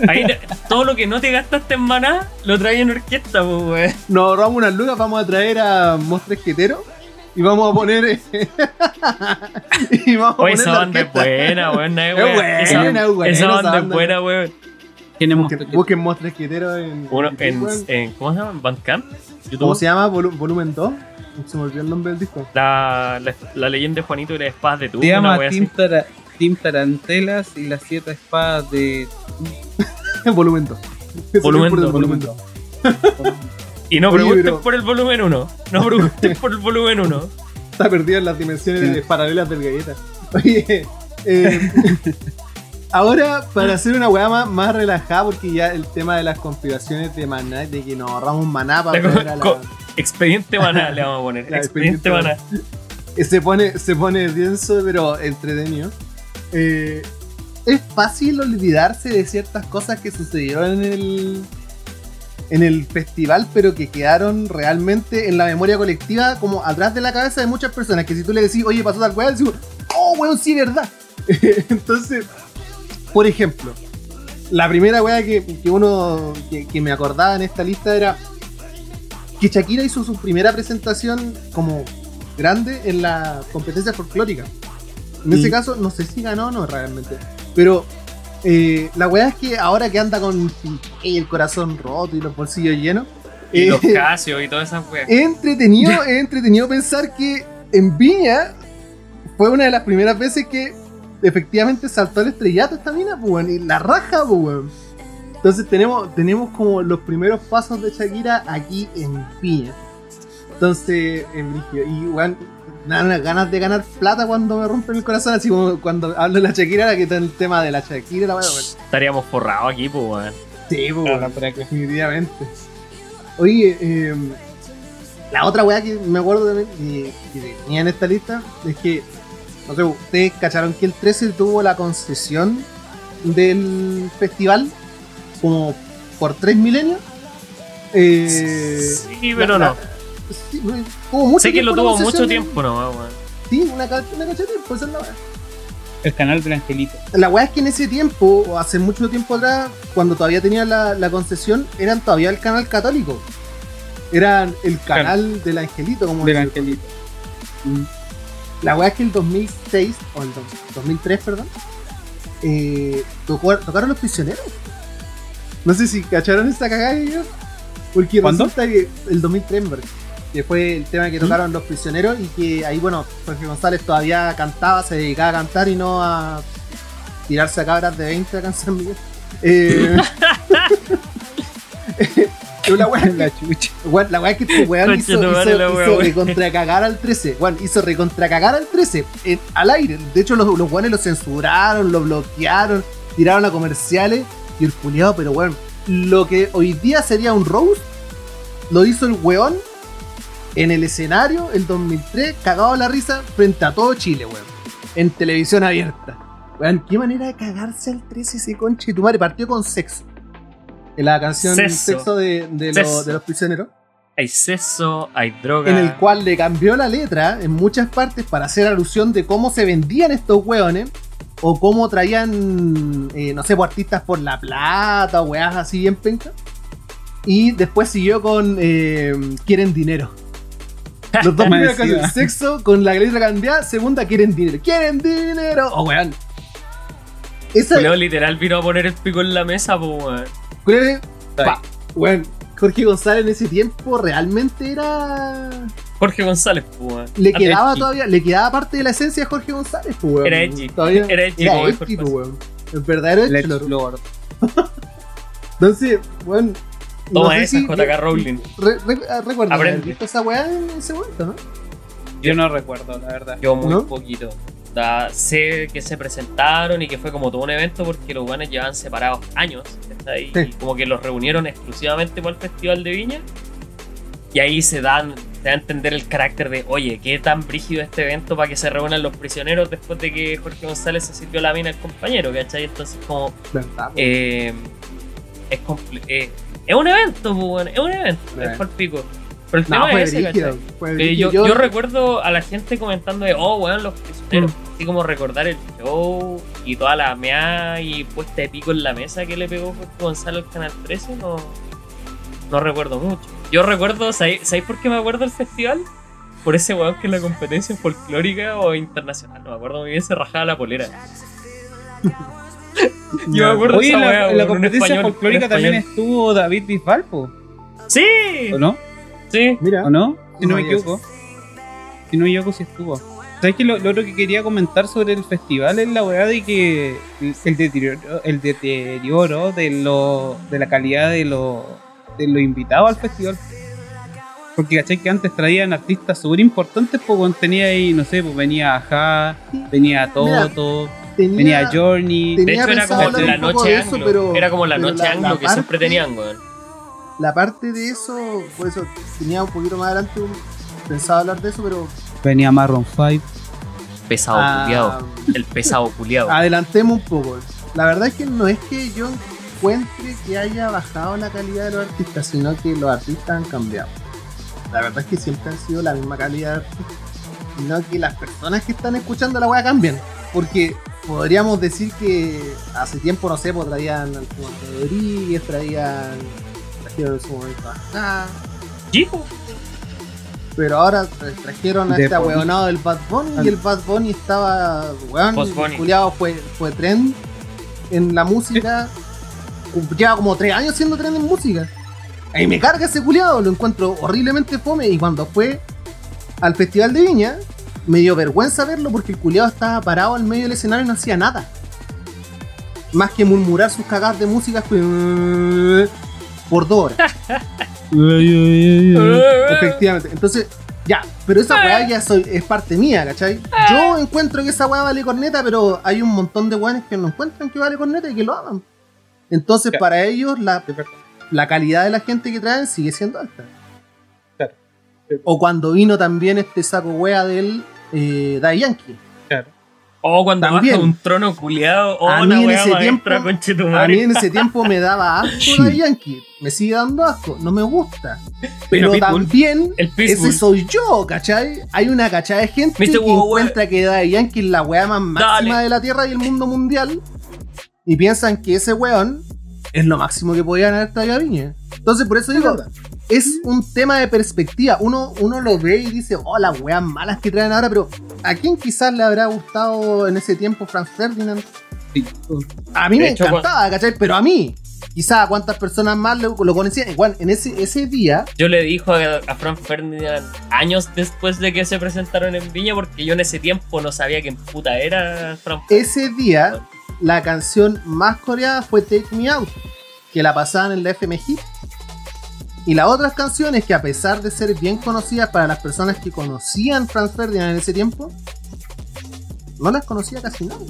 Speaker 1: Ahí todo lo que no te gastaste en maná, lo traes en orquesta, pues.
Speaker 3: Nos ahorramos unas lucas, vamos a traer a Mostres Quetero y vamos a poner. y vamos a
Speaker 1: Oye,
Speaker 3: poner
Speaker 1: esa banda es buena, weón. Es buena, esa,
Speaker 3: buena
Speaker 1: banda es buena, weón.
Speaker 2: tenemos
Speaker 3: Busquen, busquen Mostres Quetero en.
Speaker 1: Uno
Speaker 3: en
Speaker 1: en,
Speaker 3: YouTube,
Speaker 1: en- ¿Cómo se llama? ¿En Bandcamp? YouTube.
Speaker 3: ¿Cómo se llama? Volu- volumen 2. Se me olvidó el nombre del disco.
Speaker 1: La, la, la leyenda de Juanito y las espadas de tu.
Speaker 2: Se llama
Speaker 1: así.
Speaker 2: Tara- Team Tarantelas y las siete espadas de.
Speaker 3: volumen 2.
Speaker 1: Volumen dos.
Speaker 3: Volumen 2.
Speaker 1: Y no
Speaker 3: pero-
Speaker 1: por el volumen 1. No pregunten por el volumen 1.
Speaker 3: Está perdido en las dimensiones
Speaker 2: Sí.
Speaker 3: paralelas del galleta. Oye, eh, ahora para hacer una weá más, más relajada, porque ya el tema de las conspiraciones de maná, de que nos ahorramos maná para
Speaker 1: La
Speaker 3: traer a la-
Speaker 1: Expediente maná le vamos a poner.
Speaker 3: Ya,
Speaker 1: Expediente
Speaker 3: expediente
Speaker 1: maná.
Speaker 3: se pone, se pone denso, pero entretenido. Eh, es fácil olvidarse de ciertas cosas que sucedieron en el, en el festival, pero que quedaron realmente en la memoria colectiva, como atrás de la cabeza de muchas personas. Que si tú le decís, oye, pasó tal weá, decimos, oh, weón, sí, verdad. Entonces, por ejemplo, la primera weá que, que uno que, que me acordaba en esta lista era que Shakira hizo su primera presentación como grande en la competencia folclórica. En
Speaker 2: Sí.
Speaker 3: ese caso, no sé si ganó o no realmente. Pero eh, la weá es que ahora que anda con el corazón roto y los bolsillos llenos,
Speaker 1: Y
Speaker 3: eh,
Speaker 1: los Casio y todas esas weas.
Speaker 3: entretenido, entretenido pensar que en Viña fue una de las primeras veces que efectivamente saltó el estrellato esta mina, pues, weón, y la raja, pues, weón. Entonces tenemos, tenemos como los primeros pasos de Shakira aquí en Viña. Entonces, en Brigio. Y weón, me dan ganas de ganar plata cuando me rompen el corazón, así como cuando hablo de la Shakira, la que está el tema de la Shakira, la weón.
Speaker 1: Estaríamos forrados aquí, pues, weón.
Speaker 3: Sí, pues,
Speaker 2: Claro,
Speaker 3: weón.
Speaker 2: para que-
Speaker 3: Definitivamente. Oye, eh, la otra weá que me acuerdo también que, que tenía en esta lista es que, no sé, ustedes cacharon que el 13 tuvo la concesión del festival como por tres milenios. Eh,
Speaker 1: Sí, pero
Speaker 3: la-
Speaker 1: no.
Speaker 3: sí, mucho
Speaker 1: Sé que lo tuvo mucho tiempo, no, weón.
Speaker 3: Sí, una, una cacha de tiempo, esa es la weá.
Speaker 2: El canal del Angelito.
Speaker 3: La weá es que en ese tiempo, o hace mucho tiempo atrás, cuando todavía tenía la, la concesión, eran todavía el canal católico. Eran el canal del angelito, como
Speaker 2: Del. Angelito.
Speaker 3: La weá es que el 2006, o el dos- 2003, perdón, eh, tocó- tocaron los prisioneros. No sé si cacharon esa cagada ellos. Porque
Speaker 2: ¿Cuándo?
Speaker 3: resulta que el 2003, me parece, que fue el tema que tocaron los prisioneros y que ahí, bueno, Jorge González todavía cantaba, se dedicaba a cantar y no a tirarse a cabras de 20 acá en San Miguel. Eh, Una weá
Speaker 2: La chucha.
Speaker 3: La weá es que este weón hizo, hizo,
Speaker 1: la weá,
Speaker 3: hizo recontracagar al 13. Weón, hizo recontracagar al 13 en- al aire. De hecho, los, los weones lo censuraron, lo bloquearon, tiraron a comerciales. Y el culiado, pero weón, lo que hoy día sería un roast, lo hizo el weón en el escenario, el 2003, cagado a la risa, frente a todo Chile, weón. En televisión abierta. Weón, qué manera de cagarse al 13 ese conche de tu madre. Partió con sexo. En la canción
Speaker 1: Sexo.
Speaker 3: Sexo, de, de, los-
Speaker 1: Sexo.
Speaker 3: de los prisioneros
Speaker 1: Hay sexo, hay droga.
Speaker 3: en el cual le cambió la letra en muchas partes para hacer alusión de cómo se vendían estos hueones o cómo traían, eh, no sé, pues, artistas por la plata o weas así bien penca. Y después siguió con eh, Quieren dinero. Los dos primeros
Speaker 2: encima.
Speaker 3: canciones, sexo con la letra cambiada, segunda Quieren dinero. Quieren dinero. Oh, weón.
Speaker 1: Literal vino a poner el pico en la mesa, pues, weón.
Speaker 3: Weón, Jorge González en ese tiempo realmente era
Speaker 1: Jorge González, pues, weón.
Speaker 3: le quedaba
Speaker 1: Chi.
Speaker 3: todavía, le quedaba parte de la esencia de Jorge González, pues, weón.
Speaker 1: Era edgy.
Speaker 3: Todavía,
Speaker 1: Era edgy
Speaker 3: era edgy, pues, weón. El verdadero edgy,
Speaker 2: Lord.
Speaker 3: Entonces, weón. no
Speaker 1: Toma
Speaker 3: sé
Speaker 1: esa,
Speaker 3: si-
Speaker 1: JK Rowling.
Speaker 3: Re, re, ah, recuerdo haber visto esa weá en ese momento, ¿no?
Speaker 2: Yo no recuerdo, la verdad.
Speaker 1: Yo muy
Speaker 3: ¿No?
Speaker 1: poquito. Sé que se presentaron y que fue como todo un evento porque los guanes llevaban separados años. Y como que los reunieron exclusivamente para el Festival de Viña. Y ahí se dan, se da a entender el carácter de, oye, qué tan brígido este evento para que se reúnan los prisioneros después de que Jorge González se sirvió la mina al compañero, ¿cachai? Entonces como eh, es, eh, es un evento, pues, es un evento, es por pico. Pero el
Speaker 3: no,
Speaker 1: tema
Speaker 3: fue
Speaker 1: es ese, Eh, yo, yo recuerdo a la gente comentando de, oh, weón, los prisioneros.
Speaker 3: Mm.
Speaker 1: Así como recordar el show y toda la mea y puesta de pico en la mesa que le pegó Gonzalo al Canal 13, no, no recuerdo mucho. Yo recuerdo, ¿sabéis por qué me acuerdo del festival? Por ese weón que en la competencia folclórica o internacional, no me acuerdo muy bien, se rajaba la polera. Yo me acuerdo
Speaker 2: Oye,
Speaker 1: esa
Speaker 2: en la, en la competencia
Speaker 1: español,
Speaker 2: folclórica también estuvo David Bisbal,
Speaker 1: Sí,
Speaker 2: ¿o no?
Speaker 1: Sí.
Speaker 3: Mira,
Speaker 2: ¿O no? Si no,
Speaker 3: No
Speaker 2: me equivoco. Si no me equivoco, sí estuvo. ¿Sabes que lo, lo otro que quería comentar sobre el festival es la weá de que el, deterioro, el deterioro de, lo, de la calidad de los de los invitados al festival? Porque caché que antes traían artistas súper importantes, pues tenía ahí, no sé, pues venía Aja, venía Toto,
Speaker 3: tenía,
Speaker 2: venía Journey.
Speaker 1: De hecho, era como la noche anglo. era como la noche anglo que siempre tenían, weón.
Speaker 3: La parte de eso, por eso tenía un poquito más adelante pensaba hablar de eso, pero
Speaker 2: Venía Marron 5.
Speaker 1: Pesado
Speaker 3: ah,
Speaker 1: culiado. El pesado culiado.
Speaker 3: adelantemos un poco. La verdad es que no es que yo encuentre que haya bajado la calidad de los artistas, sino que los artistas han cambiado. La verdad es que siempre han sido la misma calidad de artistas, sino que las personas que están escuchando la weá cambian. Porque podríamos decir que hace tiempo, no sé, pues traían al Monte Rodríguez, traían. Trajeron en su momento acá.
Speaker 1: Chico.
Speaker 3: Pero ahora tra- trajeron a este ahueonado del Bad Bunny y el Bad Bunny estaba, weón, culiao fue, fue trend en la música. Lleva como tres años siendo trend en música. Ahí me carga ese culiado, lo encuentro horriblemente fome y cuando fue al Festival de Viña me dio vergüenza verlo porque el culiado estaba parado al medio del escenario y no hacía nada. Más que murmurar sus cagadas de música por dos horas. Efectivamente. Entonces, ya, pero esa weá ya soy, es parte mía, ¿cachai? Yo encuentro que esa weá vale corneta, pero hay un montón de weones que no encuentran que vale corneta y que lo hagan. Entonces, para ellos, la, la calidad de la gente que traen sigue siendo alta.
Speaker 2: Claro.
Speaker 3: O cuando vino también este saco wea del eh, Yankee.
Speaker 1: O cuando
Speaker 3: También.
Speaker 1: baja un trono culiado. O
Speaker 3: A mí en ese tiempo-. A mí en ese tiempo me daba asco Daddy Yankee. Me sigue dando asco. No me gusta. Pero también
Speaker 1: El
Speaker 3: ese soy yo, ¿cachai? Hay una cachada de gente que
Speaker 1: Wow,
Speaker 3: encuentra que Daddy Yankee es la weá más máxima
Speaker 1: Dale.
Speaker 3: de la Tierra y el mundo mundial y piensan que ese weón es lo máximo que podían haber traído a Viña. Entonces, por eso digo, es un tema de perspectiva. Uno, uno lo ve y dice, oh, las weas malas que traen ahora, pero ¿a quién quizás le habrá gustado en ese tiempo Franz Ferdinand? A mí
Speaker 1: De
Speaker 3: me
Speaker 1: hecho,
Speaker 3: encantaba, ¿cachai? Pero a mí, quizás a cuántas personas más lo, lo conocían. Igual, en ese, ese día,
Speaker 1: Yo le dijo a, a Frank Ferdinand años después de que se presentaron en Viña, porque yo en ese tiempo no sabía quién puta era Frank
Speaker 3: ese día, la canción más coreada fue Take Me Out, que la pasaban en la FM Hit. Y las otras canciones que a pesar de ser bien conocidas para las personas que conocían Franz Ferdinand en ese tiempo, no las conocía casi nadie.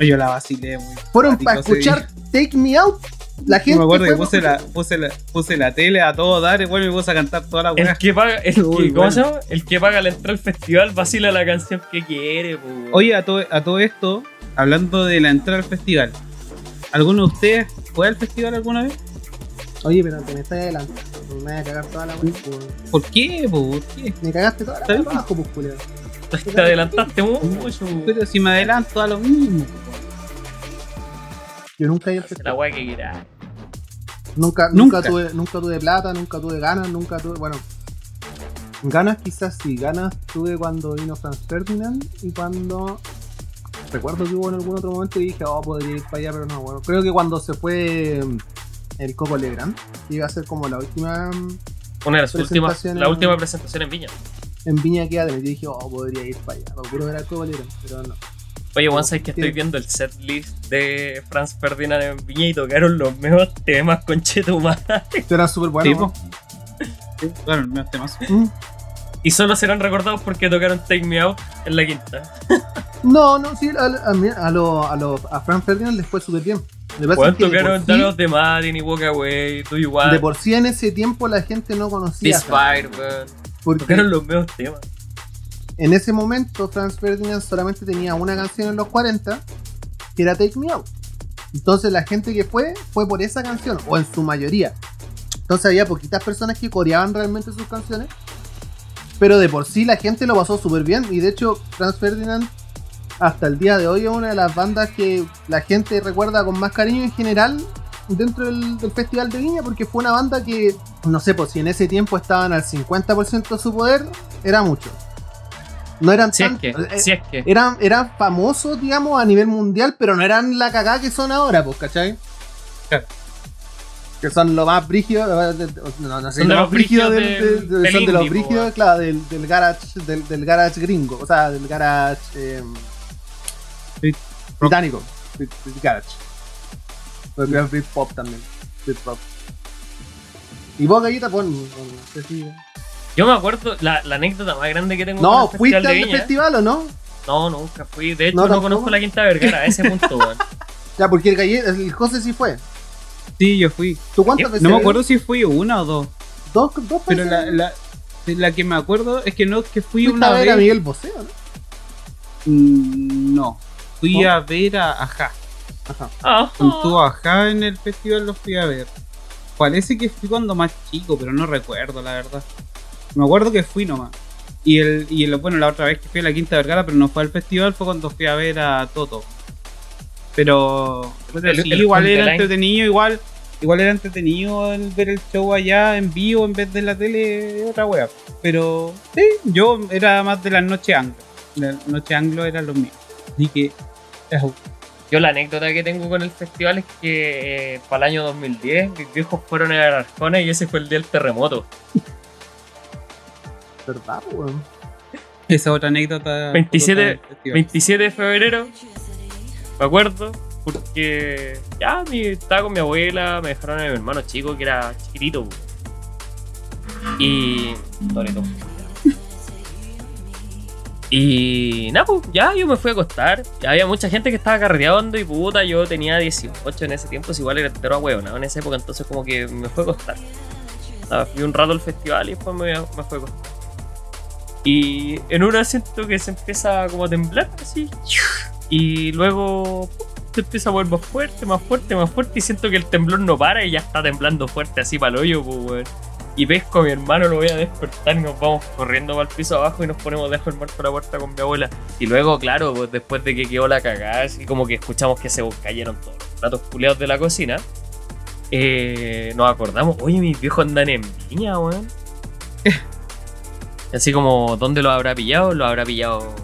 Speaker 2: Yo la vacilé muy.
Speaker 3: Fueron para escuchar Take Me Out. La
Speaker 2: Yo
Speaker 3: gente
Speaker 2: me acuerdo que puse la, puse, la, puse la tele a todo dar, igual me puse a cantar toda la
Speaker 1: El
Speaker 2: weá.
Speaker 1: que paga, el que, ¿cómo
Speaker 2: bueno.
Speaker 1: llama? El que paga la entrada al festival vacila la canción que quiere, po.
Speaker 2: Oye, a todo, a todo esto, hablando de la entrada al festival, ¿alguno de ustedes fue al festival alguna vez?
Speaker 3: Oye, pero te me estás adelante. Me voy a cagar toda la wea, pues.
Speaker 2: ¿Por qué? po? ¿Por qué?
Speaker 3: Me cagaste toda la wea pues, culero.
Speaker 1: te adelantaste mucho.
Speaker 2: Pero si me adelanto a lo mismo. po.
Speaker 3: Yo nunca he ido
Speaker 1: La weá que quieras.
Speaker 3: Nunca, nunca,
Speaker 2: Nunca.
Speaker 3: tuve, nunca tuve plata, nunca tuve ganas, nunca tuve. Bueno, ganas quizás sí, ganas tuve cuando vino Franz Ferdinand y cuando. Recuerdo que hubo en algún otro momento y dije, oh, podría ir para allá, pero no, bueno. Creo que cuando se fue el Coco Legrand, que iba a ser como la última
Speaker 1: Una de las últimas,
Speaker 3: Presentación
Speaker 1: la
Speaker 3: en-
Speaker 1: última presentación en Viña.
Speaker 3: en Viña que. Yo dije, oh, podría ir para allá, para puro ver al Coco Legrand, pero no.
Speaker 1: Oye, Juan, sabes que estoy viendo el set list de Franz Ferdinand en Viña y tocaron los mejores temas con Chetumar.
Speaker 3: Esto era súper bueno.
Speaker 2: Sí, po. Sí, Claro, me temas.
Speaker 3: Mm.
Speaker 1: Y solo serán recordados porque tocaron Take Me Out en la quinta.
Speaker 3: No, no, sí, a, a, lo, a, lo- a Franz Ferdinand les fue súper bien. De
Speaker 1: tocaron
Speaker 3: sí-
Speaker 1: Danos de Madden y Walk Away, Do You Want,
Speaker 3: De por sí en ese tiempo la gente no conocía.
Speaker 1: Fire, weón.
Speaker 3: Porque
Speaker 1: Tocaron los mejores temas.
Speaker 3: en ese momento Franz Ferdinand solamente tenía una canción en los 40 que era Take Me Out. Entonces la gente que fue fue por esa canción, o en su mayoría. Entonces había poquitas personas que coreaban realmente sus canciones. Pero de por sí la gente lo pasó súper bien. Y de hecho, Franz Ferdinand hasta el día de hoy es una de las bandas que la gente recuerda con más cariño en general dentro del, del Festival de Viña. Porque fue una banda que, no sé, pues si en ese tiempo estaban al 50% de su poder, era mucho. No eran
Speaker 1: Si es
Speaker 3: tan-
Speaker 1: que,
Speaker 3: eh,
Speaker 1: si es que.
Speaker 3: eran, eran famosos, digamos, a nivel mundial, pero no eran la cagada que son ahora, pues, ¿cachai?
Speaker 2: Claro.
Speaker 3: Que son lo más brígido, no, no sé,
Speaker 1: Son
Speaker 3: lo
Speaker 1: de
Speaker 3: más
Speaker 1: los
Speaker 3: brígido del,
Speaker 1: brígidos
Speaker 3: del-
Speaker 1: del-
Speaker 3: del- son
Speaker 1: del
Speaker 3: de los
Speaker 1: indie, po,
Speaker 3: brígidos,
Speaker 1: weón.
Speaker 3: claro, del, del garage, del, del garage gringo, o sea, del garage eh,
Speaker 2: Brit-
Speaker 3: británico, Brit- Brit garage. Porque es Britpop también, Britpop. Y vos, gallita, pon, pon- no sé si-
Speaker 1: Yo me acuerdo, la, la anécdota más grande que tengo
Speaker 3: No,
Speaker 1: con el
Speaker 3: ¿fuiste
Speaker 1: Festival
Speaker 3: al
Speaker 1: de Viña.
Speaker 3: festival o no?
Speaker 1: No, nunca fui. De hecho,
Speaker 3: No,
Speaker 1: conozco la Quinta Vergara, a ese punto, weón.
Speaker 3: Ya, porque el, el José sí fue.
Speaker 2: Sí, yo fui.
Speaker 3: ¿Tú cuántas veces?
Speaker 2: No me acuerdo si fui una o dos.
Speaker 3: Dos, dos
Speaker 2: Pero
Speaker 3: veces.
Speaker 2: la, la, la que me acuerdo es que no que fui una vez.
Speaker 3: a Miguel Bosé, ¿o ¿no?
Speaker 2: Mm, No. Fui a ver a Ajá.
Speaker 3: Ajá.
Speaker 1: Ah,
Speaker 2: Cuando estuvo Ajá en el festival lo fui a ver. Parece que fui cuando más chico, pero no recuerdo, la verdad. Me acuerdo que fui nomás. Y el, y el, bueno, la otra vez que fui a la Quinta Vergara, pero no fue al festival, fue cuando fui a ver a Toto. Pero, pero
Speaker 1: El-
Speaker 2: sí,
Speaker 1: el
Speaker 2: igual era entretenido, igual, igual era entretenido el ver el show allá en vivo en vez de la tele, otra wea. Pero sí, yo era más de las noches anglo. La noche anglo era lo mío. Así que.
Speaker 1: Yo la anécdota que tengo con el festival es que eh, para el año 2010 mis viejos fueron a Arjona y ese fue el día del terremoto.
Speaker 3: ¿Verdad, weón?
Speaker 2: esa otra anécdota.
Speaker 1: 27
Speaker 2: del festival.
Speaker 1: 27 de febrero, me acuerdo, porque ya mi, estaba con mi abuela, me dejaron a mi hermano chico que era chiquitito. po. Y. Toreto. Y nada, pues ya yo me fui a acostar. Y había mucha gente que estaba carreteando y puta, yo tenía 18 en ese tiempo, pues igual era entero a huevo, ¿no? En esa época, entonces como que me fui a acostar. Nada, fui un rato al festival y después me, me fui a acostar. Y en un asiento que se empieza como a temblar, así. Y luego se empieza a mover más fuerte, más fuerte, más fuerte. Y siento que el temblor no para y ya está temblando fuerte, así para el hoyo, pues, weón. Y pesco a mi hermano, lo voy a despertar y nos vamos corriendo para el piso abajo y nos ponemos debajo del marco la puerta con mi abuela. Y luego, claro, pues después de que quedó la cagada, así como que escuchamos que se cayeron todos los platos culeados de la cocina, eh, nos acordamos, oye, mis viejos andan en viña, weón. Así como, ¿dónde lo habrá pillado? Lo habrá pillado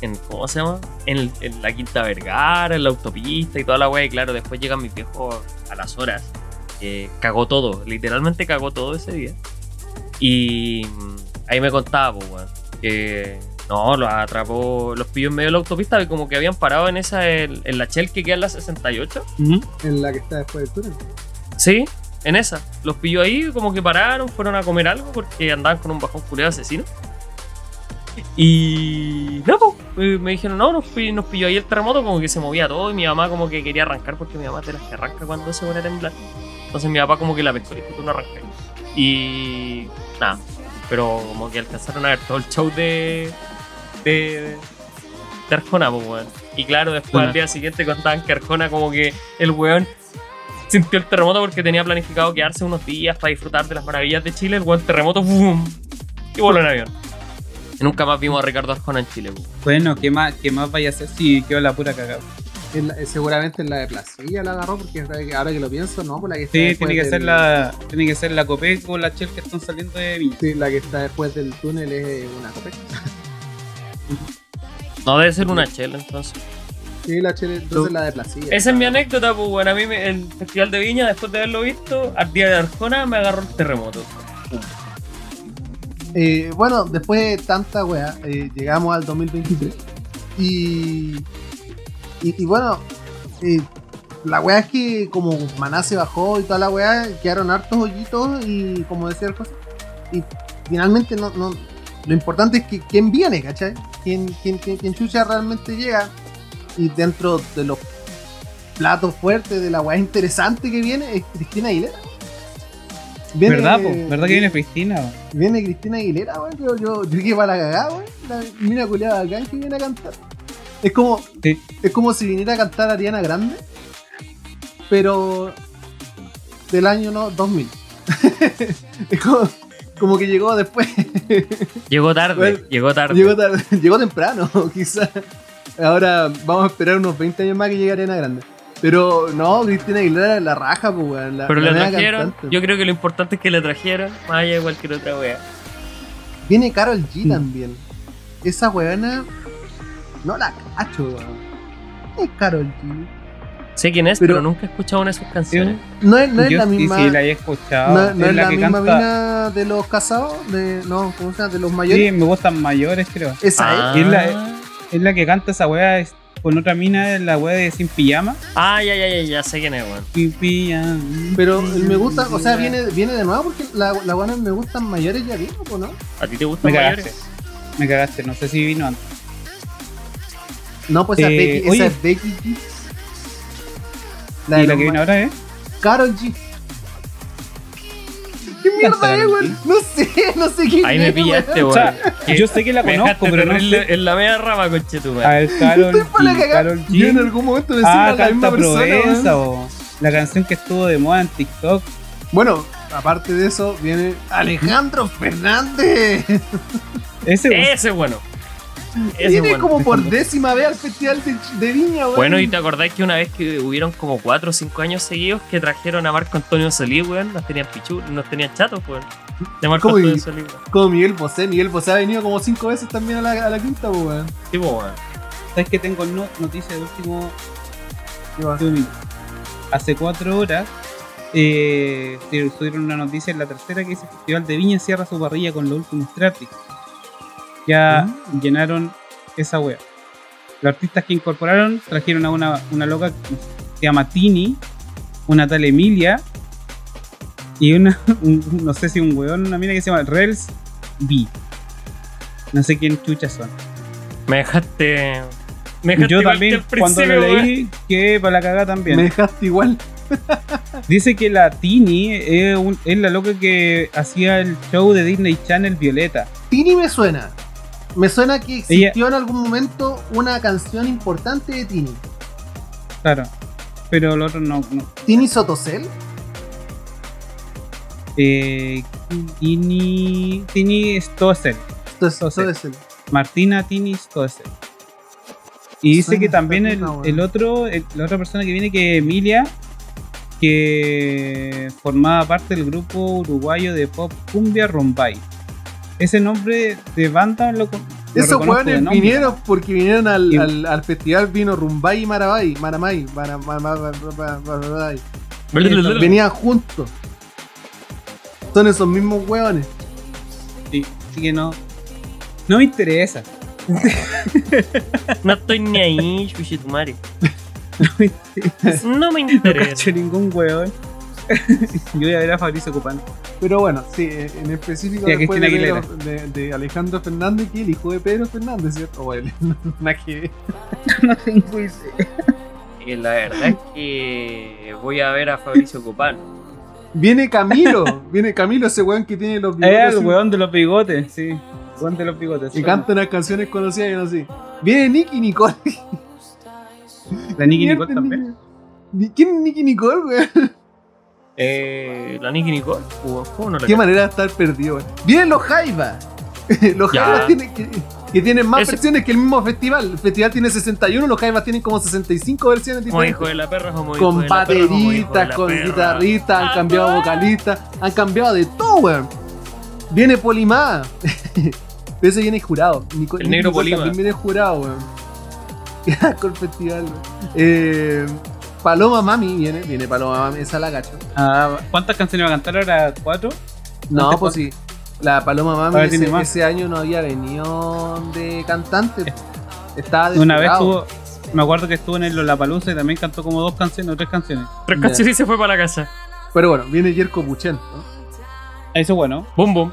Speaker 1: en, ¿cómo se llama? En la Quinta Vergara, en la autopista y toda la weá. Y claro, después llegan mis viejos a las horas. Eh, cagó todo, literalmente cagó todo ese día. Y ahí me contaba, pues, weón, que no, los atrapó, los pilló en medio de la autopista y como que habían parado en esa, en, en la Shell que queda en la 68.
Speaker 2: Ujú.
Speaker 3: En la que está después del túnel.
Speaker 1: Sí, en esa. Los pilló ahí, como que pararon, fueron a comer algo porque andaban con un bajón culiado asesino. Y. No, pues, me dijeron, no, nos, nos pilló ahí el terremoto, como que se movía todo. Y mi mamá, como que quería arrancar porque mi mamá te las que arranca cuando se pone a temblar. Entonces mi papá, como que la pescó y tú no arrancas. Y. Nada. Pero como que alcanzaron a ver todo el show de. de. de Arjona, pues, weón. Y claro, después
Speaker 2: Bueno.
Speaker 1: al día siguiente contaban que Arjona, como que el weón sintió el terremoto porque tenía planificado quedarse unos días para disfrutar de las maravillas de Chile. El weón terremoto, ¡boom! Y voló en avión. Y nunca más vimos a Ricardo Arjona en Chile, weón.
Speaker 2: Bueno, ¿qué más, qué más vaya a hacer si quedó la pura cagada?
Speaker 3: En la- eh, seguramente en la de Plaza. Ella la agarró porque ahora que lo pienso, no, por la que está
Speaker 2: Sí, tiene que ser la, tiene que ser la Copeco o la Shell que están saliendo de Viña.
Speaker 3: Sí, la que está después del túnel es una copeta.
Speaker 1: No debe ser una chela, entonces.
Speaker 3: Sí, la chile, entonces la de Placilla.
Speaker 1: Esa es mi anécdota, pues bueno, a mí me- el Festival de Viña, después de haberlo visto, al día de Arjona me agarró el terremoto.
Speaker 3: Eh, bueno, después de tanta wea, eh, llegamos al 2023. Y, y, y bueno, eh, la wea es que como Maná se bajó y toda la wea, quedaron hartos hoyitos y como decía el José, y finalmente no, no, lo importante es que quién viene, ¿cachai? Quién, quién, quién, quién chucha realmente llega y dentro de los platos fuertes de la wea interesante que viene es Cristina Aguilera. Viene-
Speaker 2: ¿Verdad, po? ¿Verdad que viene Cristina? po?
Speaker 3: Viene Cristina Aguilera, weón. Yo, yo, yo que para la cagada, weón. La mina culiada bacán que viene a cantar. Es como,
Speaker 2: Sí.
Speaker 3: es como si viniera a cantar Ariana Grande, pero del año no 2000. es como, como que llegó después.
Speaker 1: Llegó tarde,
Speaker 3: Bueno,
Speaker 1: llegó tarde.
Speaker 3: llegó, tarde- llegó temprano, quizás. Ahora vamos a esperar unos 20 años más que llegue Ariana Grande. Pero no, Cristina Aguilera es la raja, pues, weón. La,
Speaker 1: Pero
Speaker 3: la
Speaker 1: trajeron,
Speaker 3: cantante.
Speaker 1: yo creo que lo importante es que le trajeron, más allá de cualquier otra wea.
Speaker 3: Viene Carol G
Speaker 2: Mm.
Speaker 3: también. Esa weona. No la cacho, weón. Es Carol G.
Speaker 1: Sé quién es,
Speaker 3: Pero-
Speaker 1: pero, nunca he escuchado una de sus canciones.
Speaker 3: No es, no es
Speaker 2: Yo
Speaker 3: la
Speaker 2: sí,
Speaker 3: misma.
Speaker 2: sí, la he escuchado.
Speaker 3: no, no es, la,
Speaker 2: que
Speaker 3: misma
Speaker 2: canta-
Speaker 3: mina de los casados. De, no, ¿cómo se llama? De los mayores.
Speaker 2: Sí, me gustan mayores, creo.
Speaker 3: Esa
Speaker 1: Ah.
Speaker 3: es.
Speaker 2: Es la- Es la que canta esa weá es- con otra mina, es la weá de Sin Pijama.
Speaker 1: Ah, ya, ya, ya, ya sé quién es, weón.
Speaker 2: Sin pijama.
Speaker 3: Pero el me gusta, o sea, viene, viene de nuevo porque la, la buena me gustan mayores ya vino, ¿o no?
Speaker 1: ¿A ti te gustan
Speaker 2: Me
Speaker 1: mayores?
Speaker 2: cagaste. Me cagaste, no sé si vino antes.
Speaker 3: No, pues esa,
Speaker 2: Eh,
Speaker 3: es Becky,
Speaker 2: oye.
Speaker 3: esa es Becky G.
Speaker 2: y la que viene ahora es.
Speaker 3: Carol G. ¿Qué mierda es,
Speaker 2: G.
Speaker 3: weón? No sé, no sé quién
Speaker 1: Ahí me pillaste,
Speaker 3: weón.
Speaker 2: O sea, yo sé que la conozco, pero no sé.
Speaker 1: en la media rama, conchetumare.
Speaker 2: A ver, Carol G. Carol
Speaker 3: Yo en
Speaker 2: G.
Speaker 3: algún momento me
Speaker 2: Ah,
Speaker 3: la misma
Speaker 2: canta
Speaker 3: persona, weón.
Speaker 2: Provenza, o la canción que estuvo de moda en TikTok.
Speaker 3: Bueno, aparte de eso, viene Alejandro Fernández.
Speaker 2: Ese weón.
Speaker 1: Ese es bueno.
Speaker 3: Viene
Speaker 1: bueno.
Speaker 3: como por décima vez al Festival de, de Viña, weón.
Speaker 1: Bueno, y te acordáis que una vez que hubieron como 4 o 5 años seguidos que trajeron a Marco Antonio Solís, weón, nos tenían pichu, nos tenían chatos, weón. De Marco
Speaker 3: ¿Cómo
Speaker 1: Antonio weón.
Speaker 3: Como Miguel Bosé. Miguel Bosé ha venido como cinco veces también a la, a la quinta, weón.
Speaker 1: Weón.
Speaker 2: ¿Sabes que tengo no- noticias de último. Hace cuatro horas eh, se subieron una noticia en la tercera que dice Festival de Viña cierra su parrilla con los últimos tres Ya llenaron esa wea. Los artistas que incorporaron trajeron a una, una loca que se llama Tini, una tal Emilia y una, un- no sé si un weón, una mina que se llama Rels B. No sé quién chuchas son.
Speaker 1: Me dejaste. Me dejaste
Speaker 2: Yo también, cuando lo leí, que para la cagada también.
Speaker 3: Me dejaste igual.
Speaker 2: Dice que la Tini es, un- es la loca que hacía el show de Disney Channel Violeta.
Speaker 3: Tini me suena. Me suena que existió en algún momento una canción importante de Tini.
Speaker 2: Claro. Pero el otro no. no.
Speaker 3: Tini Sotocel.
Speaker 2: Eh, Tini. Tini Martina Tini Stoessel. Y dice que también el, otro, el- la otra persona que viene, que es Emilia, que formaba parte del grupo uruguayo de pop Cumbia Rombay. Ese nombre de banda lo,
Speaker 3: Esos weones vinieron porque vinieron al,
Speaker 2: Y-
Speaker 3: al, al festival, vino Rumbay y Marabay, Maramay, Marabay. Venían juntos. Son esos mismos weones.
Speaker 2: Sí, así que no. No me interesa.
Speaker 1: No estoy ni ahí, chuchitumare.
Speaker 2: No me interesa.
Speaker 1: No me
Speaker 2: No
Speaker 1: interesa.
Speaker 2: cacho ningún weón. Yo voy a ver a Fabricio Copano.
Speaker 3: Pero bueno, sí, en específico
Speaker 2: a
Speaker 3: después de, Pedro- de, de Alejandro Fernández, que es el hijo de Pedro Fernández, ¿cierto? O él, nada que ver.
Speaker 2: no tengo idea.
Speaker 1: Y la verdad es que voy a ver a Fabricio Copano.
Speaker 3: Viene Camilo, viene Camilo, ese weón que tiene los
Speaker 2: Es
Speaker 3: bigotes
Speaker 2: el
Speaker 3: así,
Speaker 2: weón de los bigotes, sí. El weón de los bigotes.
Speaker 3: y canta unas canciones conocidas y no sé. Viene Nicky Nicole.
Speaker 2: La Nicky Nicole también.
Speaker 3: ¿Quién es Nicky Nicole, weón?
Speaker 1: Eh, la Nicky Nicole. ¿Cómo cómo no la
Speaker 3: Qué manera de estar perdido. Vienen los Jaiba. los. Jaivas tienen que, que tienen más
Speaker 1: Ese-
Speaker 3: versiones que el mismo festival. El festival tiene 61, los Jaivas tienen como 65 versiones
Speaker 1: Como
Speaker 3: diferentes.
Speaker 1: hijo de la perra, como hijo
Speaker 3: con
Speaker 1: de la perra, como hijo de
Speaker 3: bateristas,
Speaker 1: la
Speaker 3: con
Speaker 1: perra.
Speaker 3: guitarristas, han
Speaker 1: Ah,
Speaker 3: cambiado
Speaker 1: ah.
Speaker 3: vocalistas, han cambiado de todo, weón. Viene Polimá. Ese viene jurado. Nico-
Speaker 1: El negro Polima.
Speaker 3: También viene jurado, weón. con el festival, weón. Eh, Paloma Mami viene, viene Paloma Mami, esa la cacho.
Speaker 2: Ah, ¿Cuántas canciones va a cantar ahora? ¿Cuatro?
Speaker 3: No, pues sí. La Paloma Mami ese, ese año no había venido de cantante. Estaba de
Speaker 2: Una vez estuvo. Me acuerdo que estuvo en el Lollapalooza y también cantó como dos canciones o tres canciones.
Speaker 1: Tres canciones y se fue para la casa.
Speaker 3: Pero bueno, viene Yerko Puchen. ¿no?
Speaker 2: Eso es bueno.
Speaker 1: Boom, boom.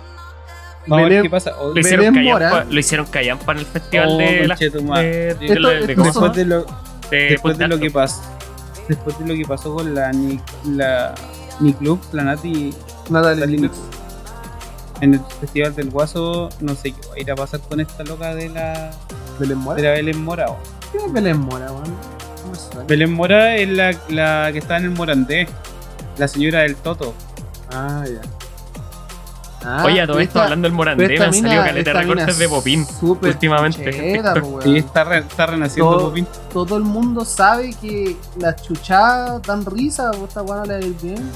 Speaker 2: Vamos a ver qué pasa. Oh,
Speaker 1: Lo hicieron, callampa,
Speaker 3: Mora.
Speaker 1: lo hicieron callampa en el festival
Speaker 2: oh,
Speaker 1: de, la,
Speaker 2: conchetumare.
Speaker 1: de, de,
Speaker 3: Esto-
Speaker 1: la- de-
Speaker 3: esto
Speaker 1: ¿cómo se
Speaker 2: Después de lo,
Speaker 1: De
Speaker 2: después de lo que pasó. Después de lo que pasó con la Ni, la Ni Club, la Nati
Speaker 3: Natalie
Speaker 2: en el Festival del Guaso, no sé qué va a ir a pasar con esta loca de la,
Speaker 3: Belén Mora.
Speaker 2: de la Belén Mora. oh.
Speaker 3: ¿Qué es Belén Mora.
Speaker 2: Belén Mora es la, la que está en el Morandé, la señora del Toto.
Speaker 3: Ah, ya. Ah,
Speaker 1: Oye, a todo esto hablando del Morandé, me han salido caleta recortes de Popín
Speaker 3: súper
Speaker 1: últimamente.
Speaker 2: Sí, está, re- está renaciendo
Speaker 3: Todo-
Speaker 2: Popín.
Speaker 3: Todo el mundo sabe que las chuchadas dan risa, esta no le ir bien.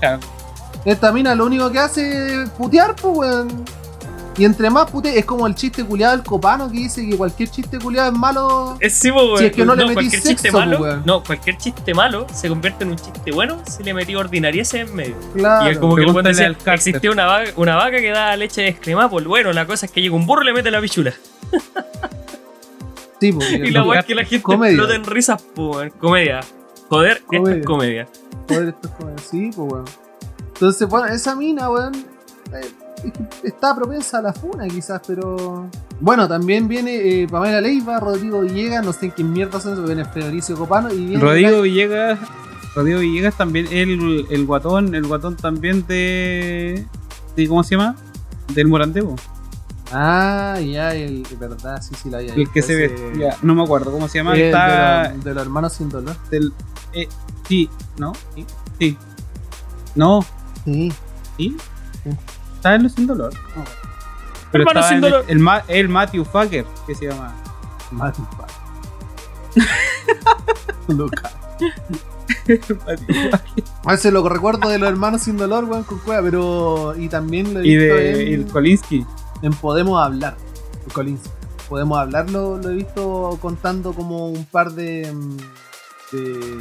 Speaker 2: Claro.
Speaker 3: Esta mina lo único que hace es putear, pues, weón. Y entre más pute, es como el chiste culiado del copano que dice que cualquier chiste culiado es malo.
Speaker 1: Es sí, po, weón.
Speaker 3: Si es que no le metí
Speaker 1: cualquier chiste
Speaker 3: sexo,
Speaker 1: malo,
Speaker 3: weón.
Speaker 1: no, cualquier chiste malo se convierte en un chiste bueno si le metí ordinarieces en medio.
Speaker 3: Claro.
Speaker 1: y es como que el decía,
Speaker 2: al
Speaker 1: una vaca, una vaca que da leche descremada, pues bueno, la cosa es que llega un burro y le mete la pichula.
Speaker 3: Sí, pues,
Speaker 1: Y la weá es que la gente
Speaker 3: Comedia.
Speaker 1: explota en risas, pues, comedia. Joder, esto
Speaker 3: Comedia.
Speaker 1: es comedia.
Speaker 3: Joder, esto es como sí, pues, weón. Entonces, bueno, esa mina, weón, eh, está propensa a la funa, quizás, pero. Bueno, también viene eh, Pamela Leiva, Rodrigo Villegas, no sé en qué mierda son, viene Federicio Copano y viene.
Speaker 2: Rodrigo Villegas. Rodrigo Villegas también, el, el guatón, el guatón también de, de. ¿Cómo se llama? Del Morandebo.
Speaker 3: Ah, ya, el. Verdad, sí, sí, la había
Speaker 2: El que se ve. ya, no me acuerdo cómo se llama.
Speaker 3: eh,
Speaker 2: Está.
Speaker 3: de, los, de los hermanos sin dolor.
Speaker 2: del- eh, sí, ¿no? Sí. sí. No,
Speaker 3: Sí.
Speaker 2: ¿sí?
Speaker 3: Sí.
Speaker 2: Está en los sin dolor. No. Pero
Speaker 1: Hermano
Speaker 2: estaba
Speaker 1: sin
Speaker 2: en el-
Speaker 1: dolor.
Speaker 2: El, Ma- el Matthew Fucker, que se llama.
Speaker 3: Loca.
Speaker 2: Matthew Fucker.
Speaker 3: A veces lo recuerdo de los hermanos sin dolor, weón, con cueva, pero. Y también lo he
Speaker 2: y
Speaker 3: visto
Speaker 2: de y
Speaker 3: en,
Speaker 2: el Kolinsky.
Speaker 3: en Podemos Hablar. Collins. Podemos Hablar lo, lo he visto contando como un par de. mm, de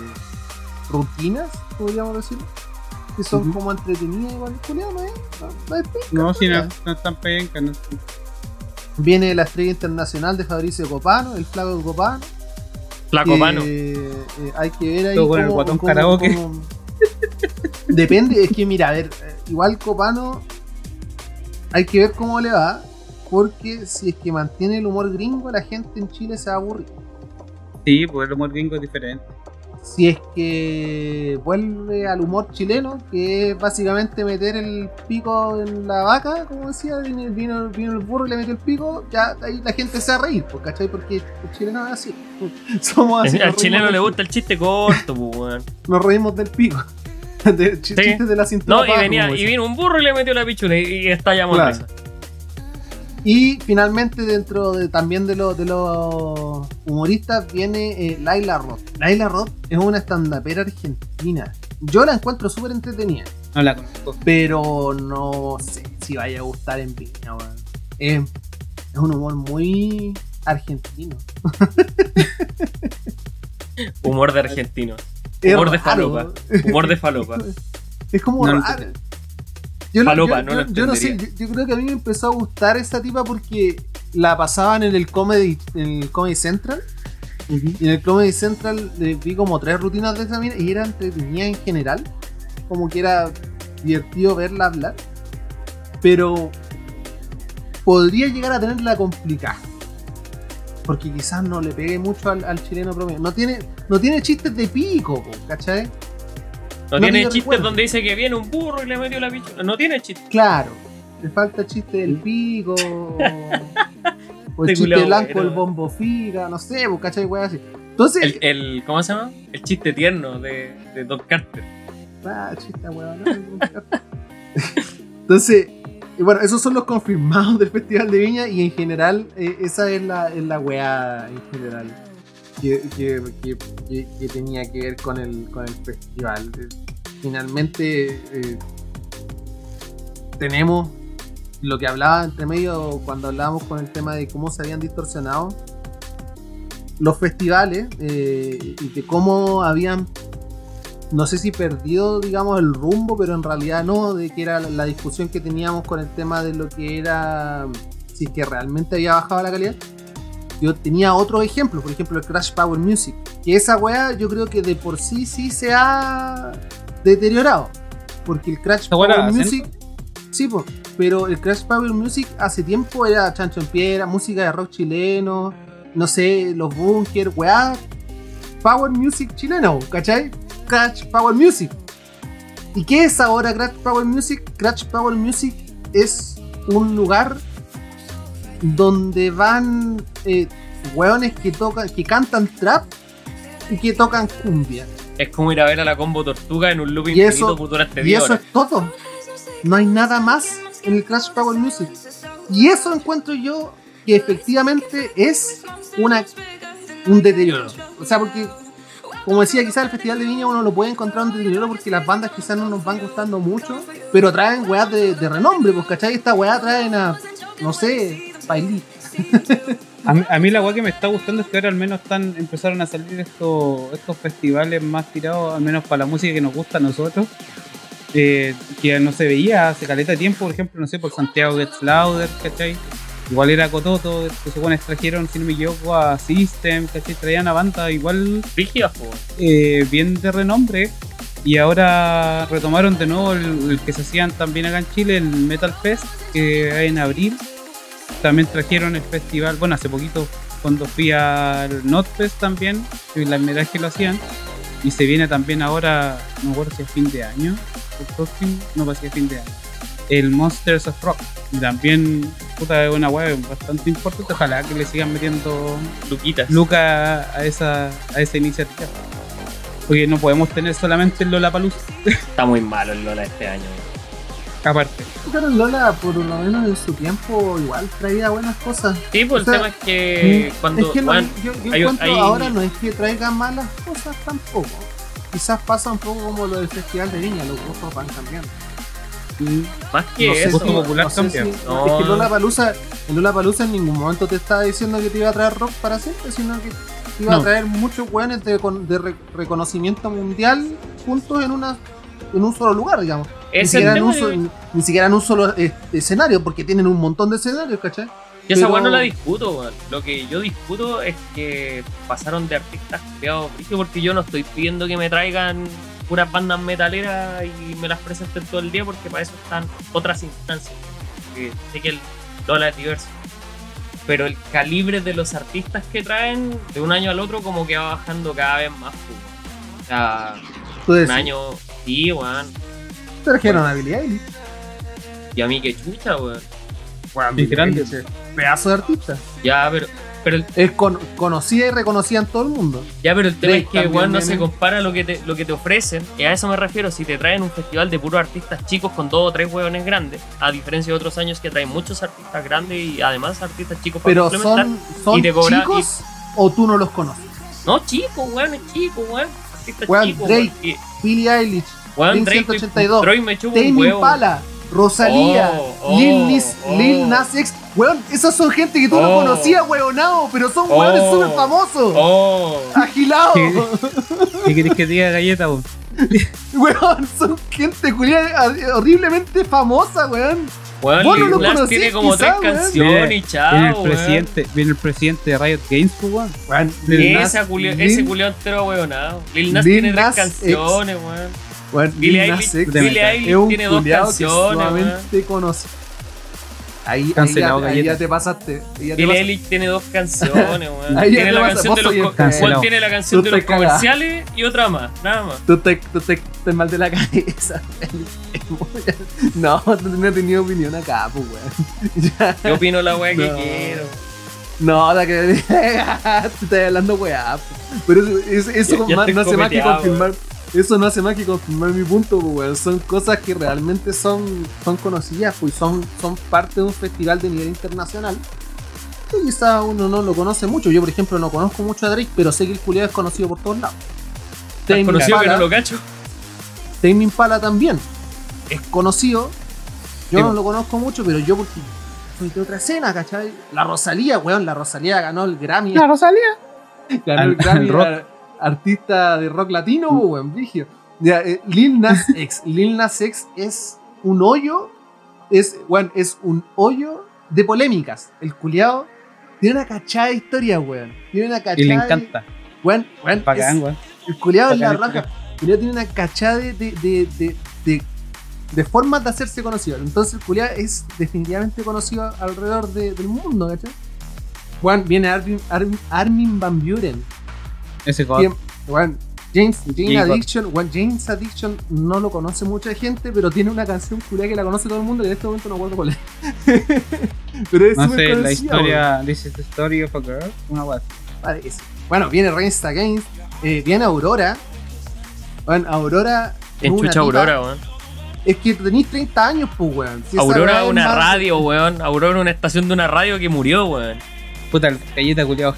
Speaker 3: rutinas, podríamos decir. Que son
Speaker 2: Ujú.
Speaker 3: como entretenidas igual. Julián, ¿no es? No, no es penca,
Speaker 2: No, si no, no están penca. No,
Speaker 3: Viene la estrella internacional de Fabricio Copano, el flaco Copano.
Speaker 1: Flaco
Speaker 3: que,
Speaker 1: mano.
Speaker 3: eh, hay que ver ahí.
Speaker 2: Todo con el
Speaker 3: cómo-
Speaker 2: guatón
Speaker 3: cómo-
Speaker 2: karaoke.
Speaker 3: cómo- Depende, es que mira, a ver, eh, igual Copano hay que ver cómo le va, porque si es que mantiene el humor gringo, la gente en Chile se va a aburrir.
Speaker 2: Sí, pues el humor gringo es diferente.
Speaker 3: Si es que vuelve al humor chileno, que es básicamente meter el pico en la vaca, como decía, vino, vino- vino el burro y le metió el pico, ya ahí la gente se va a reír, pues, ¿cachai? Porque el chileno es así. Somos así.
Speaker 1: Al chileno le gusta el chiste corto, pues, weón.
Speaker 3: Nos reímos del pico. De ch-
Speaker 1: Sí.
Speaker 3: chistes de la cintura.
Speaker 1: No, y venía, y vino un burro y le metió la pichula y, y estallamos
Speaker 3: Claro. Y finalmente dentro de, también de, los de los humoristas viene eh, Laila Roth. Laila Roth es una estandapera argentina. Yo la encuentro súper entretenida,
Speaker 2: No la conozco.
Speaker 3: pero no sé si vaya a gustar en Viña, weón. Es, es un humor muy argentino.
Speaker 1: Humor de argentino.
Speaker 3: Es
Speaker 1: Humor de falopa. Humor de falopa.
Speaker 3: Es como
Speaker 2: No
Speaker 3: raro. Yo, no- yo-
Speaker 1: no lo
Speaker 3: yo- yo no sé, yo, creo que a mí me empezó a gustar esa tipa porque la pasaban en el Comedy, en el Comedy Central Y en el Comedy Central eh, vi como tres rutinas de esa mina y era entretenida en general. Como que era divertido verla hablar. Pero podría llegar a tenerla complicada. Porque quizás no le pegue mucho al, al chileno promedio. No tiene, no tiene chistes de pico, ¿cachai?
Speaker 1: No,
Speaker 3: No
Speaker 1: tiene chistes donde dice que viene un burro y le metió la pichula. No tiene chistes.
Speaker 3: Claro. Le falta chiste del pico. o el
Speaker 1: Este
Speaker 3: chiste blanco,
Speaker 1: bueno.
Speaker 3: el bombo figa, no sé, po, ¿cachai? Weá así. Entonces,
Speaker 1: El, el- ¿Cómo se llama? El chiste tierno de, de Don Carter.
Speaker 3: Ah, chista, weón. Entonces, y bueno, esos son los confirmados del Festival de Viña y en general eh, esa es la, es la weá en general que, que- que- tenía que ver con el, con el festival. Finalmente eh, tenemos lo que hablaba entre medio cuando hablábamos con el tema de cómo se habían distorsionado los festivales eh, y de cómo habían no sé si perdido, digamos, el rumbo, pero en realidad no, de que era la, discusión que teníamos con el tema de lo que era, si que realmente había bajado la calidad. Yo tenía otro ejemplo, por ejemplo el Crash Power Music, que esa weá yo creo que de por sí sí se ha deteriorado, porque el Crash
Speaker 2: ¿Esa weá
Speaker 3: Power Music, sí, po, pero el Crash Power Music hace tiempo era chancho en piedra, música de rock chileno, no sé, los bunkers, weá, Power Music chileno, ¿cachai? Crash Power Music. ¿Y qué es ahora Crash Power Music? Crash Power Music es un lugar donde van eh, hueones que tocan, que cantan trap y que tocan cumbia.
Speaker 1: Es como ir a ver a la combo tortuga en un loop
Speaker 3: Y eso-
Speaker 1: durante
Speaker 3: Y
Speaker 1: 10
Speaker 3: eso
Speaker 1: horas.
Speaker 3: es todo. No hay nada más en el Crash Power Music. Y eso encuentro yo que efectivamente es una, un deterioro. O sea, porque, como decía, quizás el Festival de Viña uno lo puede encontrar un deterioro porque las bandas quizás no nos van gustando mucho, pero traen weas de, de renombre, pues, ¿cachai? Esta weá traen a, no sé,
Speaker 2: A mí, a mí la weá que me está gustando es que ahora al menos están empezaron a salir estos, estos festivales más tirados, al menos para la música que nos gusta a nosotros. eh, que no se veía hace caleta de tiempo, por ejemplo, no sé, por Santiago Gets Louder, ¿cachai? Igual era Cototo, que supone trajeron, si no me equivoco, a System, ¿cachai? Traían a banda igual
Speaker 1: Rígidas,
Speaker 2: eh, bien de renombre. Y ahora retomaron de nuevo el, el que se hacían también acá en Chile, el Metal Fest, que hay en abril. También trajeron el festival, bueno, hace poquito cuando fui al Notfest también, y las medallas que lo hacían. Y se viene también ahora, no me acuerdo si es fin de año, no ser fin de año, el Monsters of Rock. Y también, puta, es una web bastante importante. Ojalá que le sigan metiendo
Speaker 1: Luquitas.
Speaker 2: Luca a esa, a esa iniciativa. Porque no podemos tener solamente el Lola Paluz.
Speaker 1: Está muy malo el Lola este año.
Speaker 2: Aparte,
Speaker 3: Pero Lola, por lo menos en su tiempo, igual traía buenas cosas.
Speaker 1: Sí, pues
Speaker 3: O sea,
Speaker 1: el tema es que cuando.
Speaker 3: es que no-
Speaker 1: weón,
Speaker 3: yo, yo
Speaker 1: hay-
Speaker 3: encuentro
Speaker 1: hay-
Speaker 3: ahora no es que traiga malas cosas tampoco. Quizás pasa un poco como lo del Festival de Viña, los gustos van cambiando.
Speaker 1: más que
Speaker 3: no sé
Speaker 1: eso.
Speaker 3: si-
Speaker 2: popular
Speaker 3: no sé si-
Speaker 1: No.
Speaker 3: Es que Lola Palusa, en Lola Palusa en ningún momento te estaba diciendo que te iba a traer rock para siempre, sino que te iba
Speaker 2: No.
Speaker 3: a traer muchos weones de, con- de re- reconocimiento mundial juntos en una en un solo lugar, digamos. Ni siquiera, un,
Speaker 1: de-
Speaker 3: ni, siquiera en un solo eh, escenario, porque tienen un montón de escenarios, ¿cachai?
Speaker 1: Yo esa weá no la discuto, weón. Lo que yo discuto es que pasaron de artistas creados porque yo no estoy pidiendo que me traigan puras bandas metaleras y me las presenten todo el día porque para eso están otras instancias. Sé que el Lola es diverso. Pero el calibre de los artistas que traen de un año al otro como que va bajando cada vez más. pues, weón. O sea,
Speaker 3: Tú
Speaker 1: un año, sí, weón.
Speaker 3: trajeron Billie Eilish.
Speaker 1: Y a mí que chucha, weón.
Speaker 3: Weón, Billie
Speaker 2: grande.
Speaker 3: Eilish es Pedazo de artista.
Speaker 1: Ya, pero, pero el
Speaker 3: Es con- conocida y reconocida en todo el mundo.
Speaker 1: Ya, pero el tema
Speaker 3: Drake
Speaker 1: es que weón, no se compara lo que, te, lo que te ofrecen. Y a eso me refiero. Si te traen un festival de puros artistas chicos con dos o tres hueones grandes, a diferencia de otros años que traen muchos artistas grandes y además artistas chicos para
Speaker 3: Pero
Speaker 1: complementar.
Speaker 3: son, son
Speaker 1: y te cobra-
Speaker 3: chicos o tú no los conoces.
Speaker 1: No, chicos, weón, es chico, weón. Artistas
Speaker 3: Weón,
Speaker 1: chicos,
Speaker 3: Drake.
Speaker 1: Y-
Speaker 3: Billie Eilish, Blink
Speaker 1: Drake,
Speaker 3: 182,
Speaker 1: Troy me chupa un
Speaker 3: Tame
Speaker 1: huevo.
Speaker 3: Impala, Rosalía,
Speaker 1: Oh, oh,
Speaker 3: Lil, Nas,
Speaker 1: oh.
Speaker 3: Lil Nas X. Weón, esos son gente que tú no
Speaker 1: Oh.
Speaker 3: conocías, weonado, pero son
Speaker 1: Oh.
Speaker 3: weones súper famosos.
Speaker 1: Oh,
Speaker 3: Agilados.
Speaker 2: ¿qué querés que diga galleta?
Speaker 3: Weón, son gente culiada horriblemente famosa, weón.
Speaker 1: Weón,
Speaker 3: Vos no
Speaker 1: Lil
Speaker 3: lo
Speaker 1: Nas
Speaker 3: conocís,
Speaker 1: tiene como
Speaker 3: quizá,
Speaker 1: tres
Speaker 3: weón.
Speaker 1: canciones y
Speaker 2: Viene
Speaker 1: chao,
Speaker 2: el
Speaker 1: weón.
Speaker 2: presidente, viene el presidente de Riot Games, pues, weón.
Speaker 3: Weón, Lil Nas-
Speaker 1: Esa culio-
Speaker 3: Lil-
Speaker 1: ese culiao entero weonado. Lil Nas
Speaker 3: Lil
Speaker 1: tiene tres
Speaker 3: Nas
Speaker 1: canciones, weón.
Speaker 3: weón,
Speaker 1: Billie
Speaker 3: Lil Nas
Speaker 1: Eilish, tiene dos canciones, weón.
Speaker 3: conocido. Ahí, ahí, ya,
Speaker 2: Cancelado,
Speaker 3: ahí ya te pasaste. ya te pasaste.
Speaker 1: Eilish tiene dos canciones, weón. Tiene la canción de los
Speaker 3: el
Speaker 2: cancelado.
Speaker 1: Tiene la canción
Speaker 3: Tú
Speaker 1: de los comerciales y otra más, nada más.
Speaker 3: Tú te, tú te, te mal de la cabeza. no, no he tenido opinión acá, pues, weón.
Speaker 1: Yo opino la weá que
Speaker 3: No.
Speaker 1: quiero.
Speaker 3: No, la que te estoy hablando weá. po. Pero eso, eso, eso
Speaker 1: Ya- ya
Speaker 3: más- no hace más que confirmar. Eso no hace más que confirmar mi punto, po, weón. Son cosas que realmente son, son conocidas, pues son, son parte de un festival de nivel internacional. Y quizá uno no lo conoce mucho. Yo, por ejemplo, no conozco mucho a Drake, pero sé que el culiado es conocido por todos lados.
Speaker 1: ¿Estás
Speaker 3: Tame
Speaker 1: conocido que no
Speaker 3: Impala-
Speaker 1: lo cacho?
Speaker 3: Tame Impala también es conocido. Yo
Speaker 2: Sí,
Speaker 3: no lo conozco mucho, pero yo porque soy de otra escena, ¿cachai? La Rosalía, weón, la Rosalía ganó el Grammy.
Speaker 2: La Rosalía.
Speaker 3: Ganó el Grammy
Speaker 2: rock.
Speaker 3: Artista de rock latino, po, weón, vigio. Ya, eh, Lil Nas X. Lil Nas X es un hoyo. Es, weón, es un hoyo de polémicas. El culiao tiene una cachada de historia, weón. Tiene una cachada.
Speaker 2: Y le
Speaker 3: de-
Speaker 2: encanta.
Speaker 3: Weón, weón,
Speaker 2: Bacán,
Speaker 3: es-
Speaker 2: weón.
Speaker 3: el culiado es la raja. El culiado tiene una cachada de, de, de, de, formas de hacerse conocido. Entonces el culiado es definitivamente conocido alrededor de- del mundo, ¿cachai? Juan, viene Armin, Armin, Armin Van Buren.
Speaker 2: Ese god.
Speaker 3: James, Jane
Speaker 2: Jacob.
Speaker 3: Addiction. James Addiction no lo conoce mucha gente, pero tiene una canción culiada que la conoce todo el mundo y en este momento no acuerdo cuál es. pero es
Speaker 2: No
Speaker 3: súper
Speaker 2: sé, la historia. This is the story of a girl. Una weá.
Speaker 3: Parece. Bueno, viene Reigns Against, eh, viene Aurora. Bueno, Aurora.
Speaker 1: En chucha Aurora, weón.
Speaker 3: Es que tenéis 30 años, pues, weón. Si
Speaker 1: Aurora una radio, weón. Aurora una estación de una radio que murió, weón.
Speaker 2: Puta, el galleta culiado.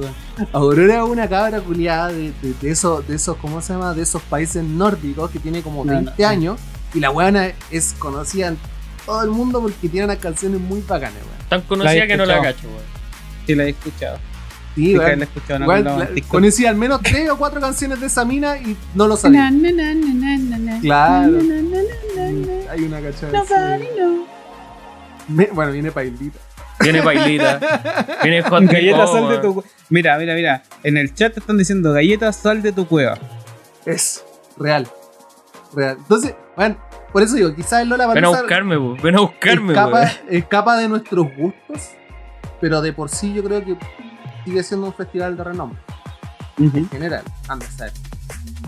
Speaker 3: Aurora es una cabra culiada de, de, de esos, de esos, ¿cómo se llama? De esos países nórdicos que tiene como
Speaker 2: No,
Speaker 3: 20
Speaker 2: no.
Speaker 3: años. Y la weona es conocida en todo el mundo porque tiene unas canciones muy bacanas, weón.
Speaker 1: Tan conocida que no la cacho, weón.
Speaker 2: Sí, la he escuchado.
Speaker 3: Sí,
Speaker 2: Sí,
Speaker 3: weón.
Speaker 2: la he escuchado
Speaker 3: Weón, la- conocía al menos 3 o 4 canciones de esa mina y no lo sabía.
Speaker 2: Na, na, na.
Speaker 3: Claro. Hay una cachada.
Speaker 2: Nobody knows.
Speaker 3: Bueno, viene Pailita.
Speaker 1: Viene bailita. Viene Hot
Speaker 2: Galleta, sal de tu cueva. Mira, mira, mira. En el chat te están diciendo, galleta, sal de tu cueva.
Speaker 3: Es real. Real. Entonces, bueno, por eso digo, quizás Lola
Speaker 1: Ven a buscarme, weón. Ven a buscarme,
Speaker 3: escapa, escapa de nuestros gustos, pero de por sí yo creo que sigue siendo un festival de renombre. En general, anda a saber.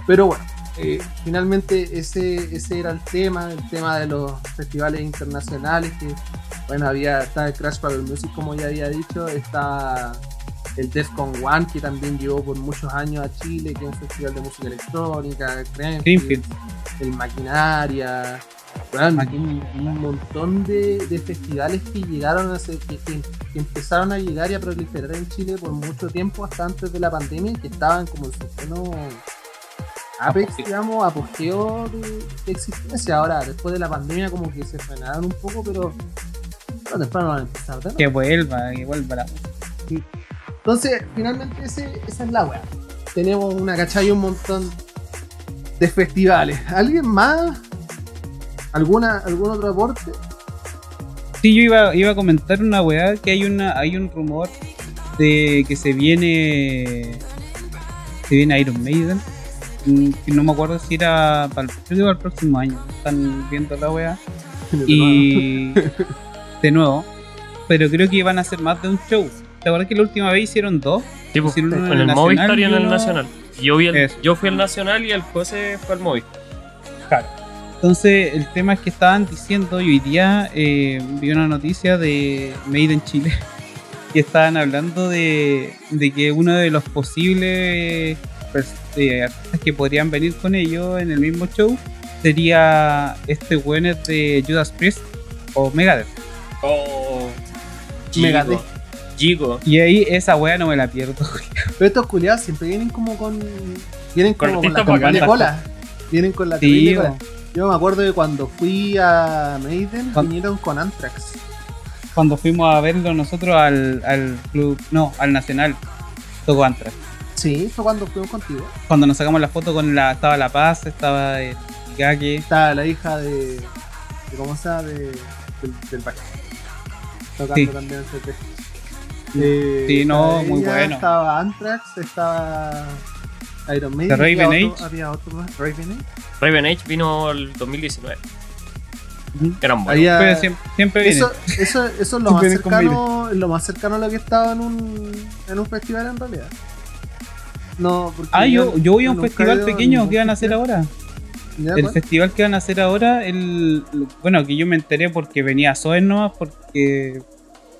Speaker 3: Pero bueno, eh, finalmente ese, ese era el tema, el tema de los festivales internacionales, que bueno, había, está el Crash Power Music como ya había dicho, está el Defcon One que también llevó por muchos años a Chile, que es un festival de música electrónica,
Speaker 2: Greenfield.
Speaker 3: el Maquinaria,
Speaker 2: Maqui-
Speaker 3: un, un montón de, de festivales que llegaron a ser, que, que- que empezaron a llegar y a proliferar en Chile por mucho tiempo, hasta antes de la pandemia, que estaban como en su pleno apex, digamos, apogeo de, de existencia. Ahora, después de la pandemia, como que se frenaron un poco, pero temprano van a empezar de nuevo.
Speaker 2: Que vuelva, que vuelva la
Speaker 3: Entonces, finalmente ese- esa es la weá. Tenemos una cachai y un montón de festivales. ¿Alguien más? ¿Alguna, ¿Algún otro aporte?
Speaker 2: Sí, yo iba, iba a comentar una weá que hay una hay un rumor de que se viene se viene Iron Maiden. Mm, no me acuerdo si era para el, para el próximo año. Están viendo la weá. Y de nuevo. Pero creo que van a hacer más de un show. ¿Te acuerdas que la última vez hicieron dos?
Speaker 1: Sí, pues,
Speaker 2: Hicieron
Speaker 1: en
Speaker 2: en
Speaker 1: el
Speaker 2: el
Speaker 1: Movistar y en
Speaker 2: Nacional y
Speaker 1: el Nacional. Yo, vi el- yo fui al Nacional y el José fue al Movistar.
Speaker 2: Entonces, el tema es que estaban diciendo, y hoy día eh, vi una noticia de Made in Chile, que estaban hablando de, de que uno de los posibles pers- eh, artistas que podrían venir con ellos en el mismo show sería este weón de Judas Priest o Megadeth.
Speaker 1: Oh,
Speaker 3: Megadeth.
Speaker 1: Gigo.
Speaker 2: Y ahí esa wea no me la pierdo.
Speaker 3: Pero estos culiados siempre vienen como con. Vienen
Speaker 1: Con
Speaker 3: como con la
Speaker 2: bacanas.
Speaker 3: cola. Vienen con la
Speaker 2: Sí,
Speaker 3: cola. Yo me acuerdo de cuando fui a Maiden, vinieron con Anthrax.
Speaker 2: Cuando fuimos a verlo nosotros al, al club, no, al Nacional, tocó Anthrax.
Speaker 3: Sí, fue cuando fuimos contigo.
Speaker 2: Cuando nos sacamos la foto con la, estaba La Paz, estaba el Gage.
Speaker 3: Estaba la hija de. de ¿Cómo se llama? De. del, del. Tocando
Speaker 2: Sí.
Speaker 3: también tema. Eh,
Speaker 2: Sí, no,
Speaker 3: estaba
Speaker 2: muy bueno.
Speaker 3: Estaba Anthrax, estaba Iron Maiden.
Speaker 2: Raven
Speaker 3: había
Speaker 2: Age.
Speaker 3: otro- Había otro más. Raven Age.
Speaker 1: Raven Age vino el 2019.
Speaker 2: Ujú.
Speaker 1: Eran buenos.
Speaker 3: Había-
Speaker 2: Pero siempre, siempre viene.
Speaker 3: Eso, eso, eso es lo
Speaker 2: Siempre
Speaker 3: más cercano, lo más cercano a lo que estaba en un, en un festival en realidad. No, porque
Speaker 2: Ah, yo, yo voy a un
Speaker 3: he
Speaker 2: festival pequeño que van a hacer ahora.
Speaker 3: ¿Ya,
Speaker 2: El festival que van a hacer ahora, el bueno, que yo me enteré porque venía Soen nomás, porque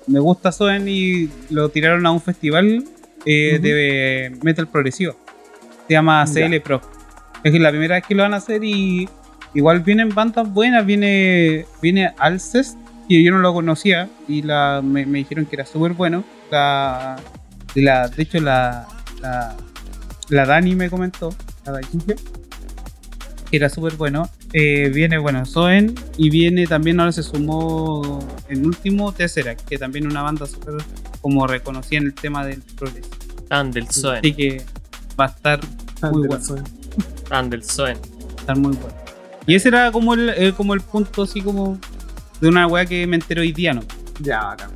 Speaker 2: me gusta Soen y lo tiraron a un festival eh, de metal progresivo. Se llama
Speaker 3: Ya.
Speaker 2: CL Pro. Es la primera vez que lo van a hacer y igual vienen bandas buenas. Viene, viene Alcest, que yo no lo conocía y la, me, me dijeron que era súper bueno. La, de la, de hecho, la, la, la Dani me comentó, la Dani, que era súper bueno. Eh, viene, bueno, Soen y viene también, ahora se sumó en último Tesseract, que también es una banda súper como reconocida en el tema del progreso.
Speaker 1: Tan del Soen.
Speaker 2: Así que va a estar muy bueno.
Speaker 3: Anderson.
Speaker 1: Tan del Soen.
Speaker 2: estar muy bueno. Y ese era como el, eh, como el punto así como de una weá que me enteró hoy día, ¿no?
Speaker 3: Ya, bacán.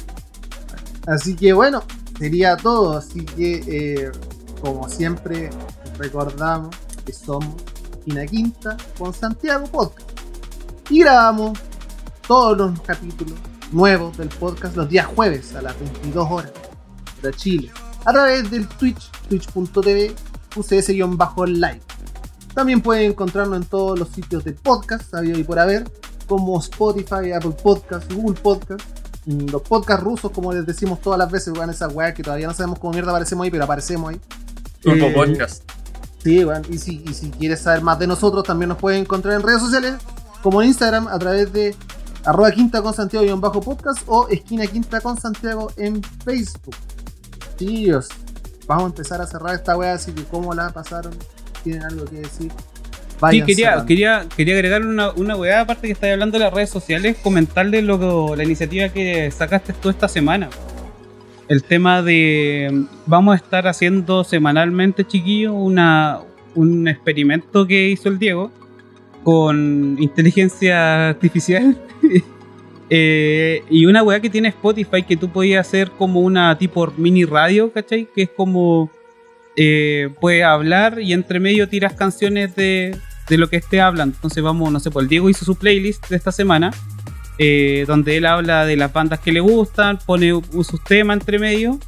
Speaker 3: Así que bueno, sería todo. Así que, eh, como siempre, recordamos que somos Quina Quinta con Santiago Podcast. Y grabamos todos los capítulos nuevos del podcast los días jueves a las 22 horas de Chile. A través del Twitch, twitch.tv, ucs-live. También pueden encontrarnos en todos los sitios de podcast, sabido y por haber, como Spotify, Apple Podcast, Google Podcast. Mm, Los podcasts rusos, como les decimos todas las veces, weón, esas weas que todavía no sabemos cómo mierda aparecemos ahí, pero aparecemos ahí.
Speaker 1: Turbo
Speaker 3: Eh,
Speaker 1: Podcast.
Speaker 3: Sí, weón. Y si, y si quieres saber más de nosotros, también nos pueden encontrar en redes sociales, como en Instagram, a través de arroba quinta con Santiago y un bajo podcast o esquina quinta con Santiago en Facebook. Tíos, vamos a empezar a cerrar esta wea, así que cómo la pasaron, tienen algo que decir.
Speaker 2: Sí,
Speaker 3: Vayan
Speaker 2: quería,
Speaker 3: cerrando.
Speaker 2: quería, quería agregar una, una weá, aparte que estáis hablando de las redes sociales, comentarle lo, la iniciativa que sacaste tú esta semana. El tema de. Vamos a estar haciendo semanalmente, chiquillos, una, un experimento que hizo el Diego con inteligencia artificial. Eh, y una weá que tiene Spotify que tú podías hacer como una tipo mini radio, ¿cachai? Que es como eh, puedes hablar y entre medio tiras canciones de, de lo que esté hablando. Entonces vamos, no sé, pues el Diego hizo su playlist de esta semana, eh, donde él habla de las bandas que le gustan, pone sus temas entre medio.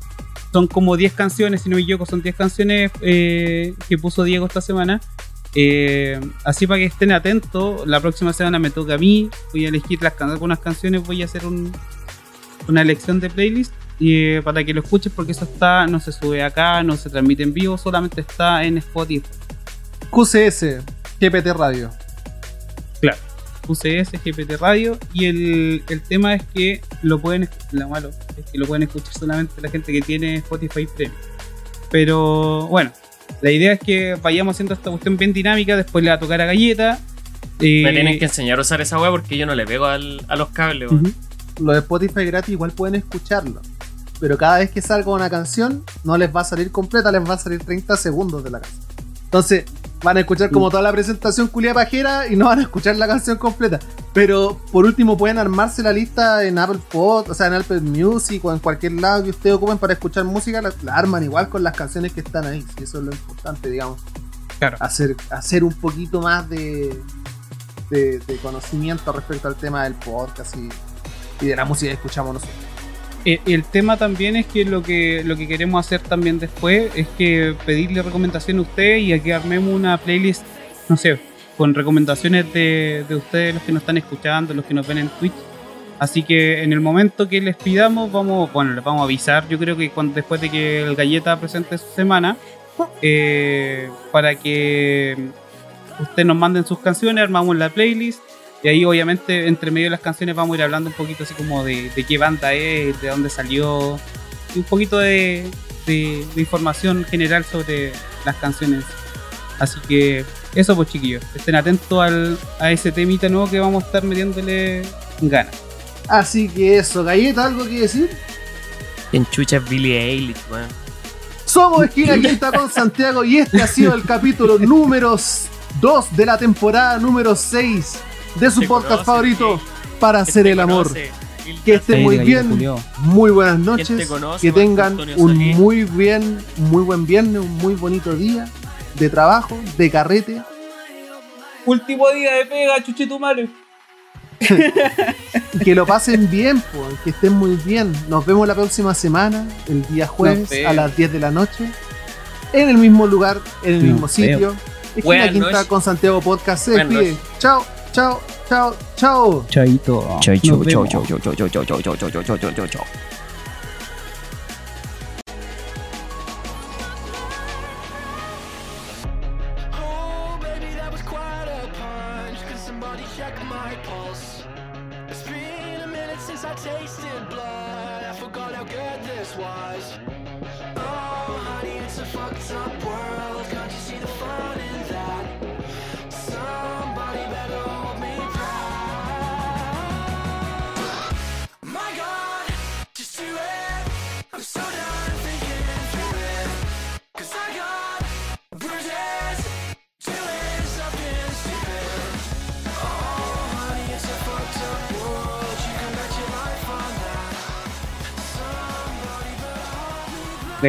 Speaker 2: Son como 10 canciones, si no me equivoco, son 10 canciones eh, que puso Diego esta semana. Eh, así para que estén atentos, la próxima semana me toca a mí, voy a elegir las, algunas canciones, voy a hacer un- una elección de playlist y, para que lo escuches porque eso está, no se sube acá, no se transmite en vivo, solamente está en Spotify.
Speaker 3: QCS, GPT Radio.
Speaker 2: Claro. UCS, GPT Radio y el, el tema es que lo pueden lo malo es que lo pueden escuchar solamente la gente que tiene Spotify Premium. Pero bueno, la idea es que vayamos haciendo esta cuestión bien dinámica, después le va a tocar a Galleta. eh,
Speaker 1: Me tienen que enseñar a usar esa wea porque yo no le pego al- a los cables,
Speaker 2: ujú.
Speaker 3: Los de Spotify gratis igual pueden escucharlo. Pero cada vez que salga una canción, no les va a salir completa, les va a salir 30 segundos de la canción. Entonces, van a escuchar como toda la presentación culia pajera y no van a escuchar la canción completa. Pero por último, pueden armarse la lista en Apple Pod, o sea, en Apple Music o en cualquier lado que ustedes ocupen para escuchar música, la, la arman igual con las canciones que están ahí. Y eso es lo importante, digamos.
Speaker 2: Claro.
Speaker 3: Hacer, hacer un poquito más de, de, de conocimiento respecto al tema del podcast y, y de la música que escuchamos nosotros.
Speaker 2: Eh, el tema también es que lo que lo que queremos hacer también después es que pedirle recomendación a ustedes y aquí armemos una playlist, no sé, con recomendaciones de, de ustedes, los que nos están escuchando, los que nos ven en Twitch. Así que en el momento que les pidamos, vamos, bueno, les vamos a avisar. Yo creo que cuando, después de que el galleta presente su semana, eh, para que ustedes nos manden sus canciones, armamos la playlist. Y ahí obviamente entre medio de las canciones vamos a ir hablando un poquito así como de, de qué banda es, de dónde salió, y un poquito de, de- de información general sobre las canciones. Así que eso pues chiquillos, estén atentos al, a ese temita nuevo que vamos a estar metiéndole ganas.
Speaker 3: Así que eso, Galleta, ¿algo que decir?
Speaker 1: En chucha es Billie Eilish, weón.
Speaker 3: Somos Esquina Quinta con Santiago y este ha sido el capítulo número 2 de la temporada número 6 de su podcast
Speaker 1: conoce,
Speaker 3: favorito, para hacer
Speaker 1: ¿Quién
Speaker 3: el amor.
Speaker 1: conoce?
Speaker 3: Que estén muy bien. Muy buenas
Speaker 1: ¿Quién
Speaker 3: noches.
Speaker 1: te conoce,
Speaker 3: Que tengan un muy bien, muy buen viernes, un muy bonito día de trabajo, de carrete.
Speaker 2: Último día de pega, chuche tu madre.
Speaker 3: Y que lo pasen bien, que estén muy bien. Nos vemos la próxima semana, el día jueves a las 10 de la noche, en el mismo lugar, en el
Speaker 2: Nos
Speaker 3: mismo sitio. Esquina Quinta con Santiago Podcast se despide. Chao,
Speaker 4: 就，就，就，就一朵，就，就，就，就，就，就，就，就。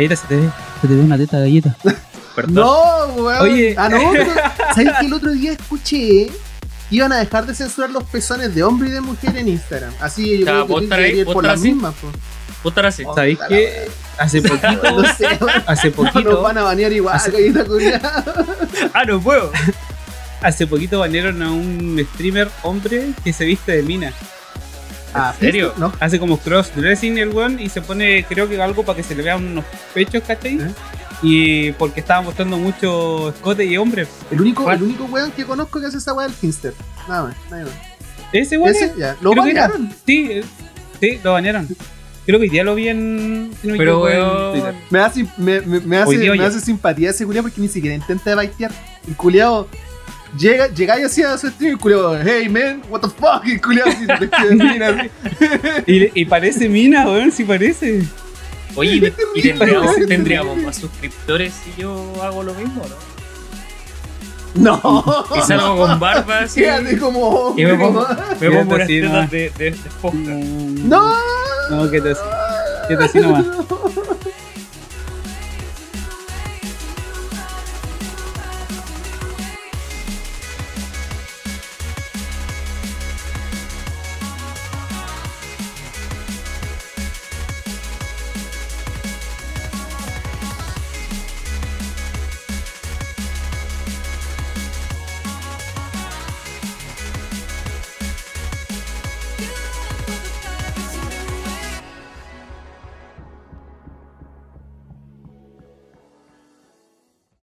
Speaker 2: Galleta, se te ve. Se te ve una teta, galleta.
Speaker 1: Perdón.
Speaker 3: No, weón.
Speaker 2: Oye.
Speaker 3: Ah, no, pero, ¿sabes que el otro día escuché? que Iban a dejar de censurar los pezones de hombre y de mujer en Instagram. Así yo
Speaker 1: Ya,
Speaker 3: creo que
Speaker 1: ¿vos
Speaker 3: tiene por las mismas.
Speaker 1: estarás así.
Speaker 2: ¿Sabéis qué? Hace poquito,
Speaker 3: No sé, weón.
Speaker 2: hace poquito,
Speaker 3: nos van a banear igual,
Speaker 2: Hace-
Speaker 3: galleta culiada.
Speaker 1: Ah, no puedo.
Speaker 2: hace poquito banearon a un streamer hombre que se viste de mina.
Speaker 3: Ah,
Speaker 1: serio?
Speaker 3: No.
Speaker 2: Hace como cross-dressing el weón y se pone, creo que algo para que se le vean unos pechos, ¿cachai?
Speaker 3: ¿Eh?
Speaker 2: Y porque estaba mostrando mucho escote y hombre.
Speaker 3: El único,
Speaker 2: ¿Cuál?
Speaker 3: el único weón que conozco que hace esa weá es el Finster. Nada más, nada más.
Speaker 2: Ese weón,
Speaker 3: Ese,
Speaker 2: es-
Speaker 3: ya. Lo banearon.
Speaker 2: Sí, eh, sí, lo banearon. Creo que hoy día lo vi en.
Speaker 1: Pero, weón.
Speaker 3: Me hace, me, me, me
Speaker 2: Hoy
Speaker 3: hace, me hace simpatía ese culiao porque ni siquiera intenta baitear. El culiao llega, llega y hacía su stream y culiao, hey man, what the fuck? Y culiao así, de mina, así.
Speaker 2: Y, y parece mina, weón, sí parece.
Speaker 1: Oye, ¿y
Speaker 3: Qué
Speaker 1: tendríamos, tendríamos más suscriptores si yo hago lo mismo, ¿no?
Speaker 3: No.
Speaker 1: Y salgo con barba así.
Speaker 3: Quédate como.
Speaker 1: Y me pongo,
Speaker 3: como-
Speaker 1: me pongo unas
Speaker 2: así
Speaker 1: tetas
Speaker 2: nomás.
Speaker 1: de, de, de.
Speaker 2: Mm,
Speaker 3: No.
Speaker 2: No, que te, que te así nomás.